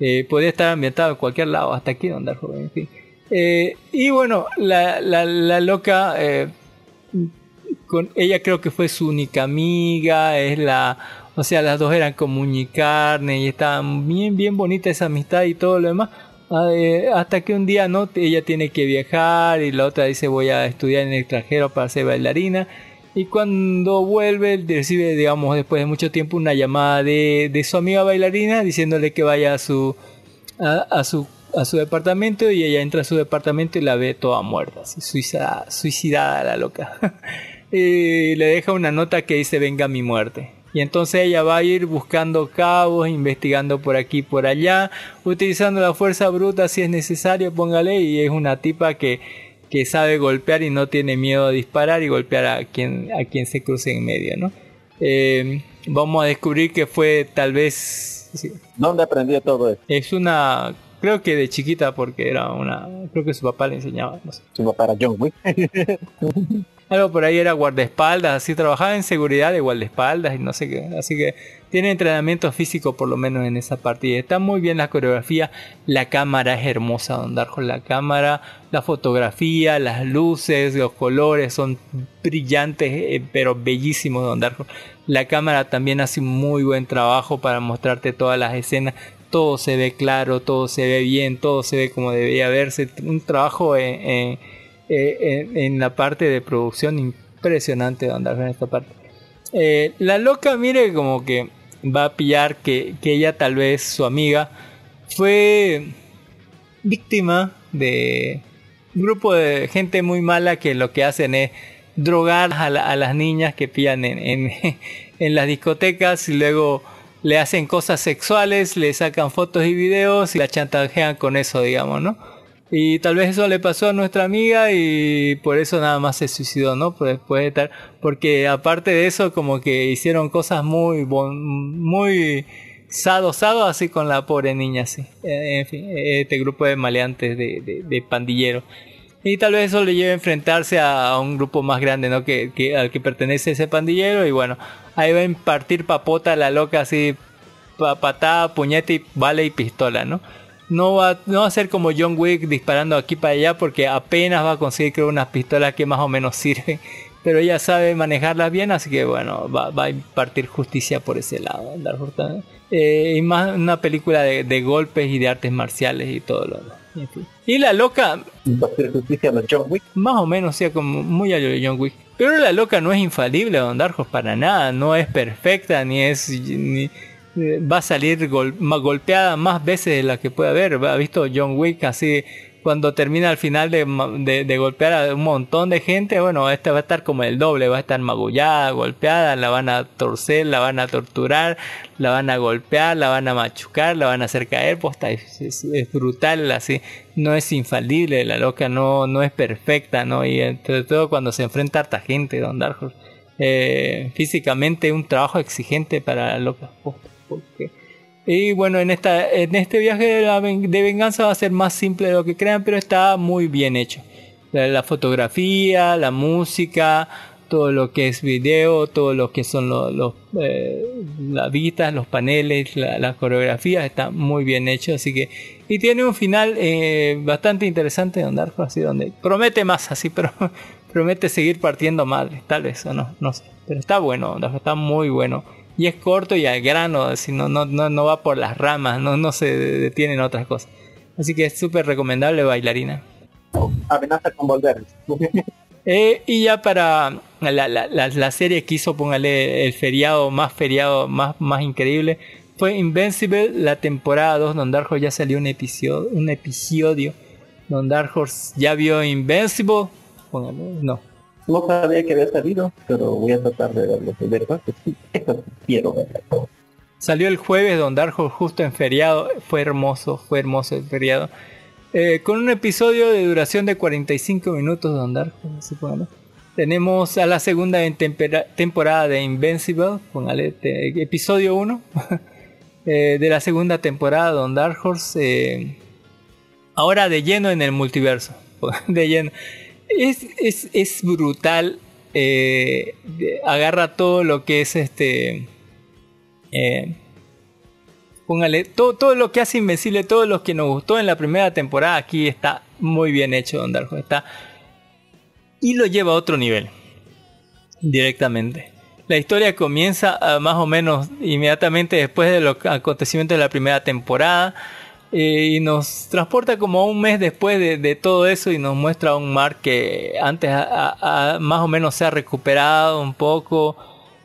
Eh, podría estar ambientado en cualquier lado, hasta aquí donde joven, en fin. y bueno, la, la, la loca. con ella creo que fue su única amiga, es la. O sea, las dos eran como carne y estaban bien, bien bonita esa amistad y todo lo demás eh, hasta que un día no ella tiene que viajar y la otra dice voy a estudiar en el extranjero para ser bailarina y cuando vuelve recibe digamos después de mucho tiempo una llamada de, de su amiga bailarina diciéndole que vaya a su a, su a su departamento y ella entra a su departamento y la ve toda muerta suicidada, suicidada la loca. Y le deja una nota que dice venga mi muerte y entonces ella va a ir buscando cabos, investigando por aquí y por allá, utilizando la fuerza bruta si es necesario, póngale, y es una tipa que, que sabe golpear y no tiene miedo a disparar y golpear a quien, a quien se cruce en medio, ¿no? Eh, vamos a descubrir que fue tal vez... ¿Dónde aprendió todo esto? Es una... Creo que de chiquita porque era una... Creo que su papá le enseñaba. Su papá era John Wick. algo por ahí era guardaespaldas, así trabajaba en seguridad de guardaespaldas y no sé qué. Así que tiene entrenamiento físico por lo menos en esa partida. Está muy bien la coreografía, la cámara es hermosa, Don Darjo. La cámara, la fotografía, las luces, los colores son brillantes, eh, pero bellísimos, Don Darjo. La cámara también hace un muy buen trabajo para mostrarte todas las escenas. Todo se ve claro, todo se ve bien, todo se ve como debería verse. Un trabajo en, en la parte de producción impresionante, Don Darjo, en esta parte. Eh, la loca, mire, como que va a pillar que, ella tal vez su amiga fue víctima de un grupo de gente muy mala que lo que hacen es drogar a, las niñas que pillan en, en, las discotecas y luego le hacen cosas sexuales, le sacan fotos y videos y la chantajean con eso, digamos, ¿no? Y tal vez eso le pasó a nuestra amiga y por eso nada más se suicidó, ¿no? Pues puede estar, porque aparte de eso como que hicieron cosas muy, muy sado, sado así con la pobre niña, así. Eh, en fin, este grupo de maleantes, de, de, pandilleros. Y tal vez eso le lleve a enfrentarse a, un grupo más grande, ¿no? Que, que, al que pertenece ese pandillero y bueno, ahí va a impartir papota la loca así, patada, puñete y vale y pistola, ¿no? No va, no va a ser como John Wick disparando aquí para allá porque apenas va a conseguir creo unas pistolas que más o menos sirven. Pero ella sabe manejarlas bien, así que bueno, va, va a impartir justicia por ese lado. Eh, y más una película de, golpes y de artes marciales y todo lo demás. Y la loca... ¿Va a justicia a John Wick? Más o menos, sea, como muy a John Wick. Pero la loca no es infalible, Don Darjos, para nada. No es perfecta, ni es... Ni, va a salir golpeada más veces de la que puede haber. Ha visto John Wick así cuando termina al final de, golpear a un montón de gente, bueno, esta va a estar como el doble, va a estar magullada, golpeada, la van a torcer, la van a torturar, la van a golpear, la van a machucar, la van a hacer caer, pues es, brutal, así, no es infalible, la loca no, no es perfecta, ¿no? Y entre todo cuando se enfrenta a harta gente, Don Darjo, eh, físicamente un trabajo exigente para la loca. Y bueno, en, esta, en este viaje de, venganza va a ser más simple de lo que crean, pero está muy bien hecho. La, fotografía, la música, todo lo que es video, todo lo que son los, eh, las vistas, los paneles, las coreografías, está muy bien hecho. Así que, y tiene un final eh, bastante interesante de Dark así donde promete más así, pero promete seguir partiendo madre, tal vez o no, no sé. Pero está bueno, está muy bueno y es corto y al grano, así no, no, no, va por las ramas, no, no se detiene en otras cosas. Así que es súper recomendable bailarina. Amenaza con volver. Eh, y ya para la, la, la, serie que hizo, póngale el feriado más feriado, más, más increíble, fue Invincible, la temporada 2, donde Dark Horse ya salió un episodio, un episodio donde Dark Horse ya vio Invincible, póngale, no, no sabía que había salido, pero voy a tratar de verlo. De verdad que sí, quiero verlo. Salió el jueves Don Darjo justo en feriado. Fue hermoso, fue hermoso el feriado. Eh, con un episodio de duración de 45 minutos Don Darjo, Tenemos a la segunda temporada de Invincible, póngale, episodio 1 eh, de la segunda temporada Don Dark Horse. Eh, ahora de lleno en el multiverso. De lleno es, es, brutal. Eh, agarra todo lo que es este. Eh, póngale todo, todo lo que hace Invencible, todo lo que nos gustó en la primera temporada. Aquí está muy bien hecho, Don Darjo. Está. Y lo lleva a otro nivel. Directamente. La historia comienza ah, más o menos inmediatamente después de los acontecimientos de la primera temporada. Eh, y nos transporta como un mes después de, todo eso y nos muestra un mar que antes más o menos se ha recuperado un poco,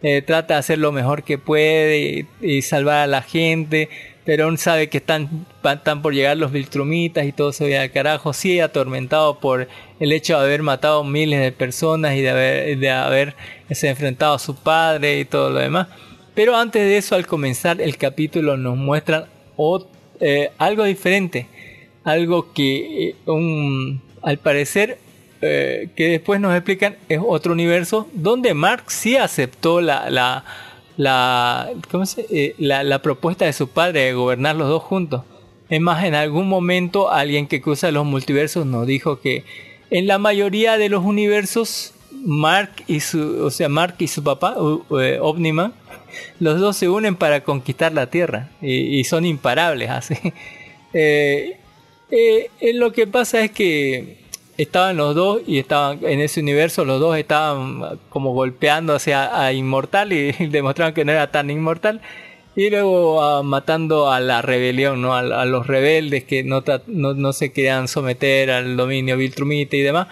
eh, trata de hacer lo mejor que puede y, salvar a la gente, pero aún sabe que están, están por llegar los Viltrumitas y todo se ve al carajo, sí atormentado por el hecho de haber matado miles de personas y de haber, de haberse enfrentado a su padre y todo lo demás. Pero antes de eso, al comenzar el capítulo, nos muestran otro eh, algo diferente, algo que eh, al parecer eh, que después nos explican es otro universo donde Mark sí aceptó la, la, la, la, propuesta de su padre de gobernar los dos juntos. Es más, en algún momento alguien que cruza los multiversos nos dijo que en la mayoría de los universos Mark y su, o sea, Mark y su papá, Omniman, los dos se unen para conquistar la Tierra y, son imparables así. Eh, eh, lo que pasa es que estaban los dos y estaban en ese universo, los dos estaban como golpeándose a, Inmortal y, demostraron que no era tan inmortal. Y luego ah, matando a la rebelión, ¿no? A, los rebeldes que no, no, se querían someter al dominio Viltrumite y demás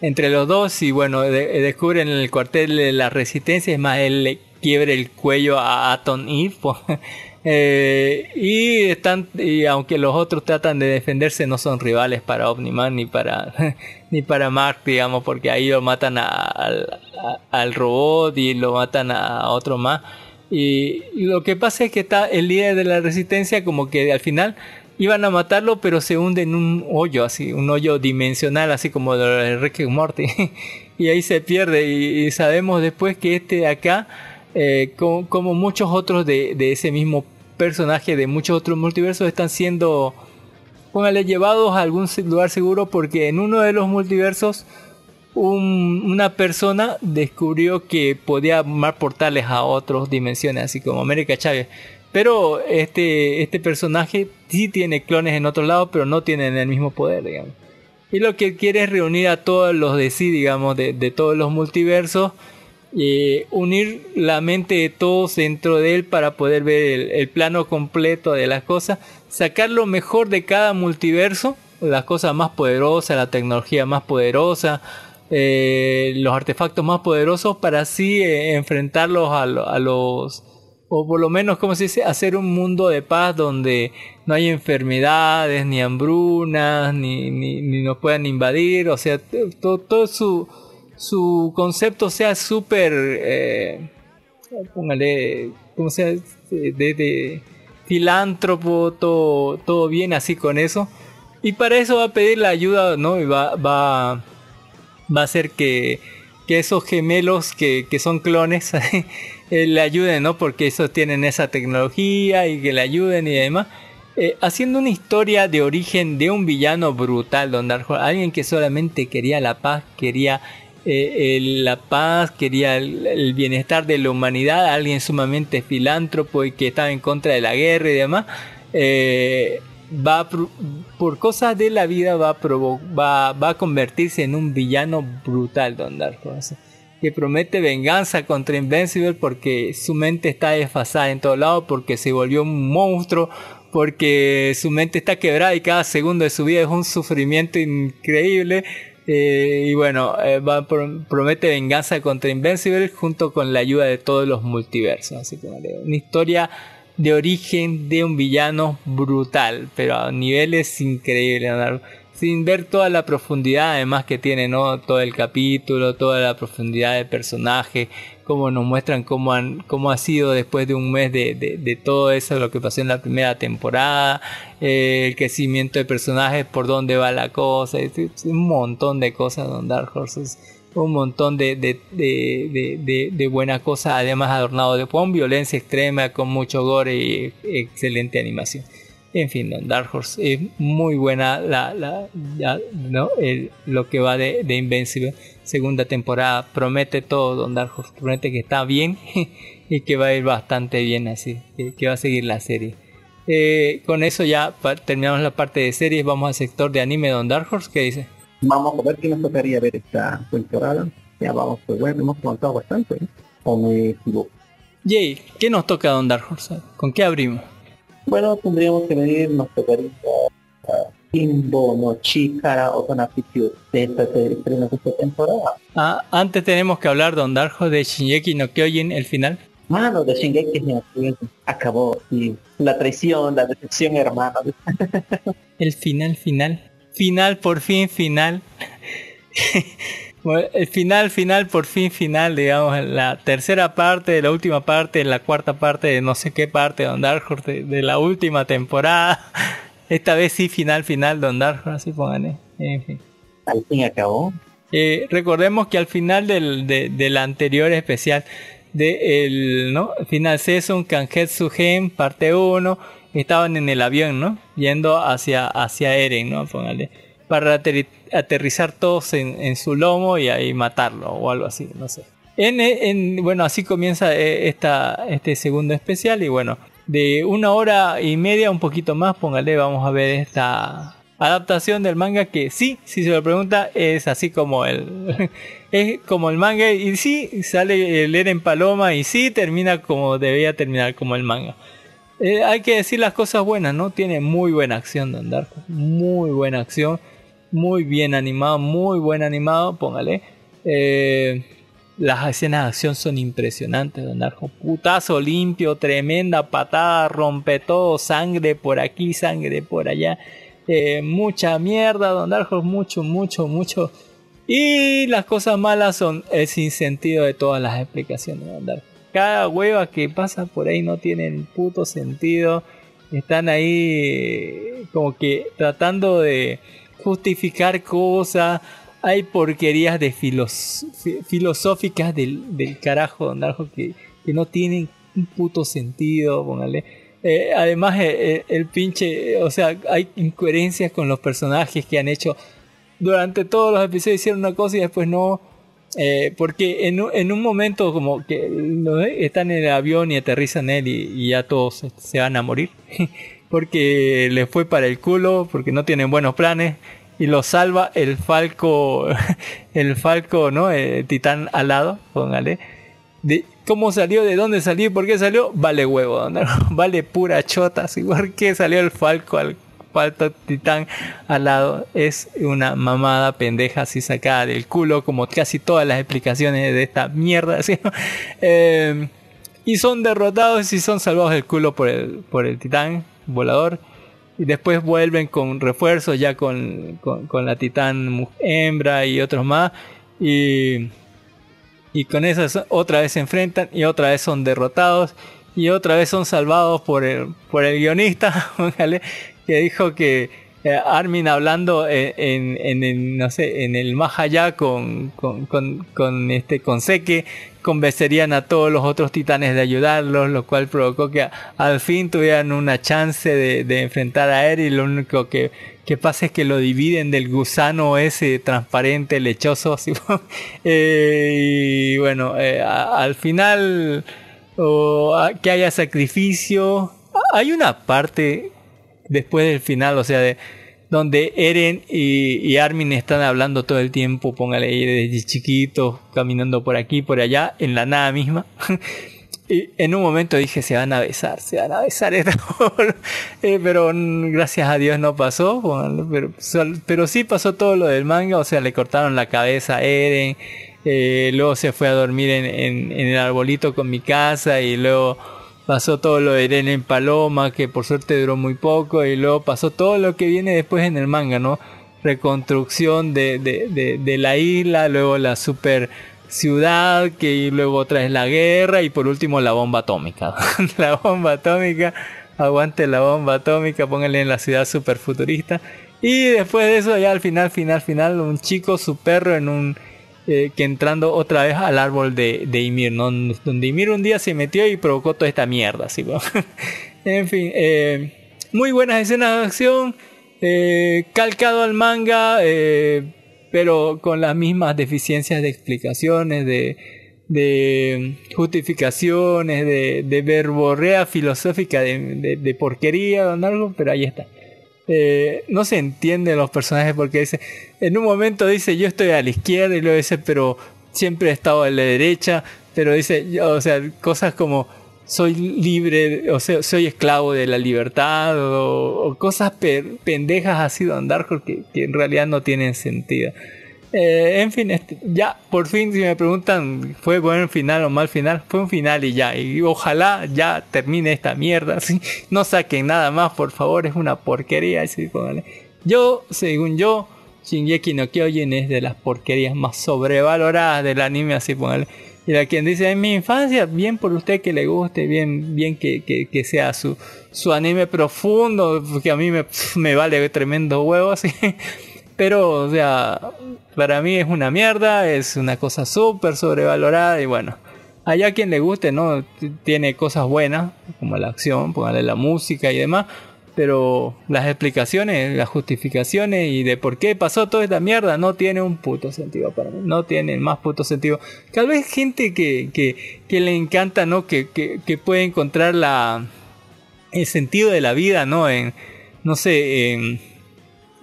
entre los dos y bueno, descubren en el cuartel de la resistencia, es más, él quiebre el cuello a Aton Eve. Eh, y están y aunque los otros tratan de defenderse no son rivales para Omniman ni para ni para Mark digamos porque ahí lo matan al robot y lo matan a otro más y, lo que pasa es que está el líder de la resistencia como que al final iban a matarlo, pero se hunde en un hoyo, así, un hoyo dimensional, así como de Rick y Morty. y ahí se pierde. Y, sabemos después que este de acá, eh, como, muchos otros de, ese mismo personaje, de muchos otros multiversos, están siendo, llevados a algún lugar seguro, porque en uno de los multiversos, una persona descubrió que podía armar portales a otras dimensiones, así como América Chávez. Pero este, este personaje sí tiene clones en otro lado, pero no tienen el mismo poder, digamos. Y lo que quiere es reunir a todos los de sí, digamos, de, todos los multiversos, unir la mente de todos dentro de él para poder ver el, plano completo de las cosas, sacar lo mejor de cada multiverso, las cosas más poderosas, la tecnología más poderosa, eh, los artefactos más poderosos, para así eh, enfrentarlos a los o por lo menos, como se dice, hacer un mundo de paz donde no hay enfermedades, ni hambrunas, ni, ni, nos puedan invadir, o sea, todo, todo su, su concepto sea súper, eh, póngale, como sea, de, filántropo, todo, todo bien así con eso. Y para eso va a pedir la ayuda, ¿no? Y va, va, va a hacer que, que esos gemelos que, que son clones Eh, le ayuden, ¿no? Porque esos tienen esa tecnología y que le ayuden y demás. Eh, haciendo una historia de origen de un villano brutal, Don alguien que solamente quería la paz, quería eh, la paz, quería el, bienestar de la humanidad, alguien sumamente filántropo y que estaba en contra de la guerra y demás, va por cosas de la vida va a, va, va a convertirse en un villano brutal, Don Darjo que promete venganza contra Invincible porque su mente está desfasada en todos lados, porque se volvió un monstruo, porque su mente está quebrada y cada segundo de su vida es un sufrimiento increíble. Eh, y bueno, eh, va, promete venganza contra Invincible junto con la ayuda de todos los multiversos. Así que una historia de origen de un villano brutal, pero a niveles increíbles sin ver toda la profundidad además que tiene ¿no? todo el capítulo, toda la profundidad del personaje, cómo nos muestran cómo, han, cómo ha sido después de un mes de, de, todo eso, lo que pasó en la primera temporada, eh, el crecimiento de personajes, por dónde va la cosa, un montón de cosas Don Dark Horses, un montón de, de, de, de buena cosa, además adornado de con violencia extrema, con mucho gore y excelente animación. En fin, Dark Horse es muy buena la, la ¿no? lo que va de, Invencible. Segunda temporada promete todo, Don Dark Horse. Promete que está bien y que va a ir bastante bien así. Que, va a seguir la serie. Eh, con eso ya terminamos la parte de series. Vamos al sector de anime, Don Dark Horse. ¿Qué dice? Vamos a ver qué nos tocaría ver esta temporada. Ya vamos, pues bueno, hemos contado bastante. ¿eh? O me equivoco. Jay, ¿qué nos toca Don Dark Horse? ¿Con qué abrimos? Bueno, tendríamos que medir nos tocaría Kimbo no Chikara o Tonapichu de esta temporada. Ah, antes tenemos que hablar, Don Darjo, de Shinjeki no Kyojin, el final. Ah, no, de Shingeki no acabó. Y la traición, la decepción, hermano. el final, final. Final, por fin, final. el final, final, por fin, final, digamos, la tercera parte, la última parte, la cuarta parte de no sé qué parte de Don Dark Horse de, la última temporada. Esta vez sí, final, final, Don Dark así pongan, en fin. Al fin acabó. Eh, recordemos que al final del, de, anterior especial, de el ¿no? final Season, Kangetsu Gen, parte 1, estaban en el avión, ¿no? Yendo hacia, hacia Eren, ¿no? Póngale. Para aterrizar todos en, en su lomo y ahí matarlo o algo así, no sé. En, en- bueno, así comienza eh, esta, este segundo especial y bueno, de una hora y media, un poquito más, póngale, vamos a ver esta adaptación del manga que sí, si se lo pregunta, es así como el es como el manga y sí, sale el Eren Paloma y sí, termina como debía terminar como el manga. Eh, hay que decir las cosas buenas, ¿no? Tiene muy buena acción Don Darko, muy buena acción, muy bien animado, muy buen animado, póngale. Eh, las escenas de acción son impresionantes, Don Darko. Putazo limpio, tremenda patada, rompe todo, sangre por aquí, sangre por allá. Eh, mucha mierda, Don Darko, mucho, mucho, mucho. Y las cosas malas son el sinsentido de todas las explicaciones Don Darko. Cada hueva que pasa por ahí no tiene puto sentido. Están ahí como que tratando de justificar cosas. Hay porquerías de filos- fi- filosóficas del, carajo, Don Darko, que, no tienen un puto sentido, póngale. Eh, además, eh, eh, el pinche, o sea, hay incoherencias con los personajes que han hecho durante todos los episodios hicieron una cosa y después no. Porque en, un- en un momento como que están en el avión y aterrizan él y, ya todos se, se van a morir. porque le fue para el culo, porque no tienen buenos planes. Y lo salva el falco, el falco, ¿no? El titán alado, póngale. De cómo salió, de dónde salió por qué salió, vale huevo, ¿no? vale pura chota. ¿Por qué salió el falco al falta titán al lado es una mamada pendeja así sacada del culo como casi todas las explicaciones de esta mierda ¿sí? Eh, y son derrotados y son salvados del culo por el, por el titán volador y después vuelven con refuerzos ya con, con, con la titán hembra y otros más. Y y con esas otra vez se enfrentan y otra vez son derrotados. Y otra vez son salvados por el, por el guionista, que dijo que eh, Armin hablando en, en, en no sé, en el más allá con, con, con, este, con Seke, convencerían a todos los otros titanes de ayudarlos, lo cual provocó que al fin tuvieran una chance de, enfrentar a y lo único que, que pasa es que lo dividen del gusano ese transparente, lechoso, eh, y bueno, eh, al final o a- que haya sacrificio. Hay una parte después del final, o sea, de, donde Eren y, Armin están hablando todo el tiempo, póngale desde chiquitos, caminando por aquí, por allá, en la nada misma. Y en un momento dije, se van a besar, se van a besar. Eh, pero gracias a Dios no pasó. Pero, pero sí pasó todo lo del manga, o sea, le cortaron la cabeza a Eren. eh, luego se fue a dormir en, en- en el arbolito con mi casa y luego pasó todo lo de Eren en Paloma, que por suerte duró muy poco, y luego pasó todo lo que viene después en el manga, ¿no? Reconstrucción de, de, de, de la isla, luego la super ciudad, que luego otra es la guerra, y por último la bomba atómica. la bomba atómica, aguante la bomba atómica, pónganle en la ciudad super futurista. Y después de eso, ya al final, final, final, un chico, su perro en un eh, que entrando otra vez al árbol de, de Ymir, donde Ymir un día se metió y provocó toda esta mierda. ¿sí? en fin, eh, muy buenas escenas de acción, eh, calcado al manga, pero con las mismas deficiencias de explicaciones, de, de justificaciones, de, de verborrea filosófica, de, de, de porquería, don algo, pero ahí está. Eh, no se entienden los personajes porque dice, en un momento dice yo estoy a la izquierda y luego dice pero siempre he estado a la derecha, pero dice, yo, o sea, cosas como soy libre, o sea, soy esclavo de la libertad o, cosas per- pendejas así de andar que, que en realidad no tienen sentido. Eh, en fin, este, ya por fin si me preguntan fue buen final o mal final, fue un final y ya. Y ojalá ya termine esta mierda. No saquen nada más, por favor, es una porquería. Yo, según yo, Shingeki no Kyojin es de las porquerías más sobrevaloradas del anime, así póngale. Y la quien dice, en mi infancia, bien por usted que le guste, bien, bien que, que, que sea su, su anime profundo, porque a mí me, me vale tremendo huevo, así. Pero, o sea, para mí es una mierda, es una cosa súper sobrevalorada y bueno, allá quien le guste, ¿no? Tiene cosas buenas, como la acción, póngale la música y demás, pero las explicaciones, las justificaciones y de por qué pasó toda esta mierda no tiene un puto sentido para mí. No tiene más puto sentido. Tal vez gente que, que, que le encanta, ¿no? Que, que, que, puede encontrar la, el sentido de la vida, ¿no? En, no sé, en,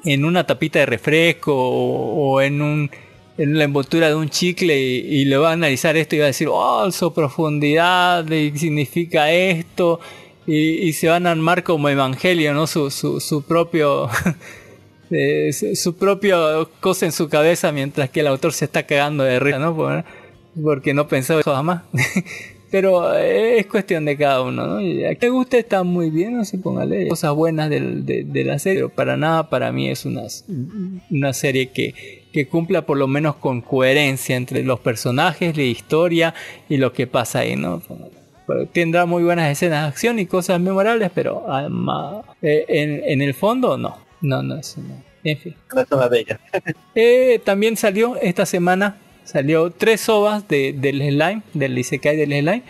en una tapita de refresco o, o en un en la envoltura de un chicle y, le va a analizar esto y va a decir, oh, su profundidad significa esto y, se van a armar como evangelio, ¿no? Su, su, su propio... Eh, su propio cosa en su cabeza mientras que el autor se está cagando de risa, ¿no? Porque no pensaba eso jamás. Pero eh, es cuestión de cada uno, ¿no? A que guste está muy bien, no se póngale cosas buenas de, de, la serie, pero para nada para mí es una, una serie que, que cumpla por lo menos con coherencia entre los personajes, la historia y lo que pasa ahí, ¿no? tendrá muy buenas escenas de acción y cosas memorables, pero eh, en, el fondo no. No, no, es En fin. eh, también salió esta semana, salió tres ovas de, del slime, del Isekai del slime.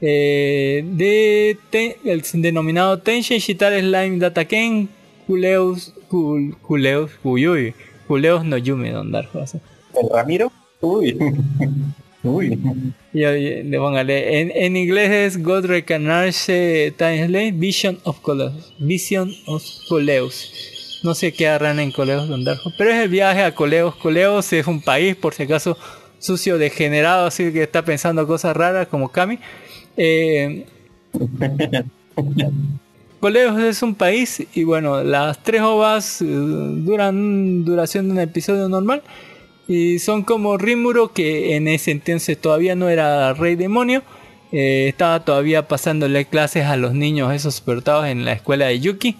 Eh, de el denominado Tenshin Shitara Slime Dataken Kuleus Kuleus Uyuy Kuleus no Yumi Don Darko. ¿El Ramiro? Uy. Uy. le póngale. En, en, inglés es God Recanarse Timeslay Vision of Coleus. Vision of Coleus. No sé qué harán en Coleus Darjo. Pero es el viaje a Coleus. Coleus es un país, por si acaso, sucio, degenerado, así que está pensando cosas raras como Kami. Eh, Coleus es un país y bueno, las tres ovas eh, duran duración de un episodio normal. Y son como Rimuro, que en ese entonces todavía no era rey demonio. Eh, estaba todavía pasándole clases a los niños esos supertados en la escuela de Yuki.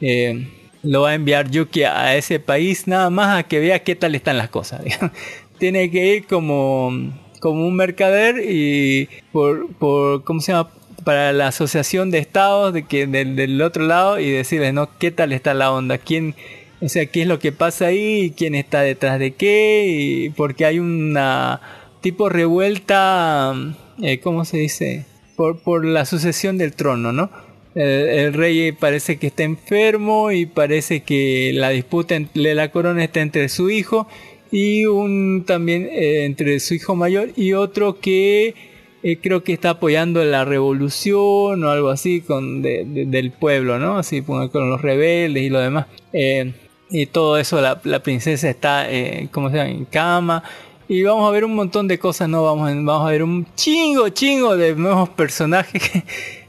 Eh, lo va a enviar Yuki a ese país nada más a que vea qué tal están las cosas. Tiene que ir como, como un mercader y por, por, ¿cómo se llama? Para la asociación de estados de que del, del otro lado y decirles, ¿no? ¿Qué tal está la onda? ¿Quién, o sea, qué es lo que pasa ahí, quién está detrás de qué, y porque hay una tipo revuelta, eh, ¿cómo se dice? Por, por la sucesión del trono, ¿no? El, rey parece que está enfermo y parece que la disputa de la corona está entre su hijo y un también eh, entre su hijo mayor y otro que eh, creo que está apoyando la revolución o algo así con del pueblo, ¿no? Así con los rebeldes y lo demás. Eh, y todo eso, la, princesa está, eh, como se llama, en cama. Y vamos a ver un montón de cosas, ¿no? Vamos, vamos a ver un chingo, chingo de nuevos personajes.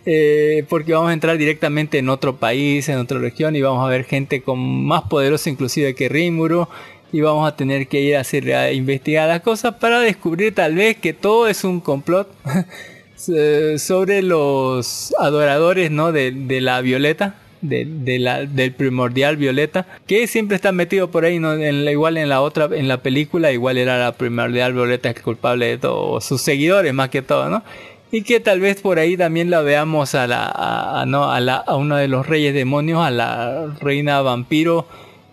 Eh, porque vamos a entrar directamente en otro país, en otra región. Y vamos a ver gente con más poderosa inclusive que Rimuru. Y vamos a tener que ir a, investigar las cosas para descubrir tal vez que todo es un complot sobre los adoradores, ¿no? De, la Violeta del primordial Violeta, que siempre está metido por ahí, igual en la otra, en la película, igual era la primordial Violeta culpable de todo, sus seguidores más que todo, ¿no? Y que tal vez por ahí también la veamos a la, a, ¿no? a, la, a uno de los reyes demonios, a la reina vampiro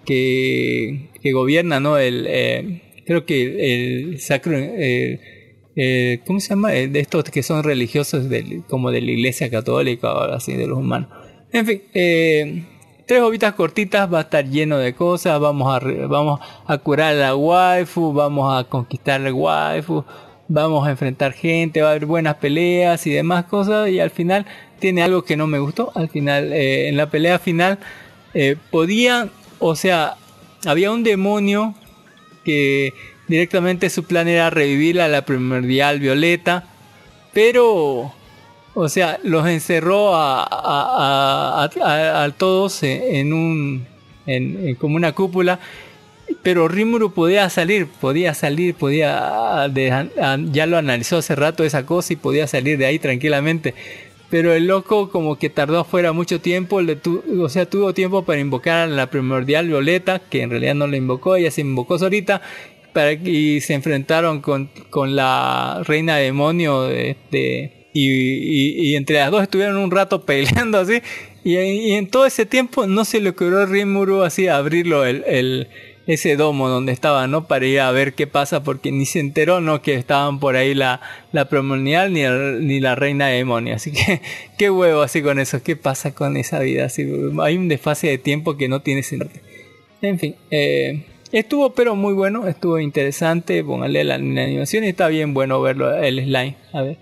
que, que gobierna, ¿no? El, eh, creo que el sacro, ¿cómo se llama? de estos que son religiosos como de la iglesia católica o así, de los humanos. En fin, eh, tres hobitas cortitas, va a estar lleno de cosas, vamos a, vamos a curar a la waifu, vamos a conquistar la waifu, vamos a enfrentar gente, va a haber buenas peleas y demás cosas y al final tiene algo que no me gustó, al final, eh, en la pelea final, eh, podía, o sea, había un demonio que directamente su plan era revivir a la primordial violeta, pero o sea, los encerró a, todos en un en, como una cúpula, pero Rimuru podía salir, podía salir, podía ya lo analizó hace rato esa cosa y podía salir de ahí tranquilamente. Pero el loco como que tardó afuera mucho tiempo, o sea, tuvo tiempo para invocar a la primordial Violeta, que en realidad no la invocó, ella se invocó solita, para, y se enfrentaron con, con la reina demonio de, y, entre las dos estuvieron un rato peleando así. Y, en todo ese tiempo no se le ocurrió a Rimuru así abrirlo el, ese domo donde estaba, ¿no? Para ir a ver qué pasa, porque ni se enteró, ¿no? Que estaban por ahí la, la promunial ni, ni la reina de demonio. Así que, qué huevo así con eso. ¿Qué pasa con esa vida? Así, hay un desfase de tiempo que no tiene sentido. En fin, eh, estuvo pero muy bueno, estuvo interesante. Póngale la, animación y está bien bueno verlo, el slime. A ver.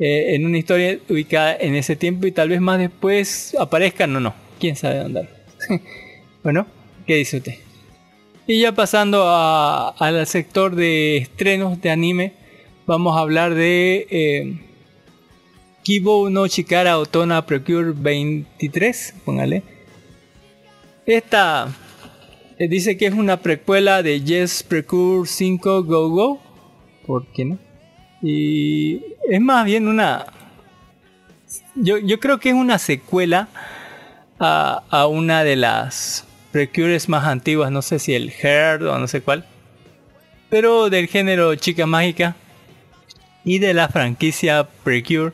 Eh, en una historia ubicada en ese tiempo y tal vez más después aparezcan o no. Quién sabe dónde. bueno, ¿qué dice usted? Y ya pasando al sector de estrenos de anime, vamos a hablar de eh, Kibo no Chikara Otona Precure 23, póngale. Esta eh, dice que es una precuela de Yes Precure 5 Go Go, ¿por qué no? Y es más bien una... Yo, yo creo que es una secuela a, a una de las Precures más antiguas, no sé si el Herd o no sé cuál, pero del género chica mágica y de la franquicia Precure,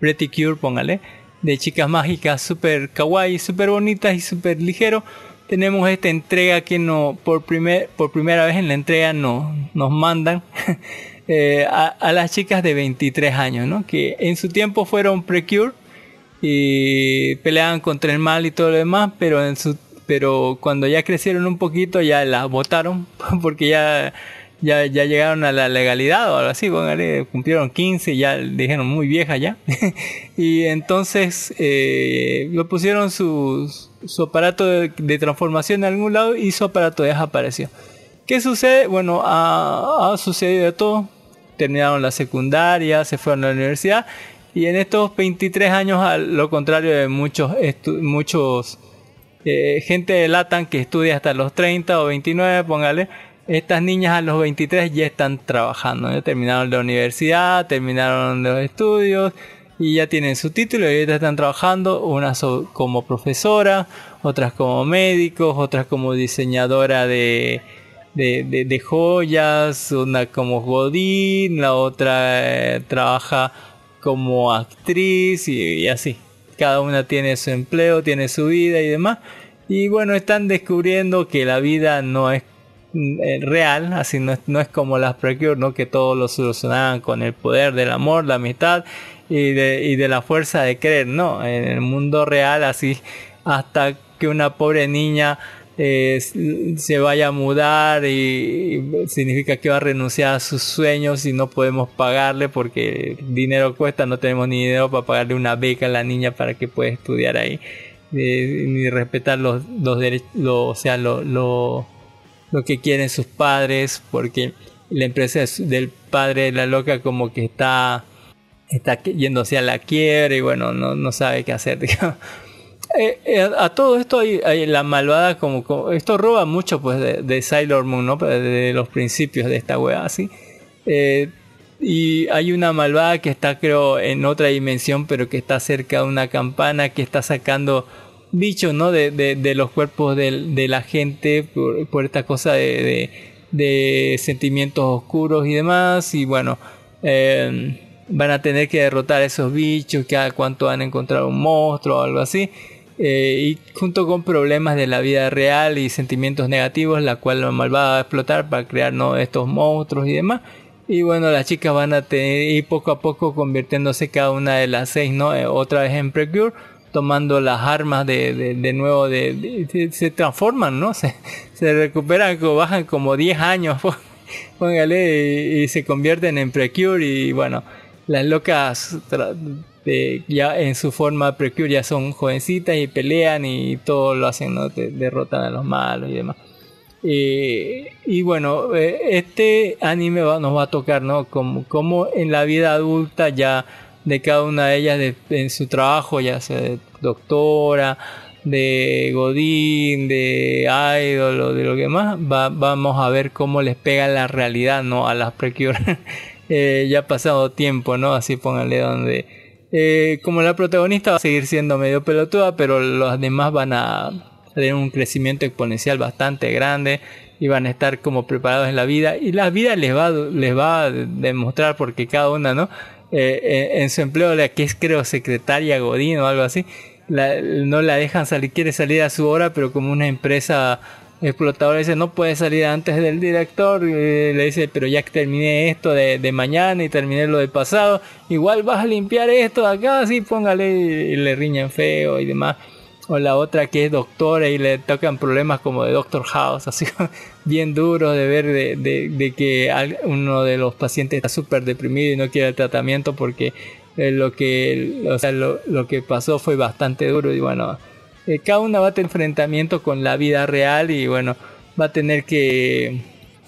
Pretty Cure, póngale, de chicas mágicas super kawaii, super bonitas y super ligero. Tenemos esta entrega que no, por, primer, por primera vez en la entrega no, nos mandan eh, a, las chicas de 23 años, ¿no? que en su tiempo fueron Precure y peleaban contra el mal y todo lo demás, pero en su pero cuando ya crecieron un poquito ya las votaron porque ya, ya, ya llegaron a la legalidad o algo así, cumplieron 15, ya dijeron muy vieja ya. y entonces eh, lo pusieron su, su aparato de, transformación en algún lado y su aparato desapareció. ¿Qué sucede? Bueno, ha, ha sucedido de todo. Terminaron la secundaria, se fueron a la universidad y en estos 23 años, a lo contrario de muchos, muchos eh, gente de Latam que estudia hasta los 30 o 29, póngale, estas niñas a los 23 ya están trabajando, terminaron la universidad, terminaron los estudios y ya tienen su título y ya están trabajando, unas como profesora, otras como médicos, otras como diseñadora de, de, joyas, una como godín, la otra eh, trabaja como actriz y así cada una tiene su empleo, tiene su vida y demás. Y bueno, están descubriendo que la vida no es mm, eh, real, así no es, no es como las Precure, ¿no? que todo lo solucionaban con el poder del amor, la amistad y de, y de la fuerza de creer, no, en el mundo real así hasta que una pobre niña eh, se vaya a mudar y, significa que va a renunciar a sus sueños y no podemos pagarle porque dinero cuesta, no tenemos ni dinero para pagarle una beca a la niña para que pueda estudiar ahí, eh, ni respetar los, los derechos, o sea, lo, lo, lo que quieren sus padres, porque la empresa del padre de la loca como que está está yéndose a la quiebra y bueno, no, no sabe qué hacer. Digamos. Eh, eh, a todo esto hay, la malvada como, esto roba mucho pues de, de, Sailor Moon, ¿no? De, los principios de esta wea así. Eh, y hay una malvada que está creo en otra dimensión, pero que está cerca de una campana que está sacando bichos, ¿no? De, de los cuerpos de, la gente por, esta cosa de, sentimientos oscuros y demás. Y bueno, van a tener que derrotar a esos bichos, cada cuánto van a encontrar un monstruo o algo así. Eh, y junto con problemas de la vida real y sentimientos negativos, la cual la malvada va a explotar para crear ¿no? estos monstruos y demás. Y bueno, las chicas van a tener, ir poco a poco convirtiéndose cada una de las seis, ¿no? Eh, otra vez en Precure, tomando las armas de, de, nuevo, de, se transforman, ¿no? Se, se recuperan, bajan como 10 años, póngale, y, se convierten en Precure y bueno, las locas ya en su forma Precure ya son jovencitas y pelean y todo lo hacen, ¿no? derrotan a los malos y demás. y bueno, eh, este anime nos va a tocar, ¿no? Como, como en la vida adulta ya de cada una de ellas en su trabajo, ya sea de doctora, de Godín, de Idol o de lo que más, vamos a ver cómo les pega la realidad, ¿no? A las Precure. eh, ya ha pasado tiempo, ¿no? Así pónganle donde eh, como la protagonista va a seguir siendo medio pelotuda, pero los demás van a tener un crecimiento exponencial bastante grande y van a estar como preparados en la vida. Y la vida les va les va a demostrar porque cada una no eh, eh, en su empleo la que es creo secretaria Godín o algo así no la dejan salir quiere salir a su hora pero como una empresa explotador dice no puede salir antes del director le dice pero ya que terminé esto de, mañana y terminé lo del pasado igual vas a limpiar esto de acá así póngale y le riñan feo y demás. O la otra que es doctora y le tocan problemas como de Doctor House, así bien duro de ver de, que uno de los pacientes está súper deprimido y no quiere tratamiento porque eh, lo, que, o sea, lo, que pasó fue bastante duro y bueno, eh, cada una va a tener enfrentamiento con la vida real y bueno, va a tener que,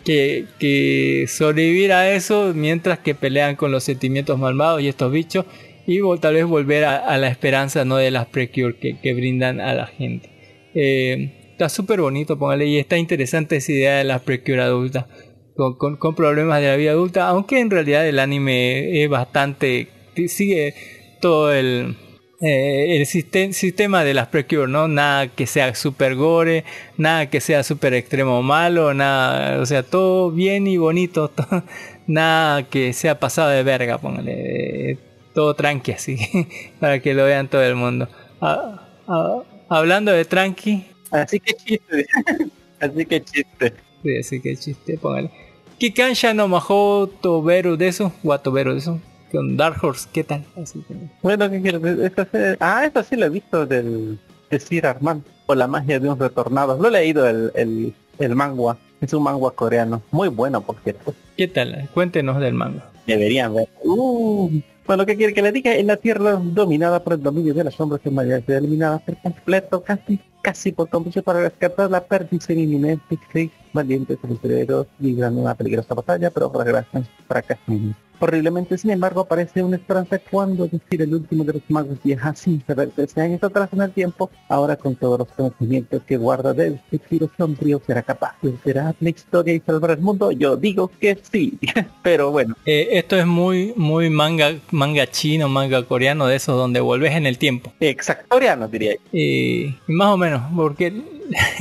que, sobrevivir a eso mientras que pelean con los sentimientos malvados y estos bichos y tal vez volver a, la esperanza no de las precure que, que brindan a la gente. Eh, está súper bonito, póngale, y está interesante esa idea de las precure adultas, con, con, problemas de la vida adulta, aunque en realidad el anime es bastante, sigue todo el, eh, el sistema de las precure, ¿no? Nada que sea super gore, nada que sea super extremo malo, nada, o sea, todo bien y bonito, nada que sea pasado de verga, póngale todo tranqui así, para que lo vean todo el mundo. Ah, ah, hablando de tranqui. Así que chiste, así que chiste. Sí, así que chiste, póngale. Kikansha no majo Toberu de eso, Watoberu de eso. Con Dark Horse, ¿qué tal? Así Bueno, ¿qué quieres? Esta Ah, esta sí lo he visto del de Sir Armand, o la magia de un retornado. Lo he leído el, el, el manga. Es un manga coreano. Muy bueno, por cierto. ¿Qué tal? Cuéntenos del manga. Deberían ver. Uh, bueno, ¿qué quiere que le diga? En la Tierra dominada por el dominio de las sombras que mayor eliminada por completo, casi, casi por completo para rescatar la perdición inminente, seis valientes aventureros libran una peligrosa batalla, pero fracasan, fracasan horriblemente. Sin embargo, aparece una esperanza cuando decir el último de los magos viaja sin saber tres años atrás en el tiempo. Ahora con todos los conocimientos que guarda del tiro sombrío será capaz de alterar la historia y salvar el mundo. Yo digo que sí, pero bueno. Eh, esto es muy muy manga manga chino, manga coreano de esos donde vuelves en el tiempo. Exacto, coreano diría. Y más o menos, porque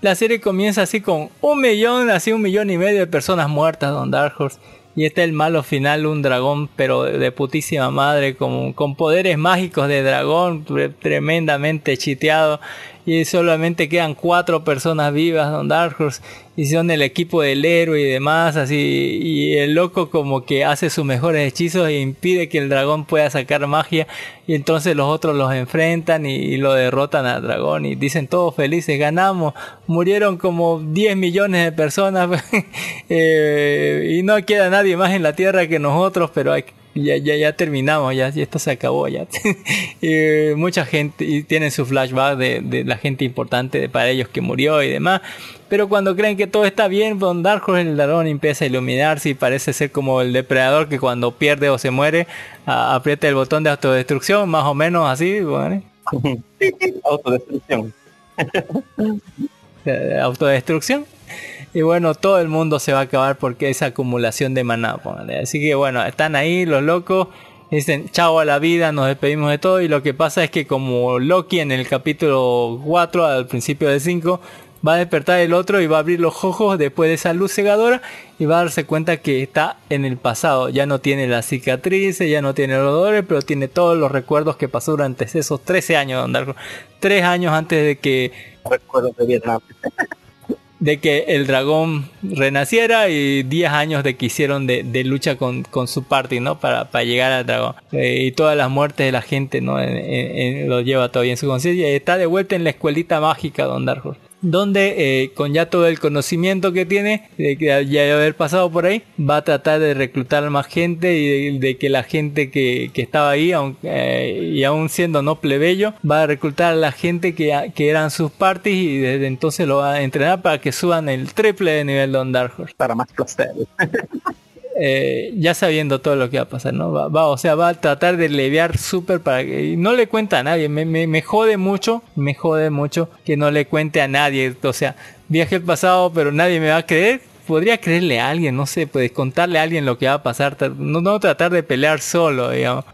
la serie comienza así con un millón, así un millón y medio de personas muertas, Don Dark Horse. Y este es el malo final, un dragón, pero de putísima madre, con, con poderes mágicos de dragón, tremendamente chiteado y solamente quedan cuatro personas vivas Don Dark Horse y son el equipo del héroe y demás así y el loco como que hace sus mejores hechizos e impide que el dragón pueda sacar magia y entonces los otros los enfrentan y, lo derrotan al dragón y dicen todos felices ganamos murieron como 10 millones de personas eh, y no queda nadie más en la tierra que nosotros pero hay ya, ya, ya terminamos, ya, esto se acabó ya. y mucha gente y tienen su flashback de, de, la gente importante para ellos que murió y demás. Pero cuando creen que todo está bien, Don Dark el dragón empieza a iluminarse y parece ser como el depredador que cuando pierde o se muere aprieta el botón de autodestrucción, más o menos así. Bueno. autodestrucción. autodestrucción. Y bueno, todo el mundo se va a acabar porque es acumulación de maná. Así que bueno, están ahí los locos. Dicen chao a la vida, nos despedimos de todo. Y lo que pasa es que como Loki en el capítulo 4, al principio del 5, va a despertar el otro y va a abrir los ojos después de esa luz cegadora y va a darse cuenta que está en el pasado. Ya no tiene las cicatrices, ya no tiene los dolores, pero tiene todos los recuerdos que pasó durante esos 13 años. Tres años antes de que... Recuerdo de Vietnam de que el dragón renaciera y 10 años de que hicieron de, lucha con, su party, ¿no? Para, llegar al dragón. Eh, y todas las muertes de la gente, ¿no? lo lleva todavía en su conciencia y está de vuelta en la escuelita mágica, Don Dark donde eh, con ya todo el conocimiento que tiene, de que ya haber pasado por ahí, va a tratar de reclutar más gente y de, que la gente que, estaba ahí, eh, y aún siendo no plebeyo, va a reclutar a la gente que, eran sus parties y desde entonces lo va a entrenar para que suban el triple de nivel de Dark. Para más placer. Eh, ya sabiendo todo lo que va a pasar, ¿no? Va, o sea, va a tratar de leviar súper para que no le cuenta a nadie. Me, me, jode mucho, me jode mucho que no le cuente a nadie. O sea, viaje al pasado, pero nadie me va a creer. Podría creerle a alguien, no sé, puedes contarle a alguien lo que va a pasar. No, no tratar de pelear solo, digamos.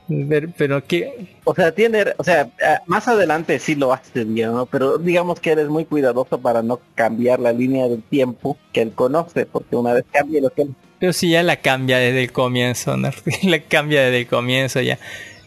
Pero, que. O sea, tiene, o sea, más adelante sí lo hace bien, ¿no? Pero digamos que eres muy cuidadoso para no cambiar la línea del tiempo que él conoce, porque una vez cambie lo que pero si ya la cambia desde el comienzo, la cambia desde el comienzo ya.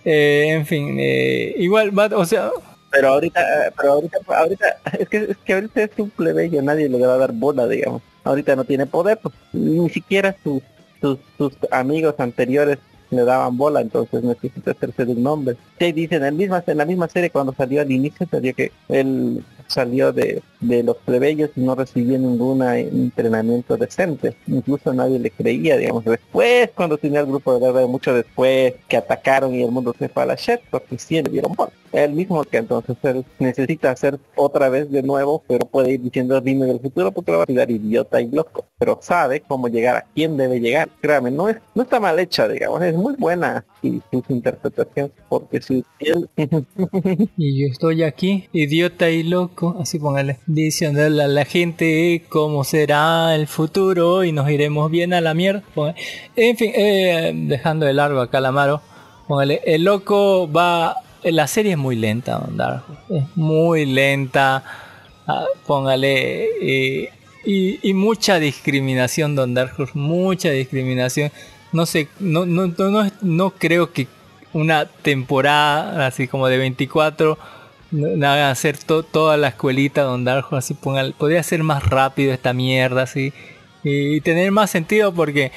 Eh, en fin, eh, igual o sea, pero ahorita, pero ahorita, ahorita, es que, es que ahorita es un plebeyo, nadie le va a dar bola, digamos. Ahorita no tiene poder, pues, ni siquiera sus, sus, sus amigos anteriores le daban bola, entonces necesita hacerse de un nombre. Sí, dicen, en, misma, en la misma serie cuando salió al inicio, salió que él salió de, de los plebeyos y no recibió ningún entrenamiento decente. Incluso nadie le creía, digamos. Después, cuando tenía el grupo de verdad, mucho después, que atacaron y el mundo se fue a la shit, porque sí le dieron bola. Él mismo que entonces él necesita hacer otra vez de nuevo, pero puede ir diciendo dime del futuro porque lo va a quedar idiota y loco. Pero sabe cómo llegar a quién debe llegar. Créame, no es, no está mal hecha, digamos, es muy buena y su interpretación, porque si él y yo estoy aquí, idiota y loco, así póngale, diciéndole a la gente cómo será el futuro y nos iremos bien a la mierda. En fin, eh, dejando de largo a Calamaro, póngale, el loco va la serie es muy lenta, Es muy lenta. Ah, póngale. Eh, y, mucha discriminación, Don Dark Mucha discriminación. No sé, no, no, no, no creo que una temporada así como de 24 hagan hacer toda la escuelita Don Dark así póngale. Podría ser más rápido esta mierda así. y tener más sentido porque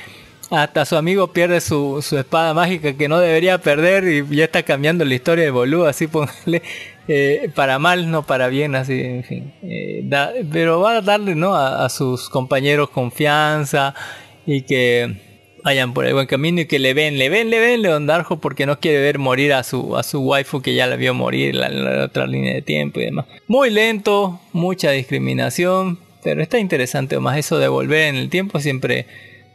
hasta su amigo pierde su, espada mágica que no debería perder y ya está cambiando la historia de boludo, así póngale. Eh, para mal, no para bien, así, en fin. Eh, pero va a darle ¿no? A, sus compañeros confianza y que vayan por el buen camino y que le ven, le ven, le ven Leon Darjo porque no quiere ver morir a su, a su waifu que ya la vio morir en la otra línea de tiempo y demás. Muy lento, mucha discriminación, pero está interesante, más eso de volver en el tiempo siempre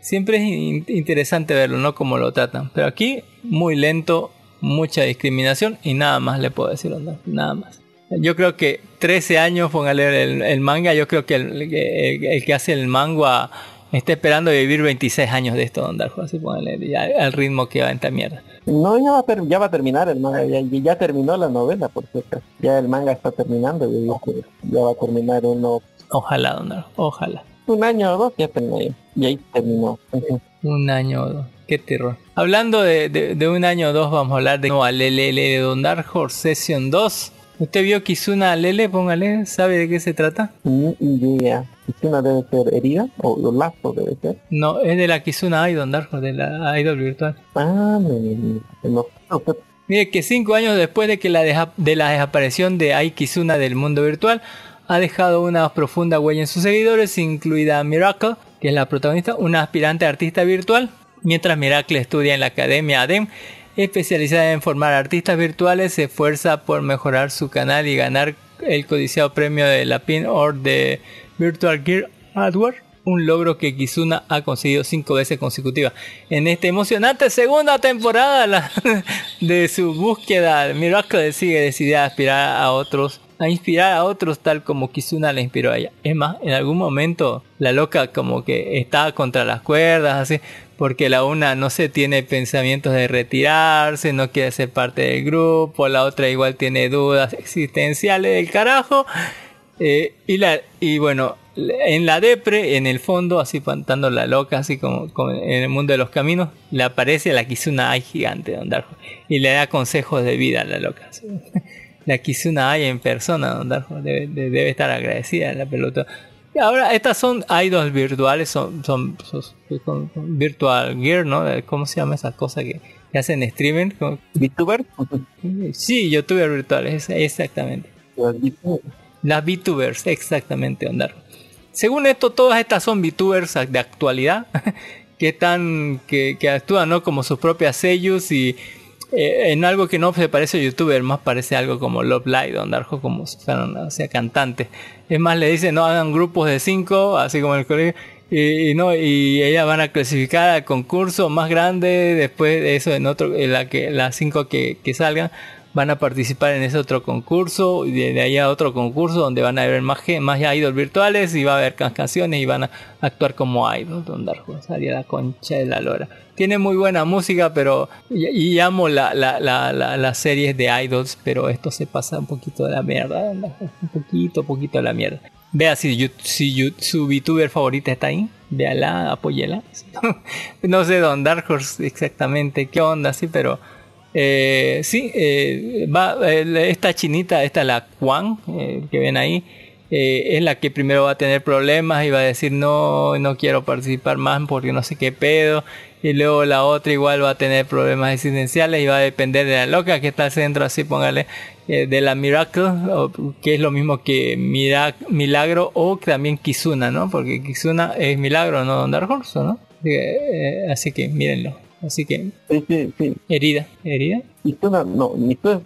siempre es interesante verlo, ¿no? Como lo tratan. Pero aquí, muy lento, mucha discriminación y nada más le puedo decir, nada más. Yo creo que 13 años, póngale el, el manga, yo creo que el, que hace el manga está esperando vivir 26 años de esto, Don Darjo, así póngale ya, al ritmo que va en esta mierda. No, ya va, a ya va a terminar el manga, ya, terminó la novela, por cierto. Ya el manga está terminando, ya va a terminar uno. Ojalá, Don Darjo, ojalá un año o dos ya terminó. Y ahí terminó. Un año o dos. Qué terror. Hablando de, de, un año o dos, vamos a hablar de no, Lele de Don Dark Horse Session 2. ¿Usted vio Kizuna Lele? Póngale, ¿sabe de qué se trata? Ni idea. ¿Kizuna debe ser herida? ¿O los lazos debe ser? No, es de la Kizuna Idol, Horse, de la Idol virtual. Ah, no, no. Mire que cinco años después de que la de la desaparición de Ai Kizuna del mundo virtual, ha dejado una profunda huella en sus seguidores, incluida Miracle, que es la protagonista, una aspirante artista virtual, mientras Miracle estudia en la Academia ADEM, especializada en formar artistas virtuales, se esfuerza por mejorar su canal y ganar el codiciado premio de la Pin or de Virtual Gear Hardware un logro que Kizuna ha conseguido cinco veces consecutivas. En esta emocionante segunda temporada de su búsqueda, Miracle sigue decidida a aspirar a otros a inspirar a otros tal como Kizuna la inspiró a ella. Es más, en algún momento la loca como que está contra las cuerdas, así, porque la una no se tiene pensamientos de retirarse, no quiere ser parte del grupo, la otra igual tiene dudas existenciales del carajo. Eh, y, la, y bueno, en la depre, en el fondo, así pantando la loca, así como, en el mundo de los caminos, le aparece la Kizuna Ai gigante de Ondarjo y le da consejos de vida a la loca. La Kizuna Ai en persona, Ondarjo debe, estar agradecida a la pelota. Y ahora, estas son idols virtuales, son, son, virtual gear, ¿no? ¿Cómo se llama esa cosa que, hacen streaming? ¿VTuber? Sí, YouTuber virtuales, exactamente. Las VTubers, exactamente, Ondar. Según esto, todas estas son VTubers de actualidad, que están, que, actúan ¿no? como sus propias sellos y eh, en algo que no se parece a youtuber, más parece algo como Love Live, Ondarjo como si fueran, o sea, cantantes. Es más, le dicen, no, hagan grupos de cinco, así como en el colegio, y, no, y ellas van a clasificar al concurso más grande, después de eso, en otro, en la que, las cinco que, que salgan, van a participar en ese otro concurso y de, ahí a otro concurso donde van a haber más, más idols virtuales y va a haber canciones y van a actuar como idols donde salía la concha de la lora. Tiene muy buena música pero y, amo la, la, la, las series de idols pero esto se pasa un poquito de la mierda un poquito poquito de la mierda. Vea si, si su VTuber favorita está ahí véala apóyela. No sé Don Dark Horse exactamente qué onda sí pero Eh, sí, eh, esta chinita, esta la Juan, eh, que ven ahí, eh, es la que primero va a tener problemas y va a decir no, no quiero participar más porque no sé qué pedo. Y luego la otra igual va a tener problemas existenciales y va a depender de la loca que está al centro, así póngale, eh, de la Miracle, que es lo mismo que Milagro o también Kizuna, ¿no? Porque Kizuna es Milagro, no Dark Horse, ¿no? Así que mírenlo. Así que, Sí, sí, sí. herida, herida, Kizuna, no,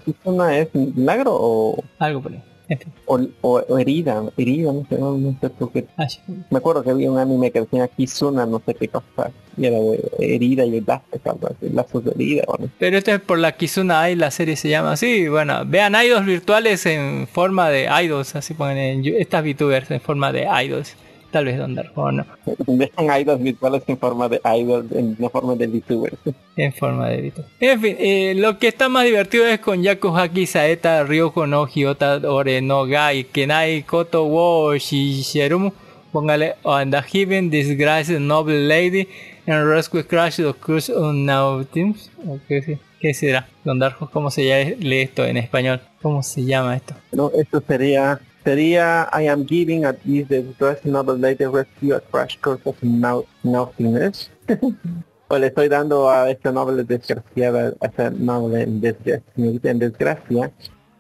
Kizuna es milagro o, algo por ahí. En fin. o, o- o herida, herida, no sé, no, no sé por qué. Ah, sí. Me acuerdo que había un anime que decía Kizuna, no sé qué cosa, y era de herida y así, lazos de herida, bueno. Pero esto es por la Kizuna Ai, la serie se llama así. Bueno, vean idols virtuales en forma de idols, así ponen en estas VTubers en forma de idols. Tal vez Don Dark, o no, Dejan idols virtuales en forma de idols, en forma de VTubers. en forma de VTuber. En fin, eh, lo que está más divertido es con Yaku Haki Saeta, Ryoko no Hyota Ore no Gai, Kenai Koto wo Shishirumu. Póngale on the Heaven Disgraced Noble Lady and Rescue Crash of Cruise on Now Teams. ¿O ¿Qué, sí? ¿Qué será? Don Darjo, ¿cómo se lee esto en español? ¿Cómo se llama esto? No, esto sería, sería I am giving at least the dress novel later rescue a crash course of nothingness. o le estoy dando a esta novela desgraciada, a esta novela en desgracia, en desgracia,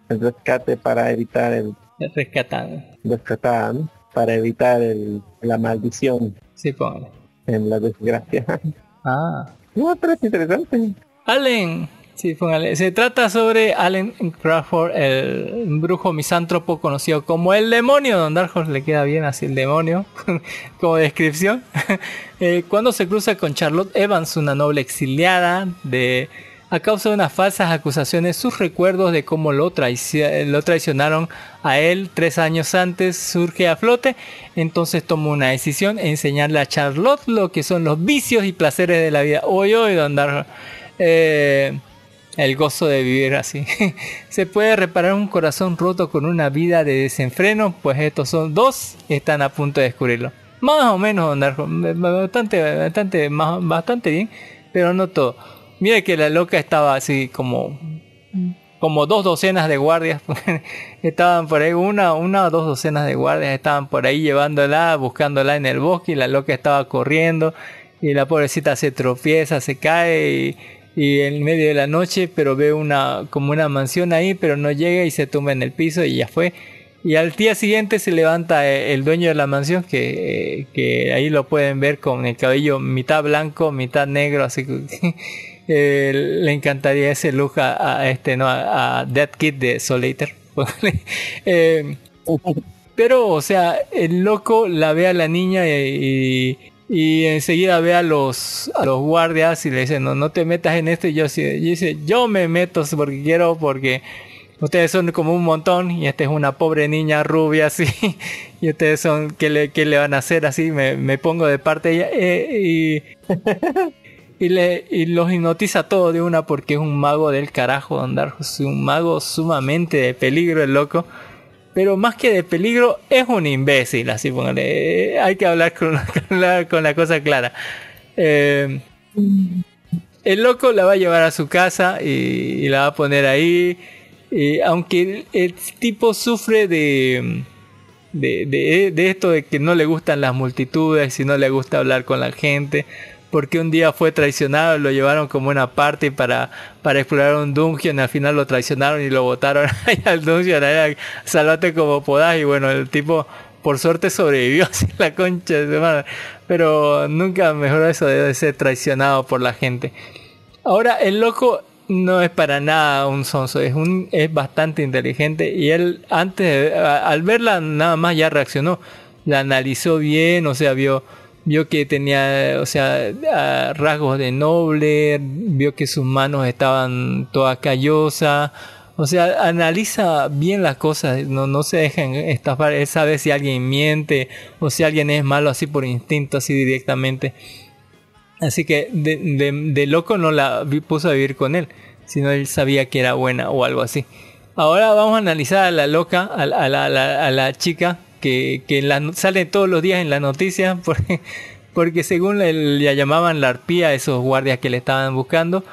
el rescate para evitar el Rescatado. rescatar, para evitar el, la maldición Sí, póngale. en la desgracia. Ah. no, pero es interesante. Allen. Se trata sobre Allen Crawford, el brujo misántropo conocido como el demonio. Don Dark le queda bien así el demonio como descripción. Eh, cuando se cruza con Charlotte Evans, una noble exiliada, de a causa de unas falsas acusaciones, sus recuerdos de cómo lo traicionaron a él tres años antes surge a flote. Entonces toma una decisión, enseñarle a Charlotte lo que son los vicios y placeres de la vida. Hoy, hoy, Don Dark. Eh, el gozo de vivir así. Se puede reparar un corazón roto con una vida de desenfreno, pues estos son dos, están a punto de descubrirlo. Más o menos, Don bastante, bastante, bastante bien, pero no todo. Mire que la loca estaba así como, como dos docenas de guardias, estaban por ahí, una, una o dos docenas de guardias estaban por ahí llevándola, buscándola en el bosque y la loca estaba corriendo y la pobrecita se tropieza, se cae y, y en medio de la noche, pero ve una como una mansión ahí, pero no llega y se tumba en el piso y ya fue. Y al día siguiente se levanta eh, el dueño de la mansión, que, eh, que ahí lo pueden ver con el cabello mitad blanco, mitad negro, así que eh, le encantaría ese look a, a este, ¿no? A, a Dead Kid de Solater. eh, pero, o sea, el loco la ve a la niña y, y, y enseguida ve a los, a los guardias y le dice, no, no te metas en esto. Y yo, y dice, yo me meto porque quiero, porque ustedes son como un montón y esta es una pobre niña rubia así. Y ustedes son, ¿qué le, qué le van a hacer así? Me, me pongo de parte de ella. eh, y, y, le, y los hipnotiza todo de una porque es un mago del carajo, Don Darjo. Es un mago sumamente de peligro el loco. Pero más que de peligro, es un imbécil, así póngale. Eh, Hay que hablar con, la, con la cosa clara. Eh, el loco la va a llevar a su casa y, la va a poner ahí. Y aunque el, el tipo sufre de, de, de- de esto de que no le gustan las multitudes y no le gusta hablar con la gente. Porque un día fue traicionado, lo llevaron como una parte para, para explorar un dungeon. Al final lo traicionaron y lo botaron ahí al dungeon. Ahí, salvate como podás. Y bueno, el tipo por suerte sobrevivió así la concha de madre. Pero nunca mejoró eso de ser traicionado por la gente. Ahora, el loco no es para nada un sonso, es, un, es bastante inteligente y él antes, al verla nada más ya reaccionó, la analizó bien, o sea, vio, vio que tenía, o sea, rasgos de noble, vio que sus manos estaban todas callosas, o sea, analiza bien las cosas, no, no se dejan estafar, él sabe si alguien miente o si alguien es malo así por instinto, así directamente. Así que de, de- loco no la puso a vivir con él, sino él sabía que era buena o algo así. Ahora vamos a analizar a la loca, a, a la, a la- a la chica que, que sale todos los días en la noticia, porque, porque según le, la llamaban la arpía, esos guardias que le estaban buscando,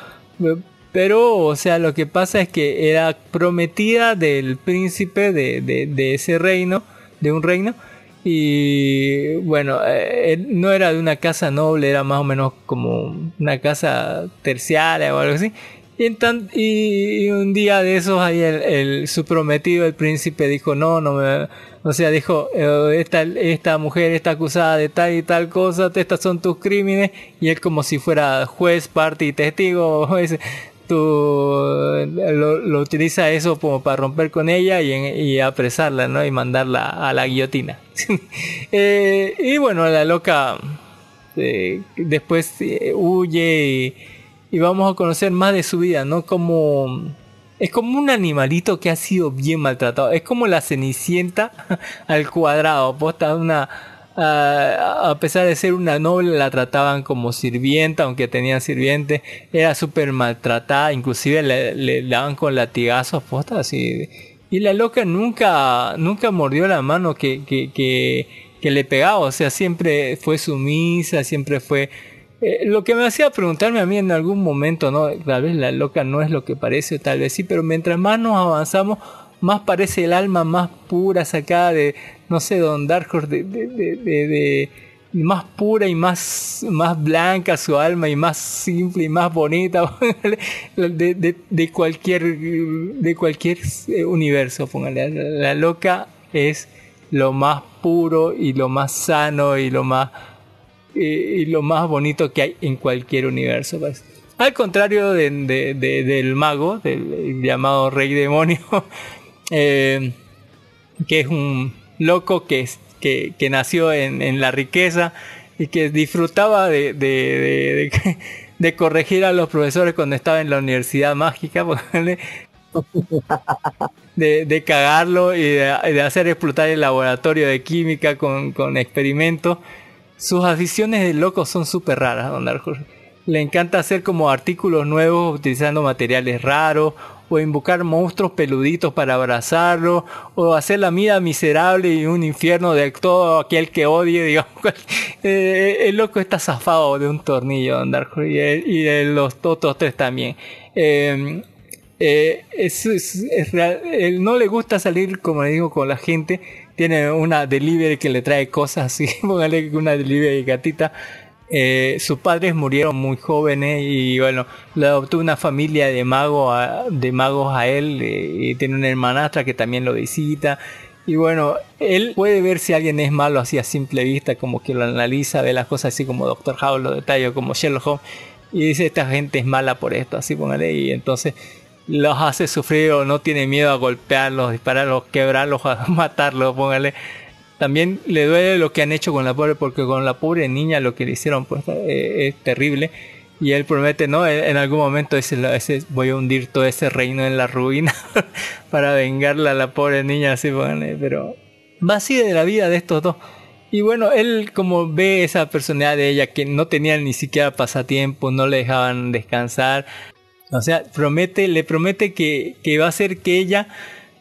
eh, Pero, o sea, lo que pasa es que era prometida del príncipe de, de, ese reino, de un reino, y bueno, eh, no era de una casa noble, era más o menos como una casa terciaria o algo así. Y, y un día de esos ahí el, su prometido, el príncipe, dijo, no, no me... O sea, dijo, eh, esta, esta mujer está acusada de tal y tal cosa, estas son tus crímenes. Y él como si fuera juez, parte y testigo, tú lo, utiliza eso como para romper con ella y, apresarla, ¿no? Y mandarla a la guillotina. Eh, y bueno, la loca eh, después eh, huye y, vamos a conocer más de su vida, ¿no? Como... Es como un animalito que ha sido bien maltratado. Es como la cenicienta al cuadrado. Posta una a pesar de ser una noble, la trataban como sirvienta, aunque tenía sirviente, era súper maltratada, inclusive le, daban con latigazos, posta así. Y la loca nunca, nunca mordió la mano que, que, que, le pegaba, o sea, siempre fue sumisa, siempre fue... Eh, lo que me hacía preguntarme a mí en algún momento, ¿no? Tal vez la loca no es lo que parece, tal vez sí, pero mientras más nos avanzamos, más parece el alma más pura sacada de, no sé, Don Dark Horse, de, más pura y más, más blanca su alma y más simple y más bonita de, cualquier de cualquier eh, universo póngale la, loca es lo más puro y lo más sano y lo más y lo más bonito que hay en cualquier universo pues. al contrario del mago del llamado rey demonio eh, que es un loco que, nació en, la riqueza y que disfrutaba de, corregir a los profesores cuando estaba en la universidad mágica, de, cagarlo y de, hacer explotar el laboratorio de química con experimentos. Sus aficiones de loco son súper raras, don Le encanta hacer como artículos nuevos utilizando materiales raros o invocar monstruos peluditos para abrazarlo, o hacer la vida miserable y un infierno de todo aquel que odie, digamos. Eh, el loco está zafado de un tornillo, andar y, de los otros tres también. Em, eh, es, real, no le gusta salir, como le digo, con la gente. Tiene una delivery que le trae cosas así, póngale una delivery gatita eh, sus padres murieron muy jóvenes y bueno, le adoptó una familia de, magos a, de magos a él eh, y tiene una hermanastra que también lo visita. Y bueno, él puede ver si alguien es malo así a simple vista, como que lo analiza, ve las cosas así como Doctor House lo detalla, como Sherlock Holmes, y dice esta gente es mala por esto, así póngale, y entonces los hace sufrir o no tiene miedo a golpearlos, dispararlos, quebrarlos, matarlos, póngale. También le duele lo que han hecho con la pobre, porque con la pobre niña lo que le hicieron pues, eh, es terrible. Y él promete, ¿no? En algún momento ese, voy a hundir todo ese reino en la ruina para vengarla a la pobre niña, así, pero va así de la vida de estos dos. Y bueno, él como ve esa personalidad de ella que no tenía ni siquiera pasatiempo, no le dejaban descansar. O sea, promete, le promete que, que va a hacer que ella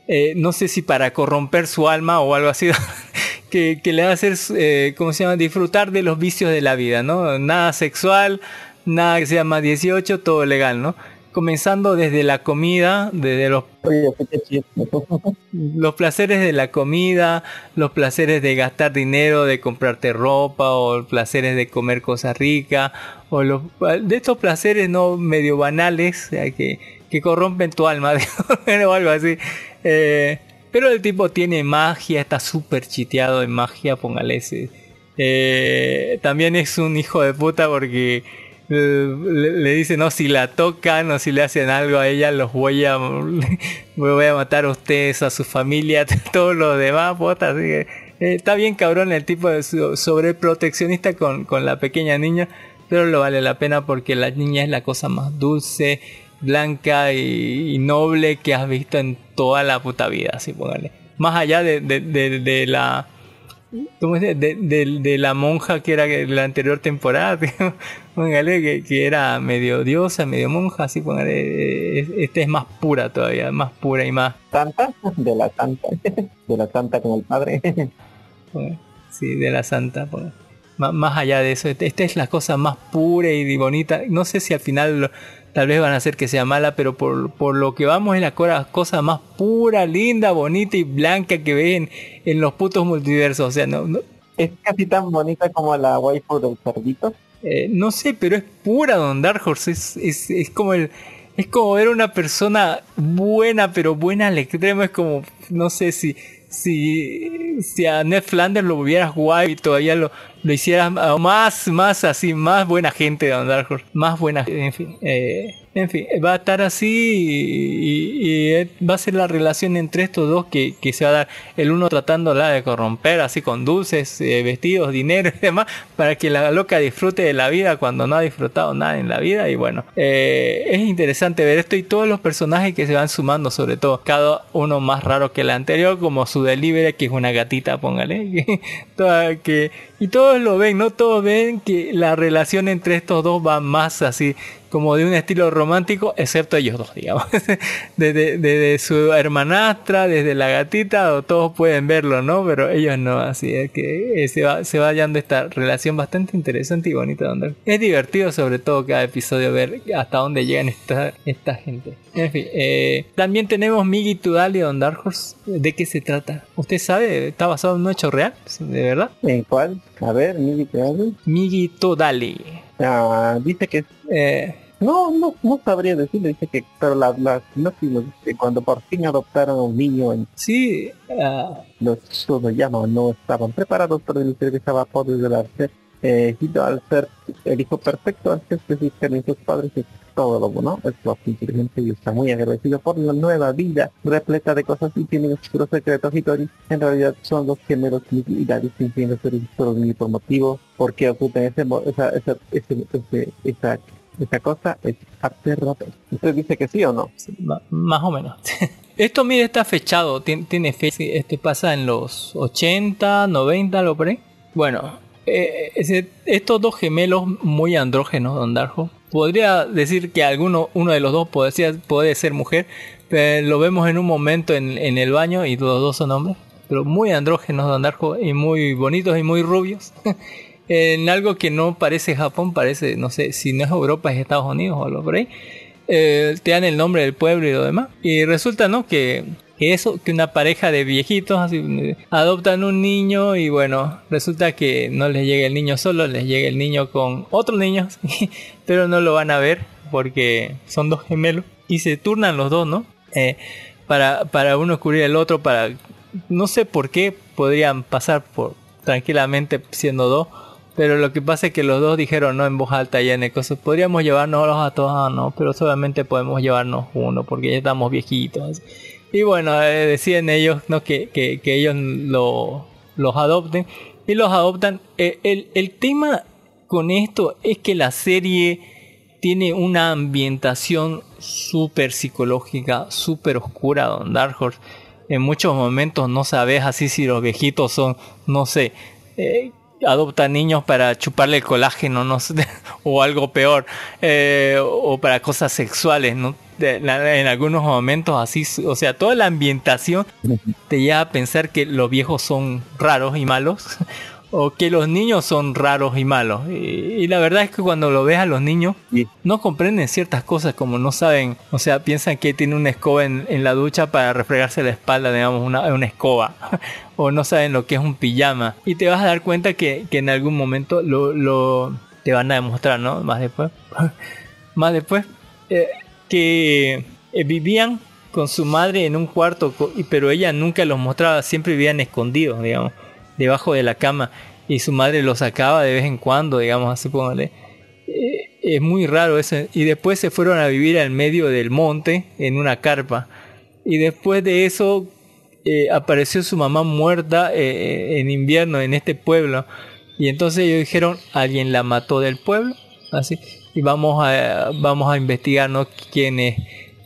eh, no sé si para corromper su alma o algo así, que, le va a hacer, eh, ¿cómo se llama?, disfrutar de los vicios de la vida, ¿no? Nada sexual, nada que sea más 18, todo legal, ¿no? Comenzando desde la comida, desde los, los placeres de la comida, los placeres de gastar dinero, de comprarte ropa, o placeres de comer cosas ricas, o los, de estos placeres no medio banales, que, que corrompen tu alma, o algo así. Eh, pero el tipo tiene magia, está súper chiteado en magia, póngale ese. Eh, también es un hijo de puta porque eh, le, dice, no, si la tocan o si le hacen algo a ella, los voy a, voy a matar a ustedes, a su familia, a todos los demás, puta. Así que, está bien cabrón el tipo de sobreproteccionista con, con la pequeña niña, pero lo vale la pena porque la niña es la cosa más dulce blanca y, noble que has visto en toda la puta vida, así póngale. Más allá de, de, de, la De, de, la monja que era la anterior temporada, póngale que, que, era medio diosa, medio monja, así póngale, este es más pura todavía, más pura y más. Santa, de la santa, de la santa con el padre. Sí, de la santa, más allá de eso, esta es la cosa más pura y bonita. No sé si al final tal vez van a hacer que sea mala, pero por, por lo que vamos es la cosa más pura, linda, bonita y blanca que ven en los putos multiversos. O sea, no, no, Es casi tan bonita como la waifu del cerdito. eh, no sé, pero es pura Don Dark Horse. Es, es, es como el. Es como ver una persona buena, pero buena al extremo. Es como, no sé si, si, si a Ned Flanders lo hubieras guay y todavía lo, lo hicieras más, más así, más buena gente de Dark Horse. Más buena, en fin. eh, en fin, va a estar así y, va a ser la relación entre estos dos que, que se va a dar. El uno tratándola de corromper, así con dulces, eh, vestidos, dinero y demás, para que la loca disfrute de la vida cuando no ha disfrutado nada en la vida. Y bueno, eh, es interesante ver esto y todos los personajes que se van sumando, sobre todo, cada uno más raro que el anterior, como su delivery, que es una gatita, póngale. y todos lo ven, ¿no? Todos ven que la relación entre estos dos va más así como de un estilo romántico, excepto ellos dos, digamos. Desde, desde su hermanastra, desde la gatita, todos pueden verlo, ¿no? Pero ellos no, así es que eh, se va, se va hallando esta relación bastante interesante y bonita. Donde es divertido, sobre todo, cada episodio ver hasta dónde llegan esta, esta gente. En fin, eh, también tenemos Migi Tudali Don Dark Horse. ¿De qué se trata? ¿Usted sabe? ¿Está basado en un hecho real? ¿De verdad? ¿En cuál? A ver, Migi, ¿qué hace? Migi Tudali. Ah, dice que Eh, no, no, no sabría decirle, dice que, pero la, la sinopsis nos dice que cuando por fin adoptaron a un niño en sí, ah, los Tsunoyama no estaban preparados para el que estaba poder del arte. Eh, al ser el hijo perfecto antes de sus sus padres es todo lo bueno, es lo inteligente y está muy agradecido por la nueva vida repleta de cosas y tiene oscuros secretos Hitori. En realidad son los Miki y Dadi sintiendo ser por un por motivo porque ocultan ese, esa, esa, ese- ese- esa, esa cosa es aterrador. ¿Usted dice que sí o no? Sí, más o menos. Esto, mire, está fechado, tiene, tiene fecha. Este pasa en los 80, 90, lo por ahí. Bueno, eh, estos dos gemelos muy andrógenos, Don Darjo. Podría decir que alguno, uno de los dos ser, puede ser mujer, pero lo vemos en un momento en, en el baño y los dos son hombres. Pero muy andrógenos, Don Darjo, y muy bonitos y muy rubios. en algo que no parece Japón, parece, no sé, si no es Europa es Estados Unidos o algo por ahí eh, te dan el nombre del pueblo y lo demás. Y resulta, ¿no? Que, que eso, que una pareja de viejitos así, adoptan un niño y bueno, resulta que no les llega el niño solo, les llega el niño con otros niños, pero no lo van a ver porque son dos gemelos y se turnan los dos, ¿no? Eh, para, para uno cubrir el otro, para... No sé por qué podrían pasar por tranquilamente siendo dos, pero lo que pasa es que los dos dijeron no en voz alta ya en el coso. Podríamos llevarnos a todos, ah, no, pero solamente podemos llevarnos uno porque ya estamos viejitos. Y bueno, eh, ellos no que, que, que ellos lo, los adopten y los adoptan. Eh, el, el tema con esto es que la serie tiene una ambientación súper psicológica, súper oscura, Don Dark. En muchos momentos no sabes así si los viejitos son, no sé, eh, adoptan niños para chuparle el colágeno, no sé, o algo peor, eh, o para cosas sexuales, ¿no? De- la- en algunos momentos así, o sea, toda la ambientación te lleva a pensar que los viejos son raros y malos, o que los niños son raros y malos. Y, y la verdad es que cuando lo ves a los niños, Sí. no comprenden ciertas cosas como no saben, o sea, piensan que tiene una escoba en, en la ducha para refregarse la espalda, digamos, una, una escoba, o no saben lo que es un pijama. Y te vas a dar cuenta que, que en algún momento lo, lo te van a demostrar, ¿no? Más después, más después, eh, que eh, vivían con su madre en un cuarto, pero ella nunca los mostraba, siempre vivían escondidos, digamos, debajo de la cama, y su madre los sacaba de vez en cuando, digamos, así póngale. Eh, es muy raro eso. Y después se fueron a vivir al medio del monte, en una carpa. Y después de eso eh, apareció su mamá muerta eh, en invierno en este pueblo. Y entonces ellos dijeron, alguien la mató del pueblo. Así. Y vamos a, vamos a investigar ¿no? quién, es,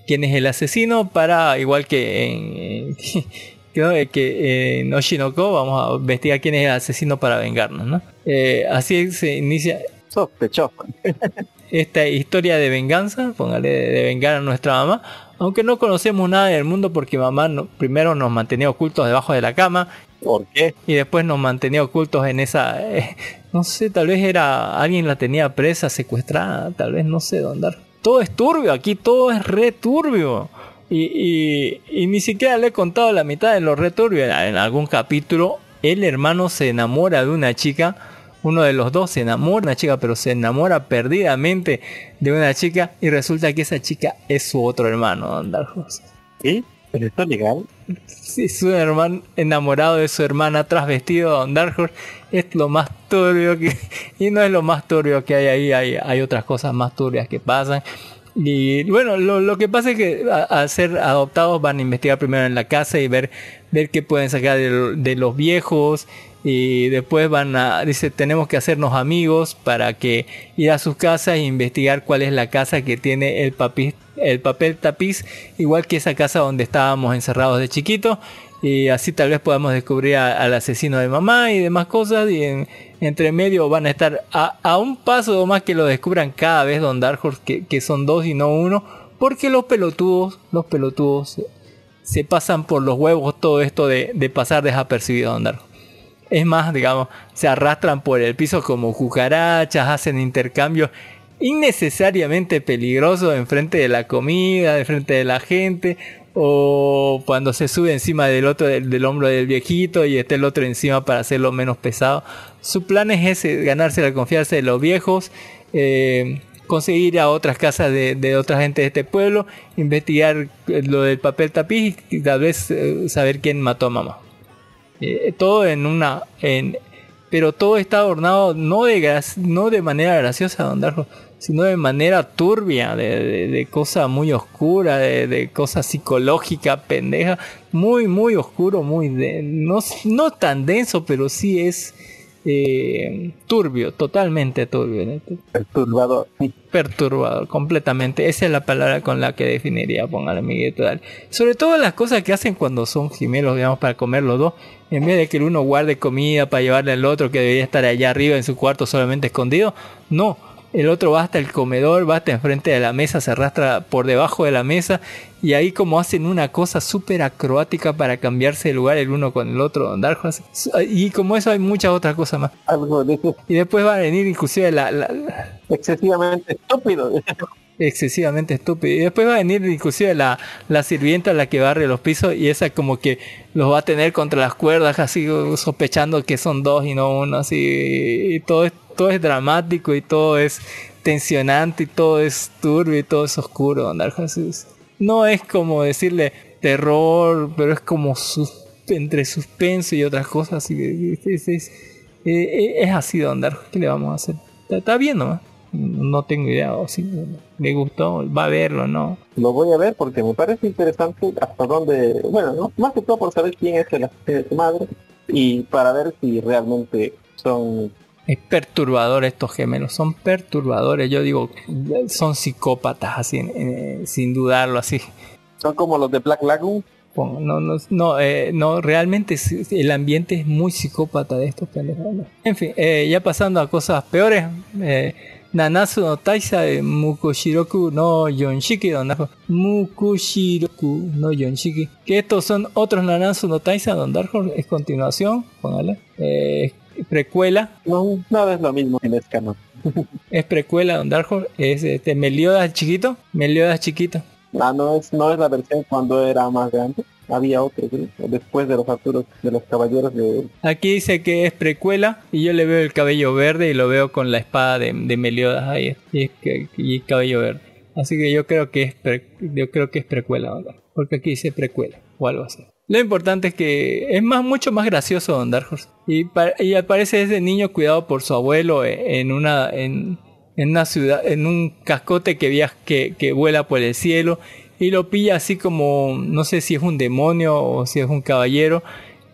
quién es el asesino para, igual que en, que, que en Oshinoko, vamos a investigar quién es el asesino para vengarnos. ¿no? Eh, así se inicia Sospechoso. esta historia de venganza, póngale de, de vengar a nuestra mamá, aunque no conocemos nada del mundo porque mamá no- primero nos mantenía ocultos debajo de la cama ¿Por qué? y después nos mantenía ocultos en esa, eh, no sé, tal vez era alguien la tenía presa, secuestrada, tal vez no sé dónde. todo es turbio, aquí todo es re turbio. Y, y, ni siquiera le he contado la mitad de lo re turbio. En algún capítulo, el hermano se enamora de una chica. Uno de los dos se enamora de una chica, pero se enamora perdidamente de una chica. Y resulta que esa chica es su otro hermano. ¿Sí? ¿Pero esto es legal? Sí, su hermano enamorado de su hermana trasvestido Don Dark es lo más turbio que... Y no es lo más turbio que hay ahí, hay, hay otras cosas más turbias que pasan. Y bueno, lo, que pasa es que al ser adoptados van a investigar primero en la casa y ver, ver qué pueden sacar de, los viejos. Y después van a, dice, tenemos que hacernos amigos para que ir a sus casas e investigar cuál es la casa que tiene el, papi, el papel tapiz, igual que esa casa donde estábamos encerrados de chiquito y así tal vez podamos descubrir al asesino de mamá y demás cosas y en, entre medio van a estar a, un paso más que lo descubran cada vez Don Dark que, que, son dos y no uno porque los pelotudos los pelotudos se, pasan por los huevos todo esto de, de pasar desapercibido Don Dark es más digamos se arrastran por el piso como cucarachas hacen intercambios innecesariamente peligrosos enfrente de la comida, enfrente de la gente, o cuando se sube encima del otro del, hombro del viejito y está el otro encima para hacerlo menos pesado. Su plan es ese, ganarse la confianza de los viejos, eh, conseguir a otras casas de, otra gente de este pueblo, investigar lo del papel tapiz y tal vez eh, saber quién mató a mamá. Eh, todo en una... En, pero todo está adornado no de, no de manera graciosa, don Darjo, sino de manera turbia, de, de, cosa muy oscura, de, de, cosa psicológica, pendeja, muy, muy oscuro, muy, no, no tan denso, pero sí es eh, turbio, totalmente turbio. Perturbador. Perturbador, completamente. Esa es la palabra con la que definiría, póngale Miguel Sobre todo las cosas que hacen cuando son gemelos, digamos, para comer los dos. En vez de que el uno guarde comida para llevarle al otro que debería estar allá arriba en su cuarto solamente escondido. No, el otro va hasta el comedor, va hasta enfrente de la mesa, se arrastra por debajo de la mesa y ahí como hacen una cosa súper acrobática para cambiarse de lugar el uno con el otro, y como eso hay muchas otras cosas más. Y después va a venir inclusive la... Excesivamente estúpido. Excesivamente estúpido. Y después va a venir inclusive la, la sirvienta la que barre los pisos y esa como que los va a tener contra las cuerdas así sospechando que son dos y no uno así y todo es, todo es dramático y todo es tensionante y todo es turbio y todo es oscuro no es como decirle terror pero es como entre suspenso y otras cosas y es, es, es, así de andar ¿qué le vamos a hacer? está, está bien ¿no? No tengo idea o si me gustó, va a verlo, ¿no? Lo voy a ver porque me parece interesante hasta dónde, bueno, ¿no? más que todo por saber quién es el de su madre y para ver si realmente son... Es perturbador estos gemelos, son perturbadores, yo digo, son psicópatas, así, sin dudarlo, así. Son como los de Black Lagoon. No, no, no, eh, no, realmente el ambiente es muy psicópata de estos pendejos. En fin, eh, ya pasando a cosas peores, eh, Nanasu no Taisa de Mukoshiroku no Yonshiki, donde Mukoshiroku no Yonshiki. Que estos son otros Nanasu no Taisa, Don Dark es continuación, póngale. Eh, precuela. No, no es lo mismo en escano. es precuela, Don Dark Es este, Meliodas chiquito. Meliodas chiquito. Ah, no es, no es la versión cuando era más grande había otro, después de los Arturos de los Caballeros de... Aquí dice que es precuela y yo le veo el cabello verde y lo veo con la espada de, Meliodas ahí y, es cabello verde. Así que yo creo que es yo creo que es precuela, porque aquí dice precuela o algo así. Lo importante es que es más mucho más gracioso Don Dark Horse y, y aparece ese niño cuidado por su abuelo en una en, en una ciudad en un cascote que viaja que, que vuela por el cielo y lo pilla así como, no sé si es un demonio o si es un caballero,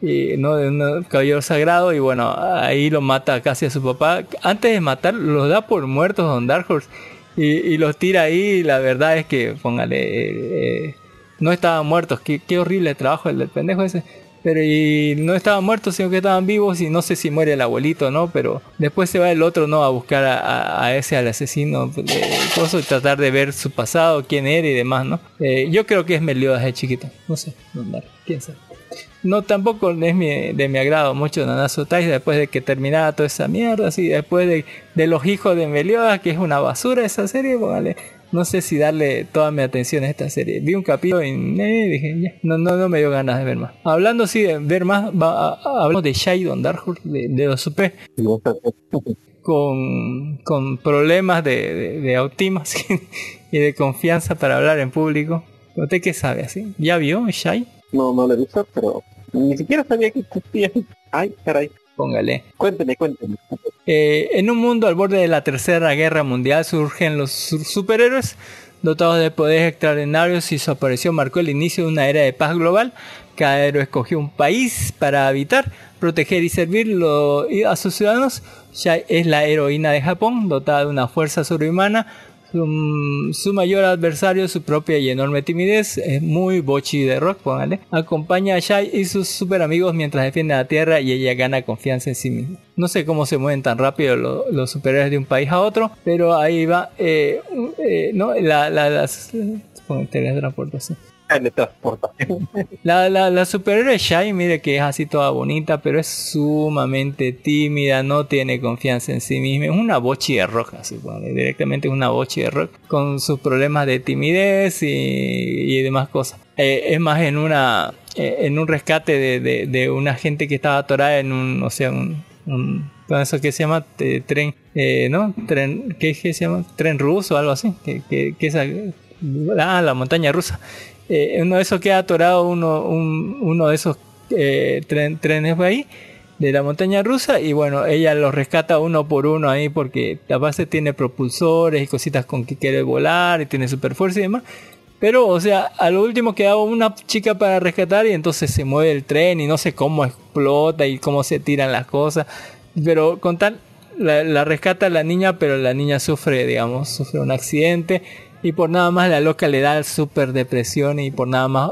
¿no? De un caballero sagrado y bueno, ahí lo mata casi a su papá. Antes de matar, los da por muertos Don Dark Horse y, los tira ahí y la verdad es que, póngale, eh, no estaban muertos, qué horrible trabajo el del pendejo ese pero y no estaban muertos, sino que estaban vivos y no sé si muere el abuelito, ¿no? Pero después se va el otro, ¿no? A buscar a, ese, al asesino, de, tratar de ver su pasado, quién era y demás, ¿no? Eh, yo creo que es Meliodas de chiquito, no sé, quién sabe. No, tampoco es mi, de mi agrado mucho Nanazo Tais después de que terminara toda esa mierda, así, después de, de los hijos de Meliodas, que es una basura esa serie, vale no sé si darle toda mi atención a esta serie. Vi un capítulo y eh, dije, ya, no, no, no me dio ganas de ver más. Hablando sí de ver más, va, a- hablamos de Shaidon Dark Horse, de, de los estás- con, con problemas de, de, de autismo y de confianza para hablar en público. ¿Usted qué sabe así? ¿Ya vio Shai? No, no lo he visto, pero ni siquiera sabía que existía. Ay, caray. Póngale. Cuénteme, cuénteme. Eh, en un mundo al borde de la Tercera Guerra Mundial surgen los su- superhéroes dotados de poderes extraordinarios y su aparición marcó el inicio de una era de paz global. Cada héroe escogió un país para habitar, proteger y servir a sus ciudadanos. Shai es la heroína de Japón, dotada de una fuerza sobrehumana. Su, mayor adversario, su propia y enorme timidez, es muy bochi de rock, póngale. Acompaña a Shai y sus super amigos mientras defiende la tierra y ella gana confianza en sí misma. No sé cómo se mueven tan rápido lo- los superhéroes de un país a otro, pero ahí va, eh, eh, ¿no? La, la, con teletransportación. La, la, la superhéroe Shai, mire que es así toda bonita, pero es sumamente tímida, no tiene confianza en sí misma. Es una bochi de rock, así, directamente es una bochi de rock, con sus problemas de timidez y, y demás cosas. Eh, es más, en una eh, en un rescate de, de, una gente que estaba atorada en un, o sea, un, un con eso que se llama tren, eh, ¿no? Tren, ¿qué, qué se llama? Tren ruso o algo así, que, que, que esa, ah, la montaña rusa. Eh, uno de esos queda atorado, uno, un- uno de esos eh, tren- trenes por ahí, de la montaña rusa, y bueno, ella los rescata uno por uno ahí porque la base tiene propulsores y cositas con que quiere volar y tiene super fuerza y demás. Pero, o sea, a lo último quedaba una chica para rescatar y entonces se mueve el tren y no sé cómo explota y cómo se tiran las cosas. Pero con tal, la, la rescata la niña, pero la niña sufre, digamos, sufre un accidente y por nada más la loca le da súper depresión y por nada más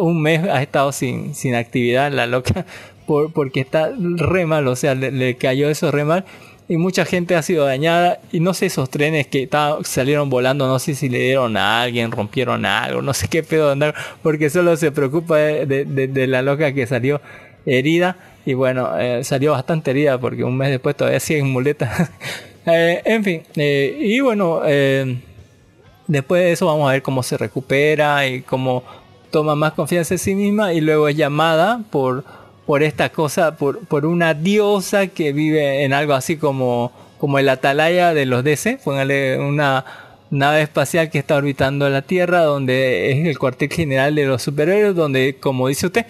un mes ha estado sin, sin actividad la loca por, porque está re mal, o sea, le, cayó eso re mal. Y mucha gente ha sido dañada. Y no sé esos trenes que estaban- salieron volando, no sé si le dieron a alguien, rompieron algo, no sé qué pedo andar, porque solo se preocupa de, de- de- de la loca que salió herida. Y bueno, eh, salió bastante herida porque un mes después todavía sigue en muletas. Eh, en fin, eh, y bueno, eh, después de eso vamos a ver cómo se recupera y cómo toma más confianza en sí misma y luego es llamada por, por esta cosa, por, por una diosa que vive en algo así como, como el atalaya de los DC, póngale una nave espacial que está orbitando la Tierra, donde es el cuartel general de los superhéroes, donde, como dice usted,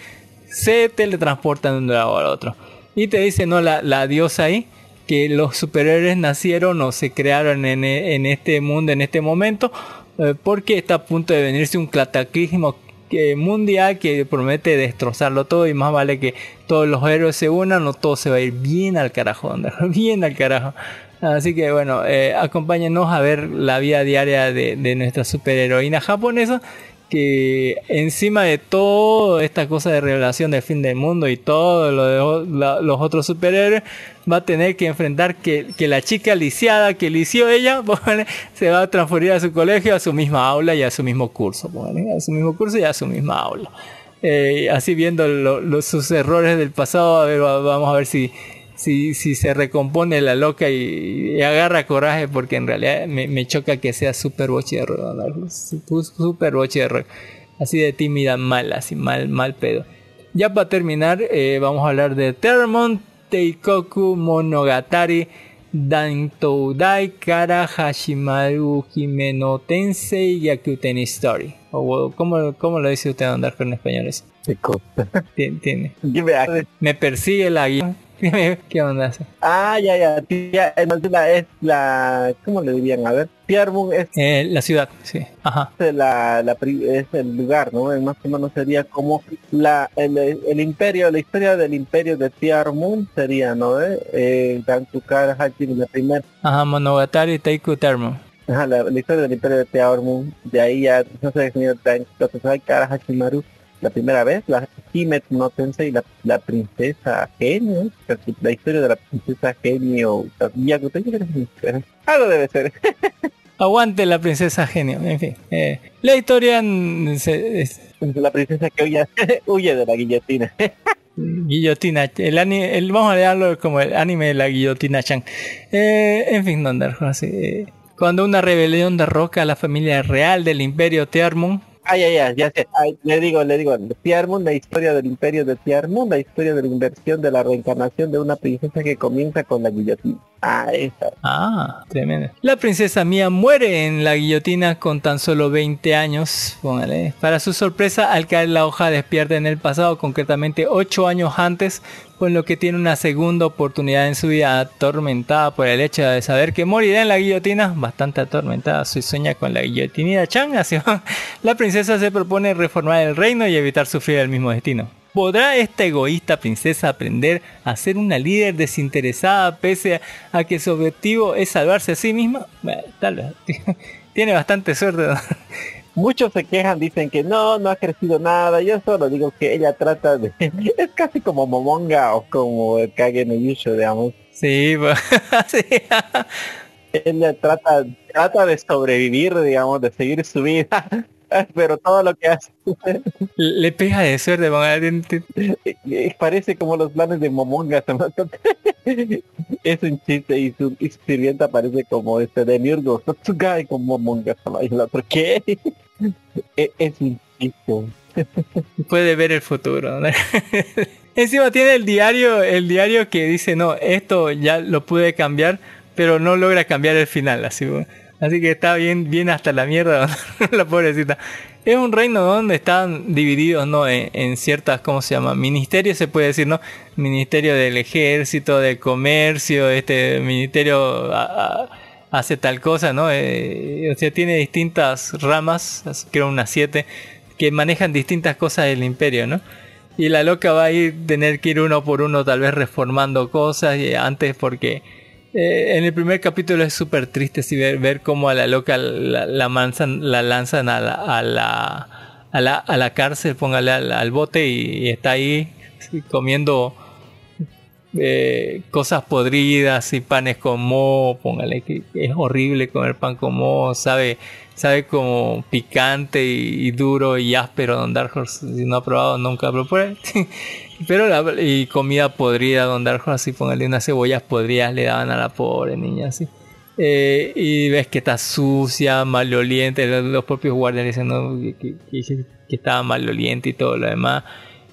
se teletransportan de un lado al otro. Y te dice, no, la, la diosa ahí, que los superhéroes nacieron o se crearon en, e- en este mundo, en este momento, eh, porque está a punto de venirse un cataclismo mundial que promete destrozarlo todo y más vale que todos los héroes se unan o todo se va a ir bien al carajo, bien al carajo. Así que bueno, eh, acompáñenos a ver la vida diaria de, de nuestra superheroína japonesa que encima de toda esta cosa de revelación del fin del mundo y todo lo de los otros superhéroes va a tener que enfrentar que, que la chica lisiada que lició ella póngale, se va a transferir a su colegio, a su misma aula y a su mismo curso, póngale, a su mismo curso y a su misma aula. Eh, así viendo lo- lo- sus errores del pasado, a ver, va- vamos a ver si, si, si se recompone la loca y, y agarra coraje, porque en realidad me, me choca que sea super boche de. Su- super boche de. Así de tímida, mal, así mal, mal pedo. Ya para terminar, eh, vamos a hablar de Termon Teikoku Monogatari Dantoudai Kara Hashimaru Himeno Tensei Yakuten Story. O, ¿cómo, ¿Cómo lo dice usted andar con español eso? Qué cosa. Tien- Tiene. Me persigue la guía. ¿Qué onda? Ah, ya, ya. tía, entonces la, es la... ¿Cómo le dirían? A ver. Tiarmun es Eh, la ciudad, sí. Ajá. la, la es el lugar, ¿no? Más o menos sería como la el, el imperio, la historia del imperio de Tiarmun sería, ¿no? Eh, eh Dantukar Hachiri, la primera, Ajá, Monogatari Taiku Termo. ajá, la, la historia del imperio de Tiarmun, de ahí ya no se definió Dantukar Hachimaru la primera vez, la Himet no Tensei, la, la princesa genio, la historia de la princesa genio, Yakuto, yo creo algo debe ser. Aguante la princesa genio. En fin. eh, la historia se- es- La princesa que huye, huye de la guillotina. Guillotina, el, ani- el vamos a leerlo como el anime de la guillotina Chan. Eh, en fin, no así. eh, Cuando una rebelión derroca a la familia real del imperio Tearmon, Ay, ay, ay, ya sé. Le digo, le digo, Tiarmund, la historia del imperio de Tiarmund, la historia de la inversión de la reencarnación de una princesa que comienza con la guillotina. Ah, esa. Ah, tremendo. La princesa Mía muere en la guillotina con tan solo 20 años. Póngale. Para su sorpresa, al caer la hoja despierta en el pasado, concretamente 8 años antes, con lo que tiene una segunda oportunidad en su vida atormentada por el hecho de saber que morirá en la guillotina, bastante atormentada, su sueña con la guillotinida Chang, la princesa se propone reformar el reino y evitar sufrir el mismo destino. ¿Podrá esta egoísta princesa aprender a ser una líder desinteresada pese a que su objetivo es salvarse a sí misma? Bueno, tal vez. Tiene bastante suerte. ¿no? Muchos se quejan, dicen que no, no ha crecido nada. Yo solo digo que ella trata de... Es casi como Momonga o como el Kage no Yusho, digamos. Sí, pues, sí. Ella trata, trata de sobrevivir, digamos, de seguir su vida. Pero todo lo que hace Le pega de suerte, parece como los planes de Momonga. Es un chiste y su, y su sirvienta parece como este de Nurgo. Totsugai con Momonga. Y el otro, ¿qué? E- Es un chiste. puede ver el futuro. ¿no? Encima tiene el diario, el diario que dice, no, esto ya lo pude cambiar, pero no logra cambiar el final. Así. Así que está bien, bien hasta la mierda, la pobrecita. Es un reino donde están divididos, ¿no? En, ciertas, ¿cómo se llama? Ministerios, se puede decir, ¿no? Ministerio del ejército, del comercio, este ministerio hace tal cosa, ¿no? Eh, o sea, tiene distintas ramas, creo unas siete, que manejan distintas cosas del imperio, ¿no? Y la loca va a ir tener que ir uno por uno, tal vez reformando cosas y antes porque eh, en el primer capítulo es súper triste si ver, ver cómo a la loca la, la manzan- la lanzan a la, a la, a la, a la cárcel, póngale al, bote y, está ahí comiendo eh, cosas podridas y panes con moho, póngale que es horrible comer pan con moho, sabe, sabe como picante y, duro y áspero Don Dark si no ha probado nunca lo pruebe. Pero la, y comida podrida Don Horse, así póngale unas cebollas podridas le daban a la pobre niña así. Eh, y ves que está sucia, maloliente, los, los propios guardias dicen que, que- que- estaba maloliente y todo lo demás.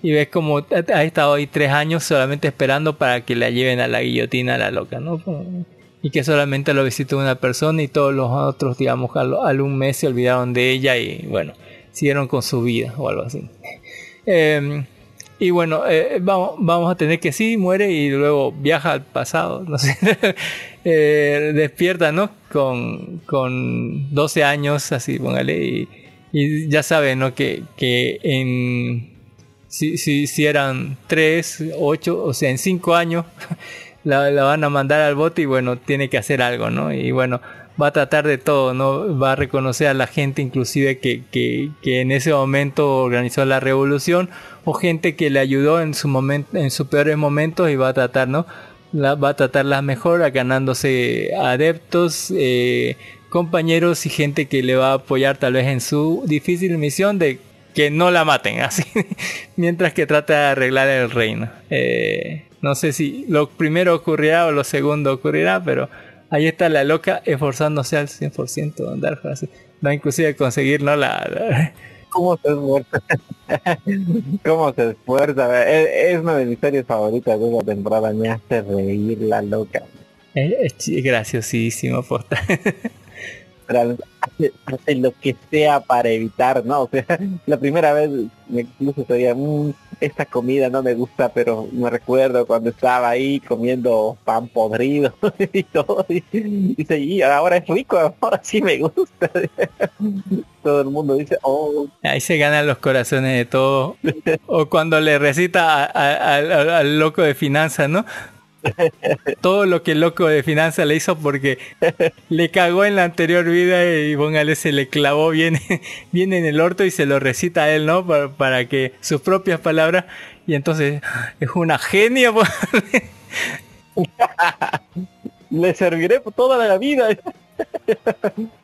Y ves como ha estado ahí tres años solamente esperando para que la lleven a la guillotina a la loca, ¿no? Y que solamente lo visitó una persona y todos los otros, digamos, al, un mes se olvidaron de ella y bueno, siguieron con su vida o algo así. Eh, y bueno, eh, vamos, vamos a tener que sí, muere y luego viaja al pasado, no sé. Eh, despierta, ¿no? Con, con 12 años, así, póngale, y, ya sabe, ¿no? Que, que en si, si, si eran 3, 8, o sea, en 5 años la van a mandar al bote y bueno, tiene que hacer algo, ¿no? Y bueno, va a tratar de todo, ¿no? Va a reconocer a la gente inclusive que, que, que en ese momento organizó la revolución o gente que le ayudó en su momento, en sus peores momentos y va a tratar, ¿no? Va a tratarlas mejor, ganándose adeptos, eh, compañeros y gente que le va a apoyar tal vez en su difícil misión de que no la maten así mientras que trata de arreglar el reino Eh, no sé si lo primero ocurrirá o lo segundo ocurrirá pero ahí está la loca esforzándose al 100% de andar así va inclusive a conseguir no la, la- ¿Cómo se esfuerza? ¿Cómo se esfuerza? Es, es una de mis series favoritas de esa temporada. Me hace reír la loca. es, es graciosísimo posta. Pero hace, hace lo que sea para evitar, ¿no? O sea, la primera vez me incluso sería, "Mm, esta comida no me gusta, pero me recuerdo cuando estaba ahí comiendo pan podrido y todo. Y dice, y ahora es rico, ahora sí me gusta. Todo el mundo dice, oh, Ahí se ganan los corazones de todos. O cuando le recita al loco de finanzas, ¿no? Todo lo que el loco de finanzas le hizo porque le cagó en la anterior vida y póngale se le clavó bien, bien en el orto y se lo recita a él, ¿no? Para, para que sus propias palabras y entonces es una genia. le serviré toda la vida.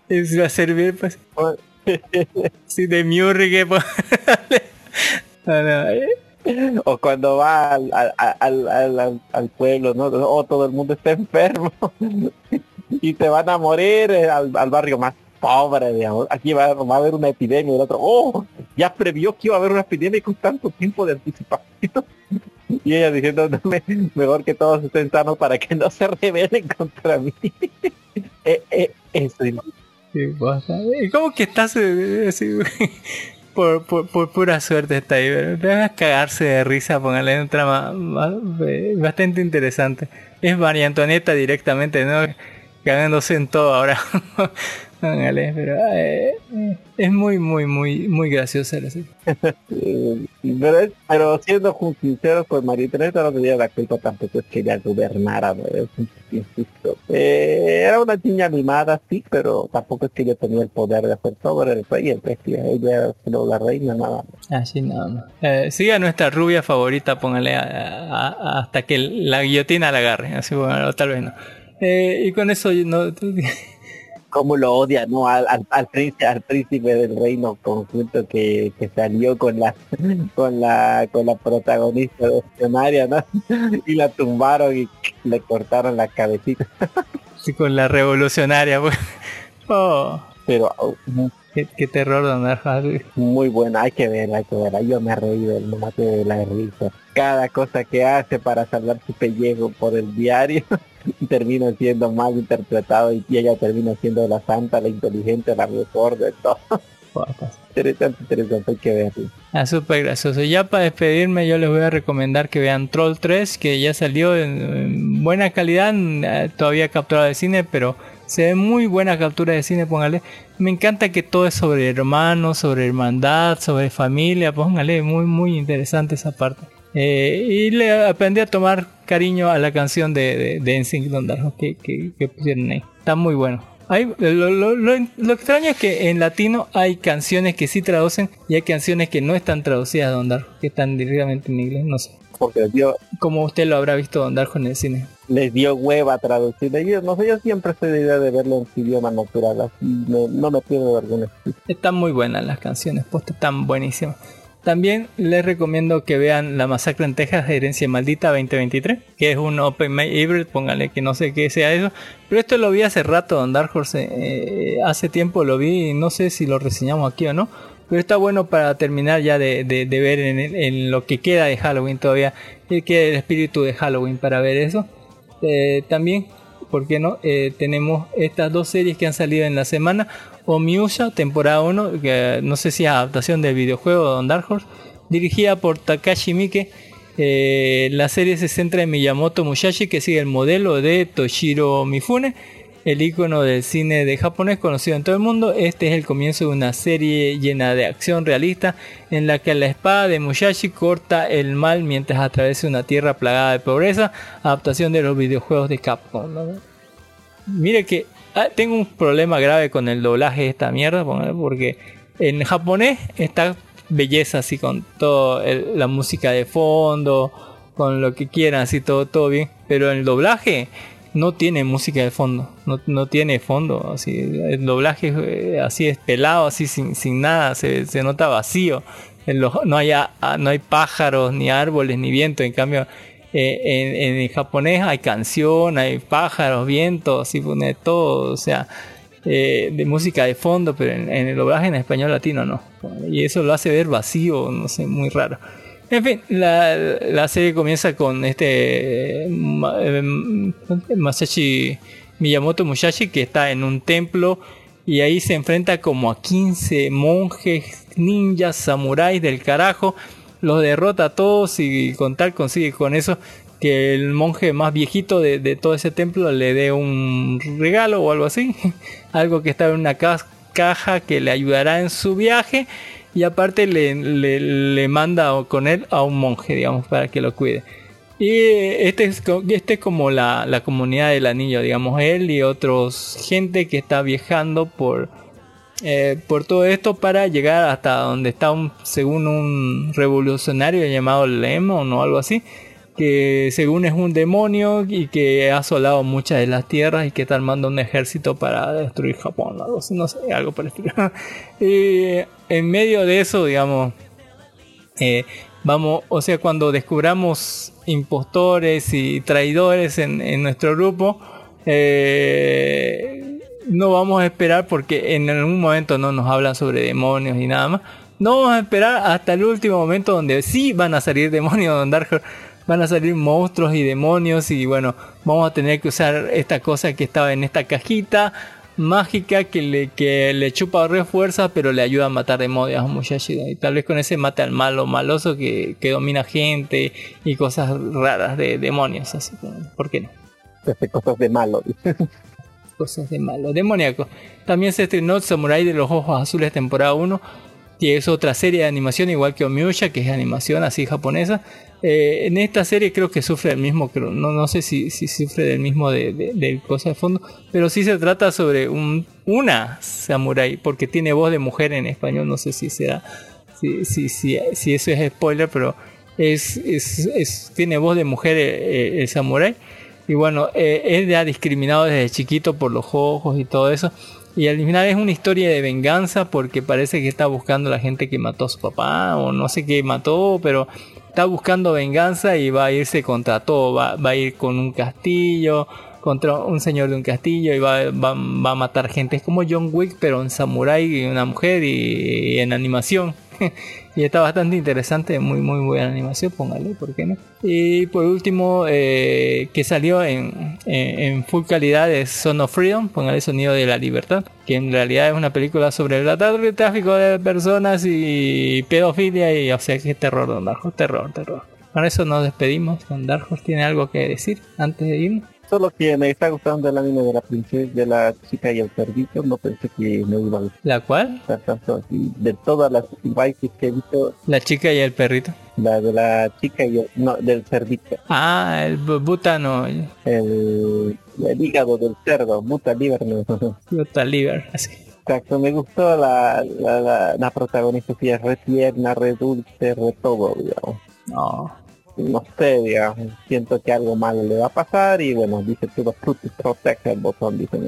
Es va a servir pues sí, de miurgue. pues. No, no, eh. O cuando va al, al, al, pueblo, ¿no? Oh, todo el mundo está enfermo. y te van a morir eh, al, barrio más pobre, digamos. Aquí va, va a haber una epidemia el otro, oh, ya previó que iba a haber una epidemia con tanto tiempo de anticipación. Y ella diciendo, "No, me- mejor que todos estén sanos para que no se rebelen contra mí. eh, eh, eso, Sí, posta. ¿Y cómo que estás eh, por, por, por pura suerte está ahí? pero Debes cagarse de risa, póngale un trama ma- eh, bastante interesante. Es María Antonieta directamente, ¿no? Cagándose en todo ahora. Póngale, pero eh, es muy, muy, muy, muy graciosa la serie. Pero, siendo sinceros, pues María Teresa no tenía la culpa tampoco es que ella gobernara, ¿no? Eh, era una niña mimada, sí, pero tampoco es que ella tenía el poder de hacer todo, era el rey, el ella era solo la reina, nada más. Así nada más. Eh, siga nuestra rubia favorita, póngale a- a- a- hasta que la guillotina la agarre. Así, bueno, tal vez no. Eh, y con eso no, Cómo lo odia, ¿no? Al, al, al príncipe, al príncipe del reino conjunto que, que salió con la con la con la protagonista de escenario, ¿no? Y la tumbaron y le cortaron la cabecita. Sí, con la revolucionaria. pues. Oh, Pero oh, qué, qué terror, don Arja. muy buena, hay que verla, hay que verla. Yo me he reído, no mate de la risa. Cada cosa que hace para salvar su pellejo por el diario termina siendo mal interpretado y ella termina siendo la santa, la inteligente, la mejor de todo. Interesante, interesante, hay que verlo. Ah, súper gracioso. Ya para despedirme, yo les voy a recomendar que vean Troll 3, que ya salió en, en buena calidad, eh, todavía capturado de cine, pero se ve muy buena captura de cine, póngale. Me encanta que todo es sobre hermanos, sobre hermandad, sobre familia, póngale, muy, muy interesante esa parte. Eh, y le aprendí a tomar cariño a la canción de, de, de NSYNC Don Darjo que, que, que pusieron ahí. Está muy bueno. Hay, lo, lo- lo- lo extraño es que en latino hay canciones que sí traducen y hay canciones que no están traducidas Don Darjo, que están directamente en inglés, no sé. Porque Como usted lo habrá visto Don Darjo en el cine. Les dio hueva traducir. Yo, no sé, yo siempre estoy de idea de verlo en su idioma natural, así no, no me pierdo de alguna. Están muy buenas las canciones, posta, están buenísimas. También les recomiendo que vean La Masacre en Texas, Herencia Maldita 2023, que es un Open May Hybrid, póngale que no sé qué sea eso. Pero esto lo vi hace rato, Don Dark Horse, eh, hace tiempo lo vi, y no sé si lo reseñamos aquí o no. Pero está bueno para terminar ya de, de- ver en, en lo que queda de Halloween todavía, que queda el espíritu de Halloween para ver eso. Eh, también, ¿por qué no? Eh, tenemos estas dos series que han salido en la semana. Omiusha, temporada 1, que no sé si es adaptación del videojuego de Dark Horse, dirigida por Takashi Miike. Eh, la serie se centra en Miyamoto Musashi, que sigue el modelo de Toshiro Mifune, el icono del cine de japonés conocido en todo el mundo. Este es el comienzo de una serie llena de acción realista en la que la espada de Musashi corta el mal mientras atraviesa una tierra plagada de pobreza, adaptación de los videojuegos de Capcom. ¿no? Mire que ah, tengo un problema grave con el doblaje de esta mierda, porque en japonés está belleza así con toda la música de fondo, con lo que quieran, así todo, todo bien, pero el doblaje no tiene música de fondo, no, no tiene fondo, así el doblaje eh, así es pelado, así sin, sin nada, se, se nota vacío. No, hay, a- no hay pájaros, ni árboles, ni viento. En cambio, eh, en, en el japonés hay canción, hay pájaros, vientos, así pone todo, o sea, eh, de música de fondo, pero en, en el doblaje en español latino no. Y eso lo hace ver vacío, no sé, muy raro. En fin, la, serie comienza con este eh, Ma- Masashi Miyamoto Musashi que está en un templo y ahí se enfrenta como a 15 monjes, ninjas, samuráis del carajo. Los derrota a todos y con tal consigue con eso que el monje más viejito de, todo ese templo le dé un regalo o algo así. algo que está en una ca- caja que le ayudará en su viaje. Y aparte le, le- manda con él a un monje, digamos, para que lo cuide. Y este es, este es como la, la comunidad del anillo, digamos, él y otros gente que está viajando por, eh, por todo esto para llegar hasta donde está un, según un revolucionario llamado Lemon o algo así, que según es un demonio y que ha asolado muchas de las tierras y que está armando un ejército para destruir Japón, algo así, no sé, algo por el y en medio de eso, digamos, eh, vamos, o sea, cuando descubramos impostores y traidores en, nuestro grupo, Eh, no vamos a esperar porque en algún momento no nos hablan sobre demonios y nada más. No vamos a esperar hasta el último momento donde sí van a salir demonios en Dark. Van a salir monstruos y demonios y bueno, vamos a tener que usar esta cosa que estaba en esta cajita mágica que le, que le chupa re fuerza pero le ayuda a matar demonios a muchacho y tal vez con ese mate al malo maloso que, que domina gente y cosas raras de demonios así ¿por qué no? Este, cosas de malo. Cosas de malo demoníaco. También se estrenó Samurai de los Ojos Azules temporada 1 y es otra serie de animación igual que Omiusha que es animación así japonesa eh, en esta serie creo que sufre el mismo, creo, no, no sé si, si sufre del mismo de, de, cosa de fondo, pero sí se trata sobre un, una samurai, porque tiene voz de mujer en español, no sé si será, si, si, si, si eso es spoiler, pero es, es, es tiene voz de mujer el, eh, eh, el samurai. Y bueno, eh, es ya discriminado desde chiquito por los ojos y todo eso. Y al final es una historia de venganza porque parece que está buscando a la gente que mató a su papá o no sé qué mató, pero está buscando venganza y va a irse contra todo, va, va a ir con un castillo, contra un señor de un castillo y va, va, va, a matar gente. Es como John Wick, pero en samurai y una mujer y en animación. y está bastante interesante, muy muy buena animación, póngale, ¿por qué no? Y por último, eh, que salió en, en, full calidad es Son of Freedom, póngale Sonido de la Libertad, que en realidad es una película sobre el tráfico de personas y pedofilia y o sea que terror, Don Darjo, terror, terror. Con eso nos despedimos, Don Darjo tiene algo que decir antes de irnos solo que me está gustando el anime de la princesa, de la chica y el cerdito, no pensé que me iba a gustar. ¿La cual? De todas las waifus que he visto. La chica y el perrito. La de la chica y el, no, del cerdito. Ah, el butano. El, el hígado del cerdo, buta liver. No. Buta liver, así. Exacto, me gustó la, la, la, la protagonista, que es re tierna, re dulce, re todo, digamos. No no sé, digamos, siento que algo malo le va a pasar y bueno, dice todo frutos protege el botón, dice.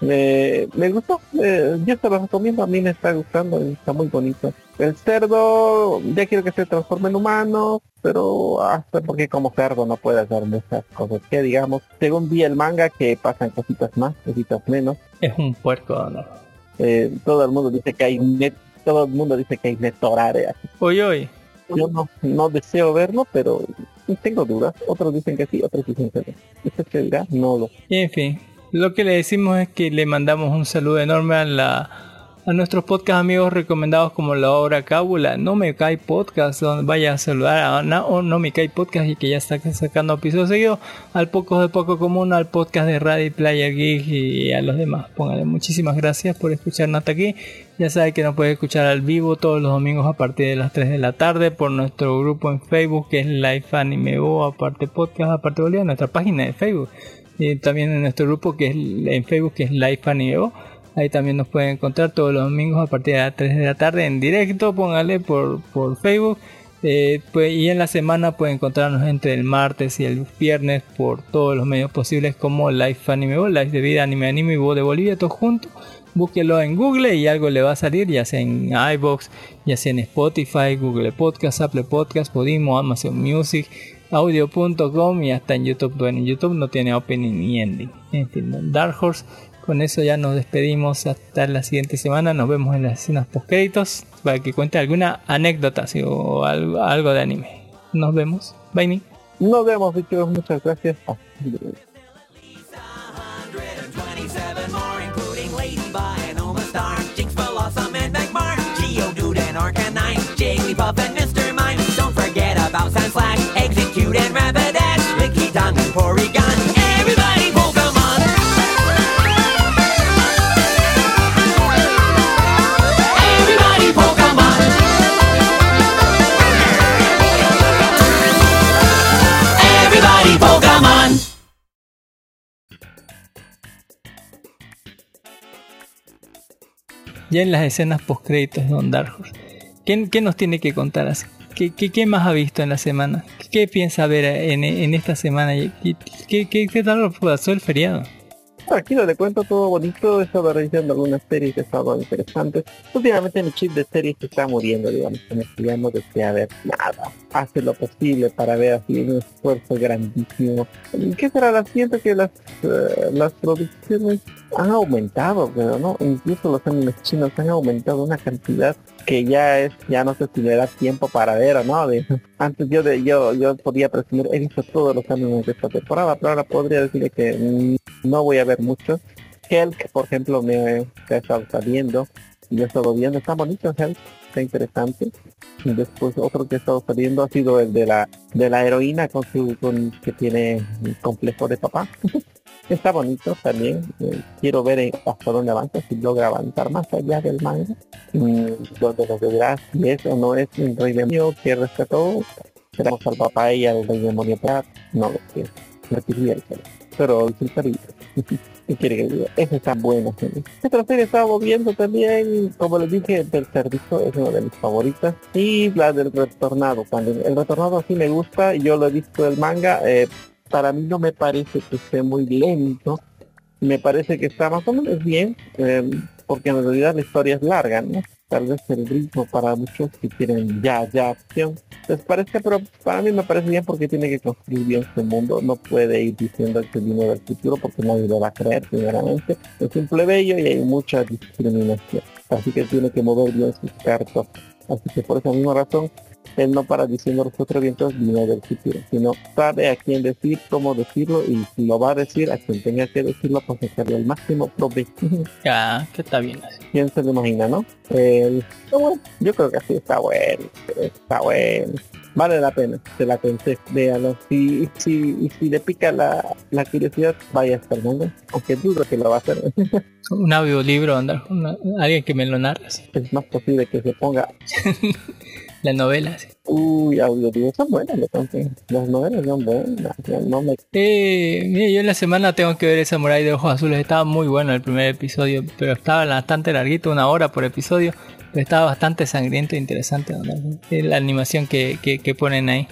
me, me gustó, eh, yo se lo recomiendo, a mí me está gustando, está muy bonito. El cerdo, ya quiero que se transforme en humano, pero hasta porque como cerdo no puede hacer muchas cosas que digamos, según vi el manga que pasan cositas más, cositas menos. Es un puerco, ¿no? Eh, todo el mundo dice que hay net, todo el mundo dice que hay netorare. Hoy hoy yo no, no deseo verlo, pero tengo dudas. Otros dicen que sí, otros dicen que no. ¿Usted se dirá? No lo. en fin, lo que le decimos es que le mandamos un saludo enorme a la a nuestros podcast amigos recomendados como la obra Cábula, No Me Cae Podcast, donde vaya a saludar a no, no Me Cae Podcast y que ya está sacando episodios seguidos, al Poco de Poco Común, al podcast de Radio Player Geek y a los demás. Póngale muchísimas gracias por escucharnos hasta aquí. Ya sabe que nos puede escuchar al vivo todos los domingos a partir de las 3 de la tarde por nuestro grupo en Facebook que es Life Anime O, aparte podcast, aparte Bolivia, nuestra página de Facebook. Y también en nuestro grupo que es en Facebook que es Life Anime O Ahí también nos pueden encontrar todos los domingos a partir de las 3 de la tarde en directo, póngale por, por Facebook. Eh, pues, y en la semana pueden encontrarnos entre el martes y el viernes por todos los medios posibles como Life Anime Bo, Life de Vida Anime Anime y Bo de Bolivia, todos juntos. Búsquelo en Google y algo le va a salir, ya sea en iBox, ya sea en Spotify, Google Podcast, Apple Podcast, Podimo, Amazon Music, audio.com y hasta en YouTube. Bueno, en YouTube no tiene opening ni ending. En fin, Dark Horse con eso ya nos despedimos hasta la siguiente semana. Nos vemos en las escenas post créditos para que cuente alguna anécdota o algo, de anime. Nos vemos. Bye. Nos vemos, chicos. Muchas gracias. start. Ya en las escenas post créditos de Don Dark ¿Qué, ¿Qué, nos tiene que contar? ¿Qué, qué, qué más ha visto en la semana? ¿Qué, piensa ver en, esta semana? ¿Qué, qué, qué tal pasó el feriado? Aquí le cuento todo bonito, he estado revisando algunas series que estaban interesantes. Últimamente mi chip de series se está muriendo, digamos, ya no desea ver nada. Hace lo posible para ver así un esfuerzo grandísimo. ¿Qué será? La siento que las, eh, las producciones han aumentado, pero no, incluso los animes chinos han aumentado una cantidad que ya es, ya no sé si le da tiempo para ver o no. De, antes yo de, yo, yo podía presumir, he visto todos los animes de esta temporada, pero ahora podría decirle que mm, no voy a ver mucho. Helk, por ejemplo, me ha estado saliendo, yo he estado viendo, está bonito Helk, está interesante. Y después otro que ha estado saliendo ha sido el de la de la heroína con su con que tiene complejo de papá. está bonito también. Eh, quiero ver eh, hasta dónde avanza, si logra avanzar más allá del manga. Mm, donde lo verás si es o no es un rey demonio que rescató. Tenemos al papá y al rey demonio no lo quiero. Pero ¿Qué quiere que diga? Esa está buena serie. Serie estaba viendo también, como les dije, el tercer disco es una de mis favoritas. Y la del retornado también. El retornado sí me gusta, yo lo he visto el manga. Eh, para mí no me parece que esté muy lento. Me parece que está más o menos bien, eh, porque en realidad la historia es larga, ¿no? Tal vez el ritmo para muchos que quieren ya, ya acción. Les parece, pero para mí me parece bien porque tiene que construir bien su mundo. No puede ir diciendo que vino del futuro porque nadie lo va a creer, primeramente. Es un plebeyo y hay mucha discriminación. Así que tiene que mover bien sus cartas. Así que por esa misma razón él no para diciendo los cuatro vientos vino del futuro, sino sabe a quién decir, cómo decirlo y lo va a decir a quien tenga que decirlo para sacarle el máximo provecho. Ya, que está bien así. ¿Quién se lo imagina, no? bueno, yo creo que así está bueno, está bueno. Vale la pena, se la pensé, véalo. Si, si, si le pica la, la curiosidad, vaya a estar mundo, aunque dudo que lo va a hacer. Un audiolibro, andar, alguien que me lo narre. Es más posible que se ponga las novelas. Uy, audiolibros son buenas, las novelas son buenas. No me... eh, mira, yo en la semana tengo que ver el Samurai de Ojos Azules. Estaba muy bueno el primer episodio, pero estaba bastante larguito, una hora por episodio. Pero estaba bastante sangriento e interesante la animación que, que, ponen ahí.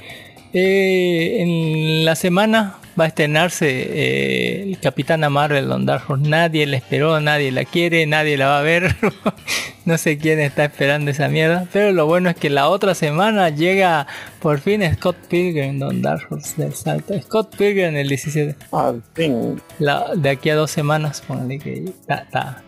Eh, en la semana va a estrenarse eh, el Capitán Marvel Don Dark Nadie la esperó, nadie la quiere, nadie la va a ver. no sé quién está esperando esa mierda. Pero lo bueno es que la otra semana llega por fin Scott Pilgrim Don Dark del salto. Scott Pilgrim el 17. Ah, la, de aquí a dos semanas, ponle que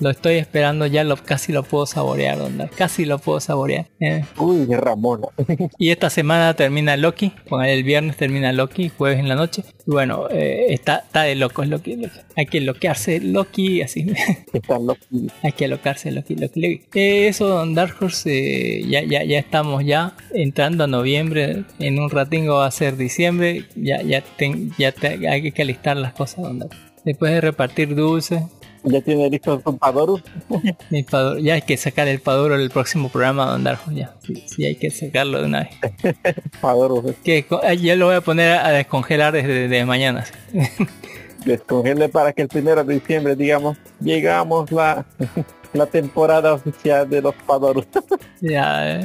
Lo estoy esperando, ya lo, casi lo puedo saborear, Don Dark. Casi lo puedo saborear. Eh. Uy, Ramona. y esta semana termina Loki. el viernes termina Loki, jueves en la noche. Y bueno, eh, está, está de locos Loki, Hay que loquearse Loki, así. Está Loki. Hay que alocarse Loki, Loki. Eh, eso, Dark Horse, eh, ya, ya, ya estamos ya entrando a noviembre. En un ratingo va a ser diciembre. Ya, ya, ya hay que alistar las cosas, Después de repartir dulces, ya tiene listo su Padoro. ya hay que sacar el Padoro el próximo programa, Don Darjo. Ya, sí, hay que sacarlo de una vez. Padoro. Que ya lo voy a poner a descongelar desde, mañana. Descongele para que el primero de diciembre, digamos, llegamos la la temporada oficial de los Padoros. ya,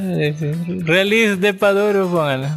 release de Padoro,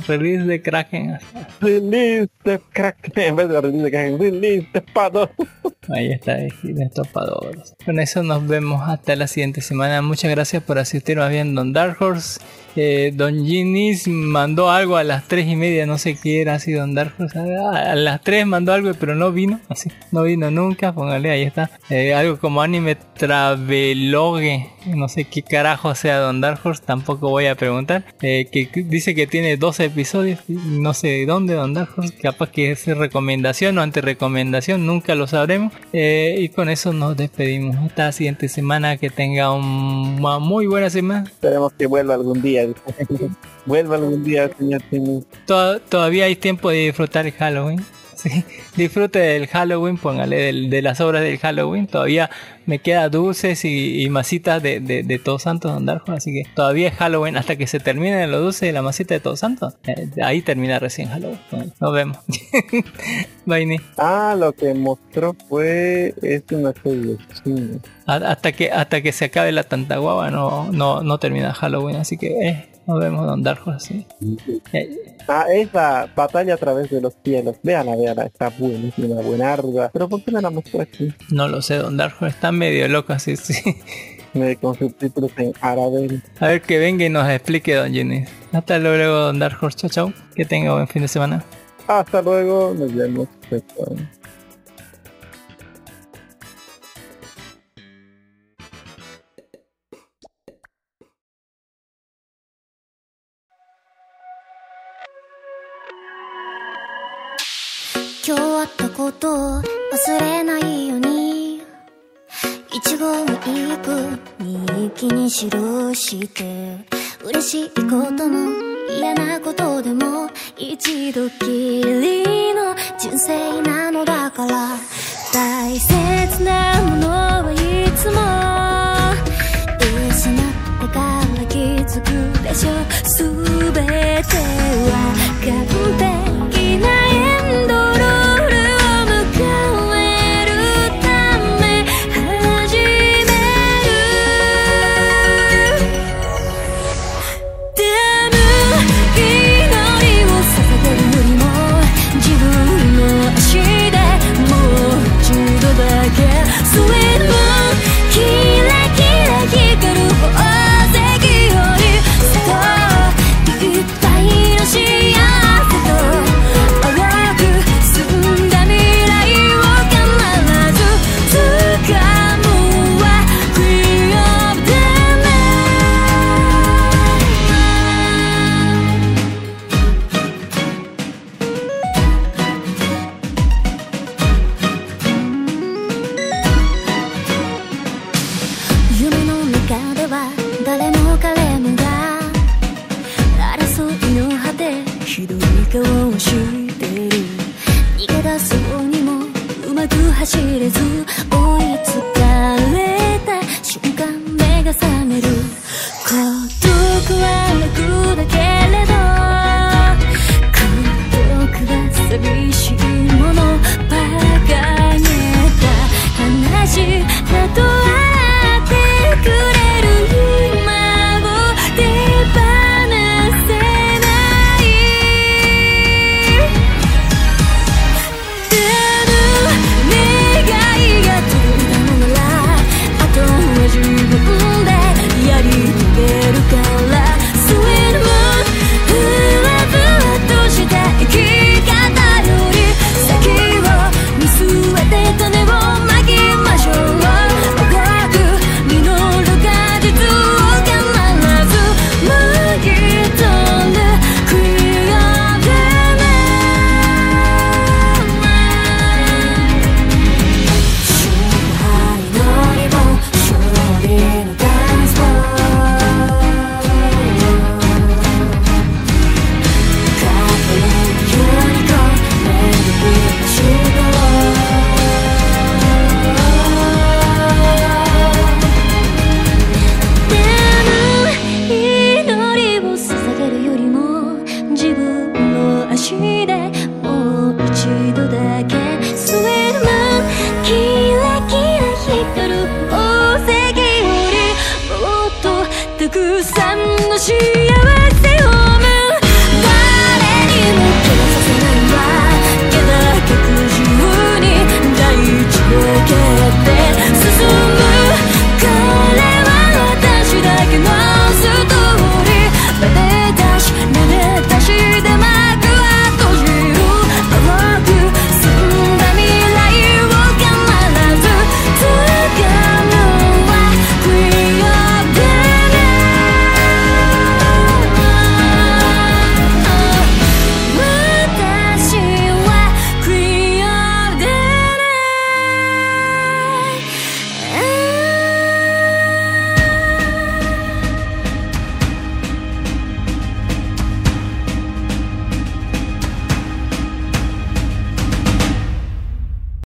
Release de Kraken. Release de Kraken. En vez de release de Kraken, release de Padoro. Ahí está, estos Padoros. Con eso nos vemos hasta la siguiente semana. Muchas gracias por asistirnos viendo Don Dark Horse. Eh, don Ginis mandó algo a las tres y media, no sé qué era así Don Dark Horse. A las 3 mandó algo, pero no vino, así, no vino nunca. Póngale, ahí está. Eh, algo como anime travelogue, no sé qué carajo sea Don Dark Horse, tampoco voy a preguntar. Eh, que dice que tiene 12 episodios, no sé de dónde Don Dark Horse, capaz que es recomendación o ante recomendación, nunca lo sabremos. y con eso nos despedimos. Hasta la siguiente semana, que tenga una muy buena semana. Esperemos que vuelva algún día. Vuelva algún día, señor Todavía hay tiempo de disfrutar el Halloween. Disfrute del Halloween, póngale de, las obras del Halloween. Todavía me queda dulces y, masitas de, de, Todos Santos Darjo, así que todavía es Halloween hasta que se termine los dulces y la masita de Todos Santos. Eh, ahí termina recién Halloween. nos vemos. Bye, Ah, lo que mostró fue es una serie Hasta que hasta que se acabe la tanta guava no no no termina Halloween, así que eh, nos vemos, Don Dark Horse. Sí. Ah, esa batalla a través de los cielos. Véala, véala. Está buenísima, buenarda. Pero ¿por qué me la mostró aquí? No lo sé, Don Dark Está medio loco así, sí. Con subtítulos en árabe. A ver que venga y nos explique, Don Jenny. Hasta luego, Don Dark Horse. Chao, chao. Que tenga buen fin de semana. Hasta luego. Nos vemos. 記して嬉しいことも嫌なことでも一度きりの人生なのだから大切な